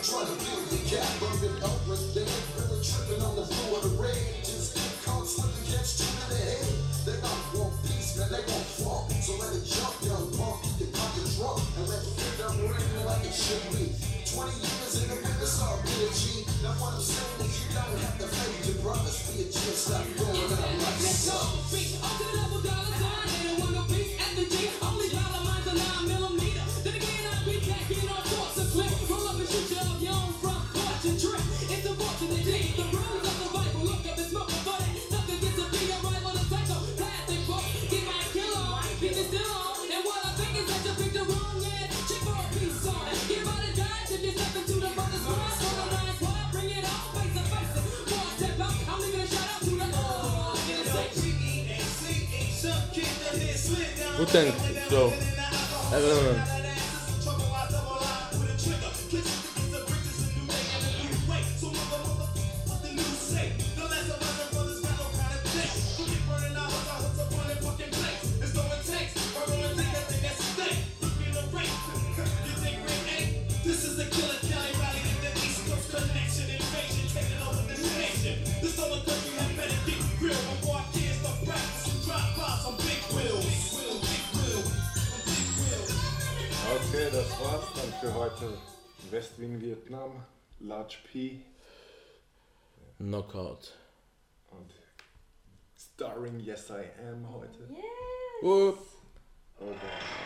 Wu-Tang Large P Knockout. und Starring Yes I Am heute. Whoop. Okay.